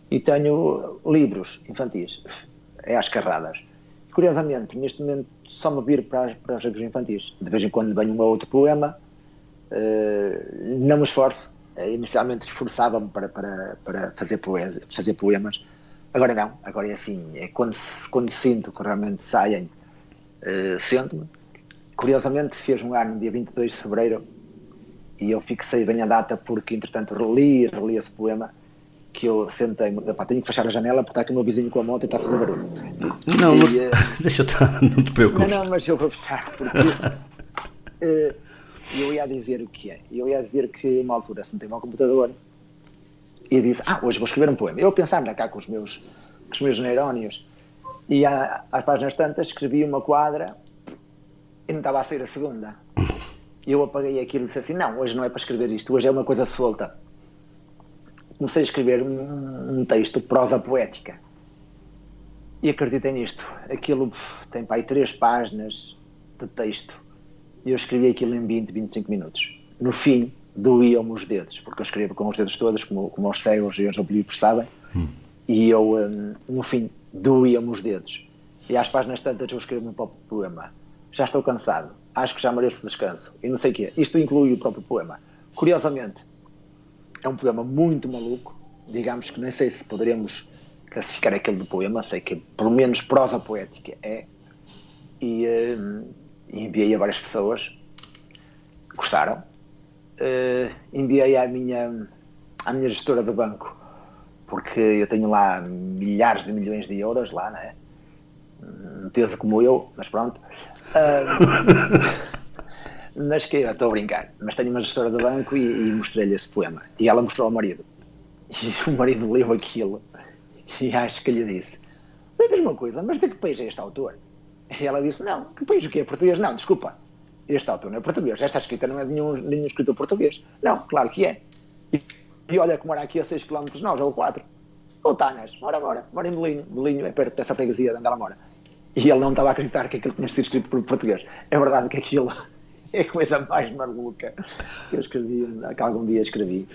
E tenho livros infantis, é às carradas. Curiosamente, neste momento só me viro para, para os livros infantis. De vez em quando venho um ou outro poema, uh, não me esforço. Uh, inicialmente esforçava-me para, para, para fazer, poesia, fazer poemas, Agora não, agora é assim, é quando, quando sinto que realmente saem, uh, sento-me. Curiosamente fez um ano, dia 22 de Fevereiro, e eu fixei bem a data porque entretanto reli, reli esse poema, que eu sentei-me, tenho que fechar a janela porque está aqui o meu vizinho com a moto e está a fazer barulho. Não, e, não uh, (laughs) deixa estar, não te preocupes. Não, não, mas eu vou fechar porque uh, (laughs) eu ia dizer o que é. Eu ia dizer que uma altura sentei-me ao computador e disse, ah, hoje vou escrever um poema. Eu pensava cá com os meus, com os meus neurónios e às páginas tantas escrevi uma quadra e não estava a sair a segunda. Eu apaguei aquilo e disse assim, não, hoje não é para escrever isto, hoje é uma coisa solta. Comecei a escrever um, um texto, prosa poética. E acreditei nisto. Aquilo tem para aí três páginas de texto. E eu escrevi aquilo em 20, 25 minutos. No fim, doíam-me os dedos, porque eu escrevo com os dedos todos, como, como os cegos e os oblíquos sabem, hum. e eu, um, no fim, doíam-me os dedos. E às páginas tantas eu escrevo um próprio poema. Já estou cansado, acho que já mereço descanso, e não sei o quê. Isto inclui o próprio poema. Curiosamente, é um poema muito maluco, digamos que nem sei se poderíamos classificar aquele de poema, sei que pelo menos prosa poética é, e, um, enviei a várias pessoas, gostaram, uh, enviei à minha, à minha gestora do banco, porque eu tenho lá milhares de milhões de euros lá, não é? Metesa como eu, mas pronto. Uh, (laughs) mas que estou a brincar. Mas tenho uma gestora do banco e, e mostrei-lhe esse poema. E ela mostrou ao marido. E (laughs) o marido leu aquilo e acho que lhe disse: Diz uma coisa, mas de que país é este autor? E ela disse: Não, que país o quê? Português? Não, desculpa este autor não é português, esta escrita não é de nenhum, nenhum escritor português. Não, claro que é. E, e olha que mora aqui a 6 km de nós, ou 4. Ou mora, mora, mora em Belinho. Belinho é perto dessa freguesia de onde ela mora. E ele não estava a acreditar que aquilo tinha sido escrito por português. É verdade que aquilo (laughs) é a coisa mais maluca que eu escrevi, que algum dia escrevi.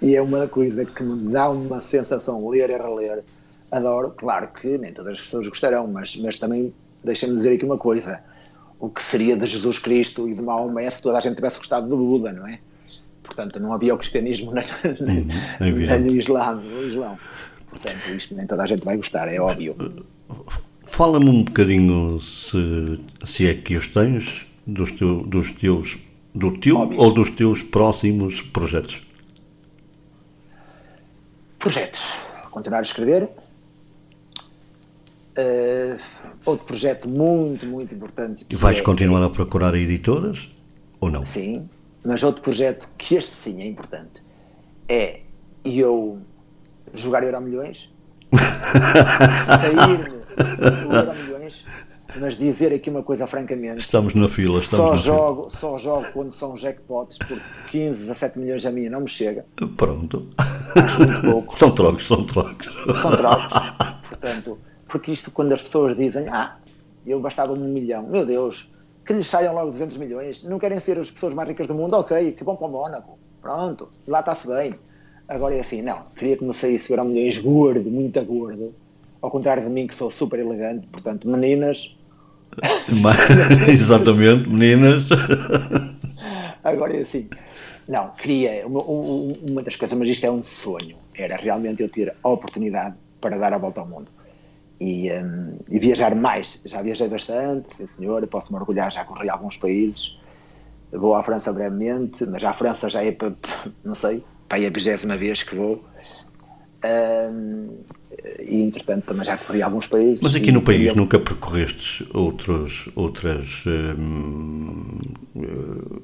E é uma coisa que me dá uma sensação ler e reler. Adoro, claro que nem todas as pessoas gostarão, mas, mas também deixem-me dizer aqui uma coisa o que seria de Jesus Cristo e de Maomé se toda a gente tivesse gostado do Buda, não é? Portanto, não havia o cristianismo nem, (laughs) uhum, é nem o Islã, o Islão. Portanto, isto nem toda a gente vai gostar, é óbvio. Fala-me um bocadinho, se, se é que os tens, dos, teu, dos teus, do teu óbvio. ou dos teus próximos projetos. Projetos. Continuar a escrever. Uh, outro projeto muito, muito importante. E vais é, continuar a procurar editoras ou não? Sim, mas outro projeto que este sim é importante é eu jogar Euro Milhões, (laughs) sair-me do Euro Milhões, mas dizer aqui uma coisa francamente. Estamos na fila, estamos só na jogo, fila. Só jogo quando são jackpots, porque 15, 17 milhões a mim não me chega. Pronto. Acho muito pouco. (laughs) São trocos, são trocos. São trocos. Portanto, porque isto quando as pessoas dizem, ah, eu bastava um milhão, meu Deus, que lhes saiam logo 200 milhões, não querem ser as pessoas mais ricas do mundo, ok, que bom para o Mónaco, pronto, lá está-se bem. Agora é assim, não, queria que me saísse o milhões gordo, muito gordo, ao contrário de mim que sou super elegante, portanto, meninas... (laughs) Exatamente, meninas... (laughs) Agora é assim, não, queria, uma, uma das coisas, mas isto é um sonho, era realmente eu ter a oportunidade para dar a volta ao mundo e, um, e, viajar mais. Já viajei bastante, sim senhor, posso me orgulhar, já corri alguns países. Vou à França brevemente, mas à França já é para, não sei, para a vigésima vez que vou. Um, e entretanto também já corri alguns países. Mas aqui no país eu... nunca percorrestes outros, outras. Um, uh,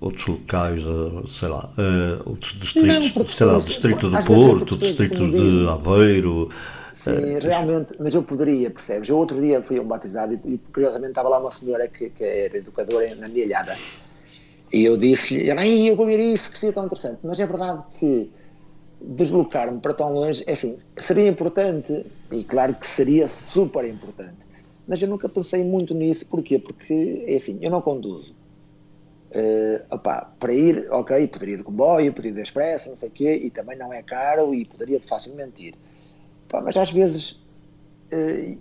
outros locais, uh, sei lá, uh, outros distritos, não, sei lá, distrito do Porto, o distrito de Aveiro, Sim, é, realmente, mas eu poderia, percebes? Eu outro dia fui a um batizado e, curiosamente estava lá uma senhora que, que era educadora na minha alhada e eu disse-lhe, ai, eu vou ver isso, que seria tão interessante. Mas é verdade que deslocar-me para tão longe, é assim, seria importante e claro que seria super importante. Mas eu nunca pensei muito nisso, porquê? Porque, é assim, eu não conduzo. Uh, opá, para ir, ok, poderia de comboio, poderia de expresso, não sei o quê, e também não é caro e poderia facilmente ir Pá, mas às vezes eh,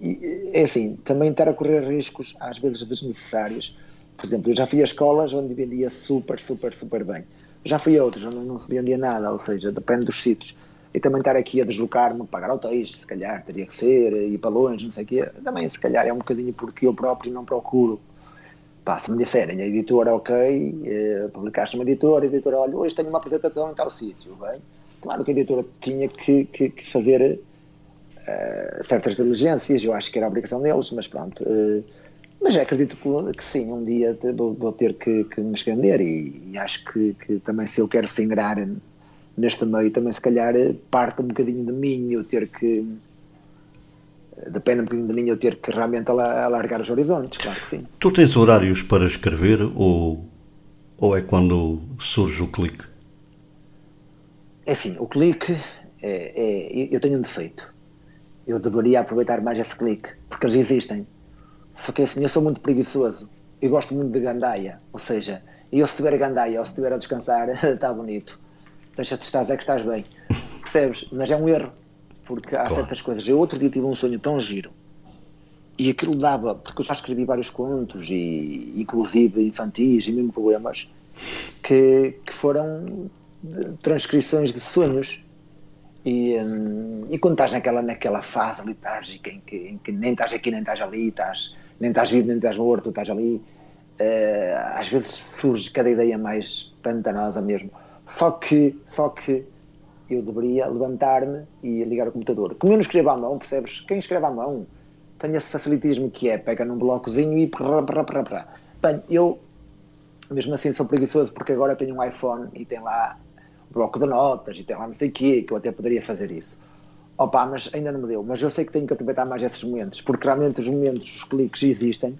é assim, também estar a correr riscos, às vezes desnecessários. Por exemplo, eu já fui a escolas onde vendia super, super, super bem. Já fui a outras onde não se vendia nada, ou seja, depende dos sítios. E também estar aqui a deslocar-me, pagar hotéis, se calhar teria que ser, ir para longe, não sei o quê. Também, se calhar, é um bocadinho porque eu próprio não procuro. Pá, se me disserem, a editora, ok, eh, publicaste uma editora, a editora, olha, hoje tenho uma apresentação em tal sítio, bem? Claro que a editora tinha que, que, que fazer uh, certas diligências, eu acho que era a obrigação deles, mas pronto. Uh, mas acredito que, que, sim, um dia vou, vou ter que, que, me estender e, e acho que, que, também se eu quero se ingrar neste meio, também se calhar parte um bocadinho de mim eu ter que depende um bocadinho de mim eu ter que realmente alargar os horizontes, claro que sim. Tu tens horários para escrever ou, ou é quando surge o clique? É assim, o clique é, é, eu tenho um defeito eu deveria aproveitar mais esse clique, porque eles existem. Só que assim, eu sou muito preguiçoso. Eu gosto muito de gandaia. Ou seja, eu se estiver a gandaia ou se estiver a descansar, está (laughs) bonito. Deixa-te estás é que estás bem. Percebes? Mas é um erro. Porque há claro. certas coisas. Eu outro dia tive um sonho tão giro. E aquilo dava, porque eu já escrevi vários contos, e inclusive infantis e mesmo poemas, que, que foram transcrições de sonhos e, hum, e quando estás naquela, naquela fase letárgica em que, em que nem estás aqui, nem estás ali, estás, nem estás vivo, nem estás morto, estás ali, uh, às vezes surge cada ideia mais pantanosa mesmo. Só que, só que eu deveria levantar-me e ligar o computador. Como eu não escrevo à mão, percebes? Quem escreve à mão tem esse facilitismo que é, pega num blocozinho e prá, prá, prá, prá. Bem, eu mesmo assim sou preguiçoso porque agora tenho um iPhone e tem lá bloco de notas e tem lá não sei o quê, que eu até poderia fazer isso. Opa, mas ainda não me deu. Mas eu sei que tenho que aproveitar mais esses momentos, porque realmente os momentos, os cliques existem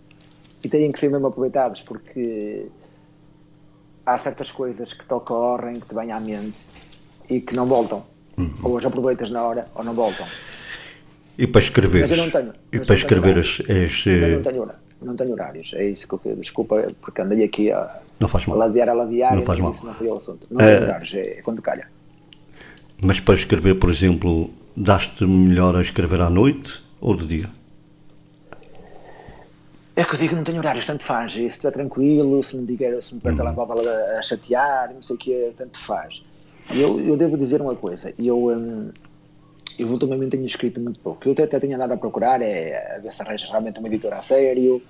e têm que ser mesmo aproveitados, porque há certas coisas que te ocorrem, que te vêm à mente e que não voltam. Uhum. Ou as aproveitas na hora ou não voltam. E para escrever? Mas eu não tenho. E para escrever és, Eu não tenho, tenho horários. É isso que eu desculpa, porque andei aqui a não faz mal. A ladear, a ladear, não faz mal. não foi o assunto. Não é, horários, é quando calha. Mas para escrever, por exemplo, daste melhor a escrever à noite ou de dia? É que eu digo, não tenho horários, tanto faz. Se estiver tranquilo, se me, diga, se me der uhum. a, a chatear, não sei o que, tanto faz. Eu, eu devo dizer uma coisa, eu, hum, eu ultimamente tenho escrito muito pouco. Eu até, até tenho andado a procurar, é a ver se arranjo realmente uma editora a sério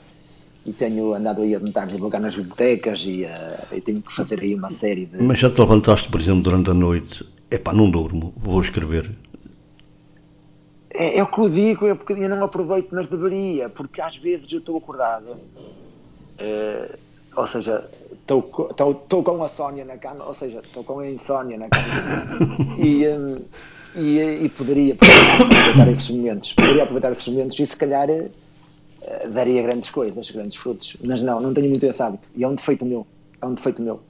e tenho andado aí a tentar divulgar nas bibliotecas e, uh, e tenho que fazer aí uma série de. Mas já te levantaste, por exemplo, durante a noite, epá, não durmo, vou escrever. É, é o que eu digo, é porque eu não aproveito, mas deveria, porque às vezes eu estou acordado, uh, ou seja, estou com a Sónia na cama, ou seja, estou com a insónia na cama (laughs) e, um, e, e, poderia aproveitar esses momentos, poderia aproveitar esses momentos e se calhar uh, daria grandes coisas, grandes frutos, mas não, não tenho muito esse hábito e é um defeito meu, é um defeito meu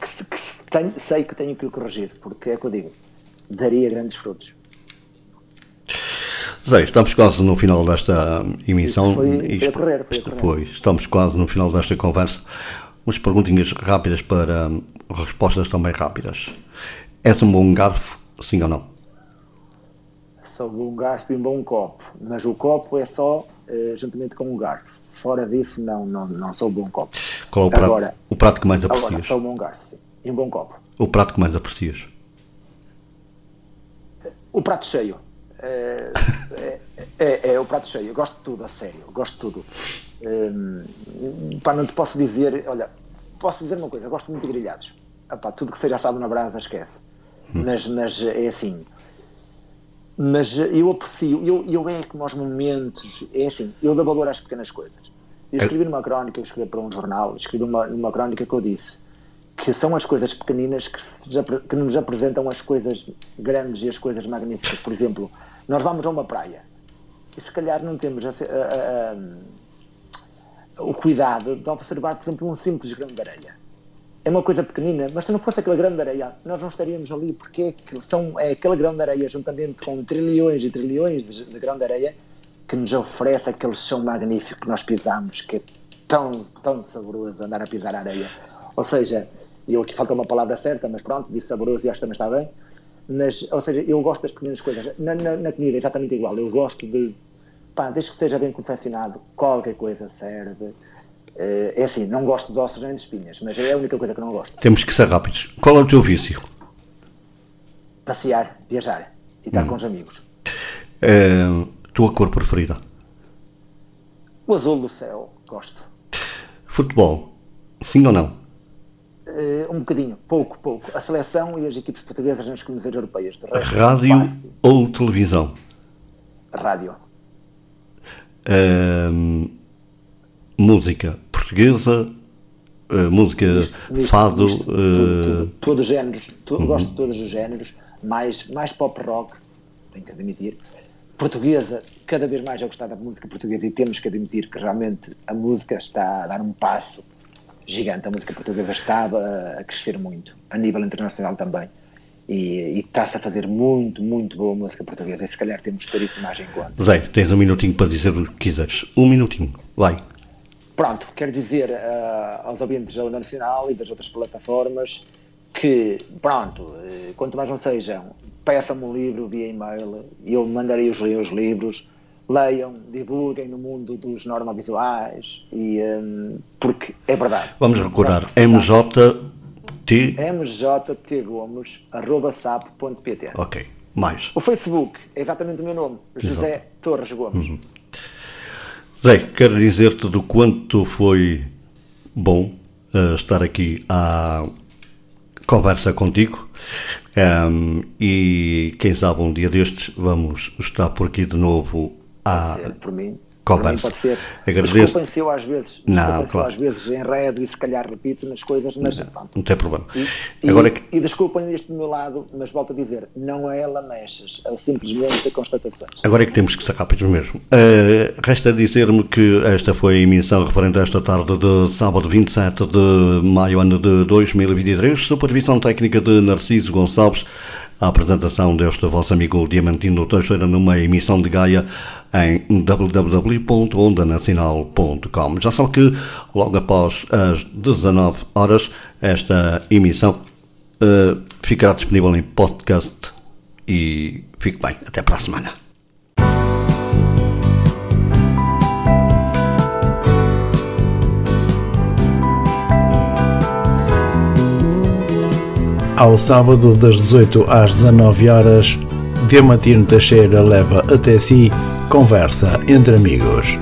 que, que tenho, sei que tenho que o corrigir, porque é o que eu digo, daria grandes frutos. Zé, estamos quase no final desta emissão. foi, Isto, correr, foi, isto foi, Estamos quase no final desta conversa. Umas perguntinhas rápidas para respostas também rápidas. És um bom garfo, sim ou não? Sou um bom garfo e um bom copo, mas o copo é só uh, juntamente com o garfo. Fora disso, não, não, não sou um bom copo. Qual é o prato, agora, o prato que mais aprecias? Agora, sou um bom garfo, sim. E um bom copo. O prato que mais aprecias? O prato cheio. É, é, é, é, o prato cheio. Eu gosto de tudo, a sério. Eu gosto de tudo. Um, pá, não te posso dizer. Olha, posso dizer uma coisa. Eu gosto muito de grelhados. Epá, tudo que seja assado na brasa, esquece. Mas, mas é assim. Mas eu aprecio. Eu, eu é como aos momentos. É assim. Eu dou valor às pequenas coisas. Eu escrevi numa crónica, eu escrevi para um jornal, escrevi numa, numa crónica que eu disse que são as coisas pequeninas que, se, que nos apresentam as coisas grandes e as coisas magníficas. Por exemplo, nós vamos a uma praia e se calhar não temos a, a, a, o cuidado de observar, por exemplo, um simples grão de areia. É uma coisa pequenina, mas se não fosse aquele grão de areia, nós não estaríamos ali, porque é, são, é aquele grão de areia, juntamente com trilhões e trilhões de, de grão de areia, que nos oferece aquele chão magnífico que nós pisamos, que é tão, tão saboroso andar a pisar a areia. Ou seja, eu aqui falta uma palavra certa, mas pronto, disse saboroso e acho que também está bem. Mas, ou seja, eu gosto das pequenas coisas. Na, na, na comida é exatamente igual. Eu gosto de, pá, desde que esteja bem confeccionado, qualquer coisa serve. É assim, não gosto de ossos nem de espinhas, mas é a única coisa que não gosto. Temos que ser rápidos. Qual é o teu vício? Passear, viajar e estar hum. com os amigos. É, tua cor preferida? O azul do céu, gosto. Futebol, sim ou não? Uh, um bocadinho, pouco, pouco. A seleção e as equipes portuguesas nas comissões europeias. Resto, Rádio ou televisão? Rádio. Uh, música portuguesa, uh, música fado. Tudo, tudo, todos os géneros, uhum. gosto de todos os géneros, mais, mais pop rock, tenho que admitir. Portuguesa, cada vez mais eu gostar da música portuguesa e temos que admitir que realmente a música está a dar um passo gigante. A música portuguesa estava a crescer muito, a nível internacional também. E, está-se a fazer muito, muito boa música portuguesa. E se calhar temos que ter isso mais em conta. Zé, tens um minutinho para dizer o que quiseres. Um minutinho, vai. Pronto, quero dizer uh, aos ouvintes da Nacional e das outras plataformas que, pronto, uh, quanto mais não sejam, peçam-me um livro via e-mail, eu mandarei os, os livros leiam, divulguem no mundo dos normovisuais e um, porque é verdade. Vamos recordar MJT mjtgomes.sapo.pt Ok, mais. O Facebook é exatamente o meu nome, José Exato. Torres Gomes. Uhum. Zé, quero dizer-te do quanto foi bom uh, estar aqui à conversa contigo. Um, e quem sabe um dia destes vamos estar por aqui de novo ah, por mim. Copas. Pode ser. Agradeço. Desculpem-se eu às vezes, não, claro. às vezes enredo e se calhar repito nas coisas, mas não, pronto. não tem problema. E, Agora e, que... e desculpem este do meu lado, mas volto a dizer, não é lamechas, é simplesmente constatações. Agora é que temos que ser rápidos mesmo. Uh, resta dizer-me que esta foi a emissão referente a esta tarde de sábado 27 de maio, ano de 2023, supervisão técnica de Narciso Gonçalves a apresentação deste vosso amigo Diamantino Teixeira numa emissão de Gaia em www.ondanacional.com. Já sabe que logo após as 19 horas esta emissão uh, ficará disponível em podcast e fique bem. Até para a semana. Ao sábado das 18 às 19 horas Diamantino Teixeira leva até si conversa entre amigos.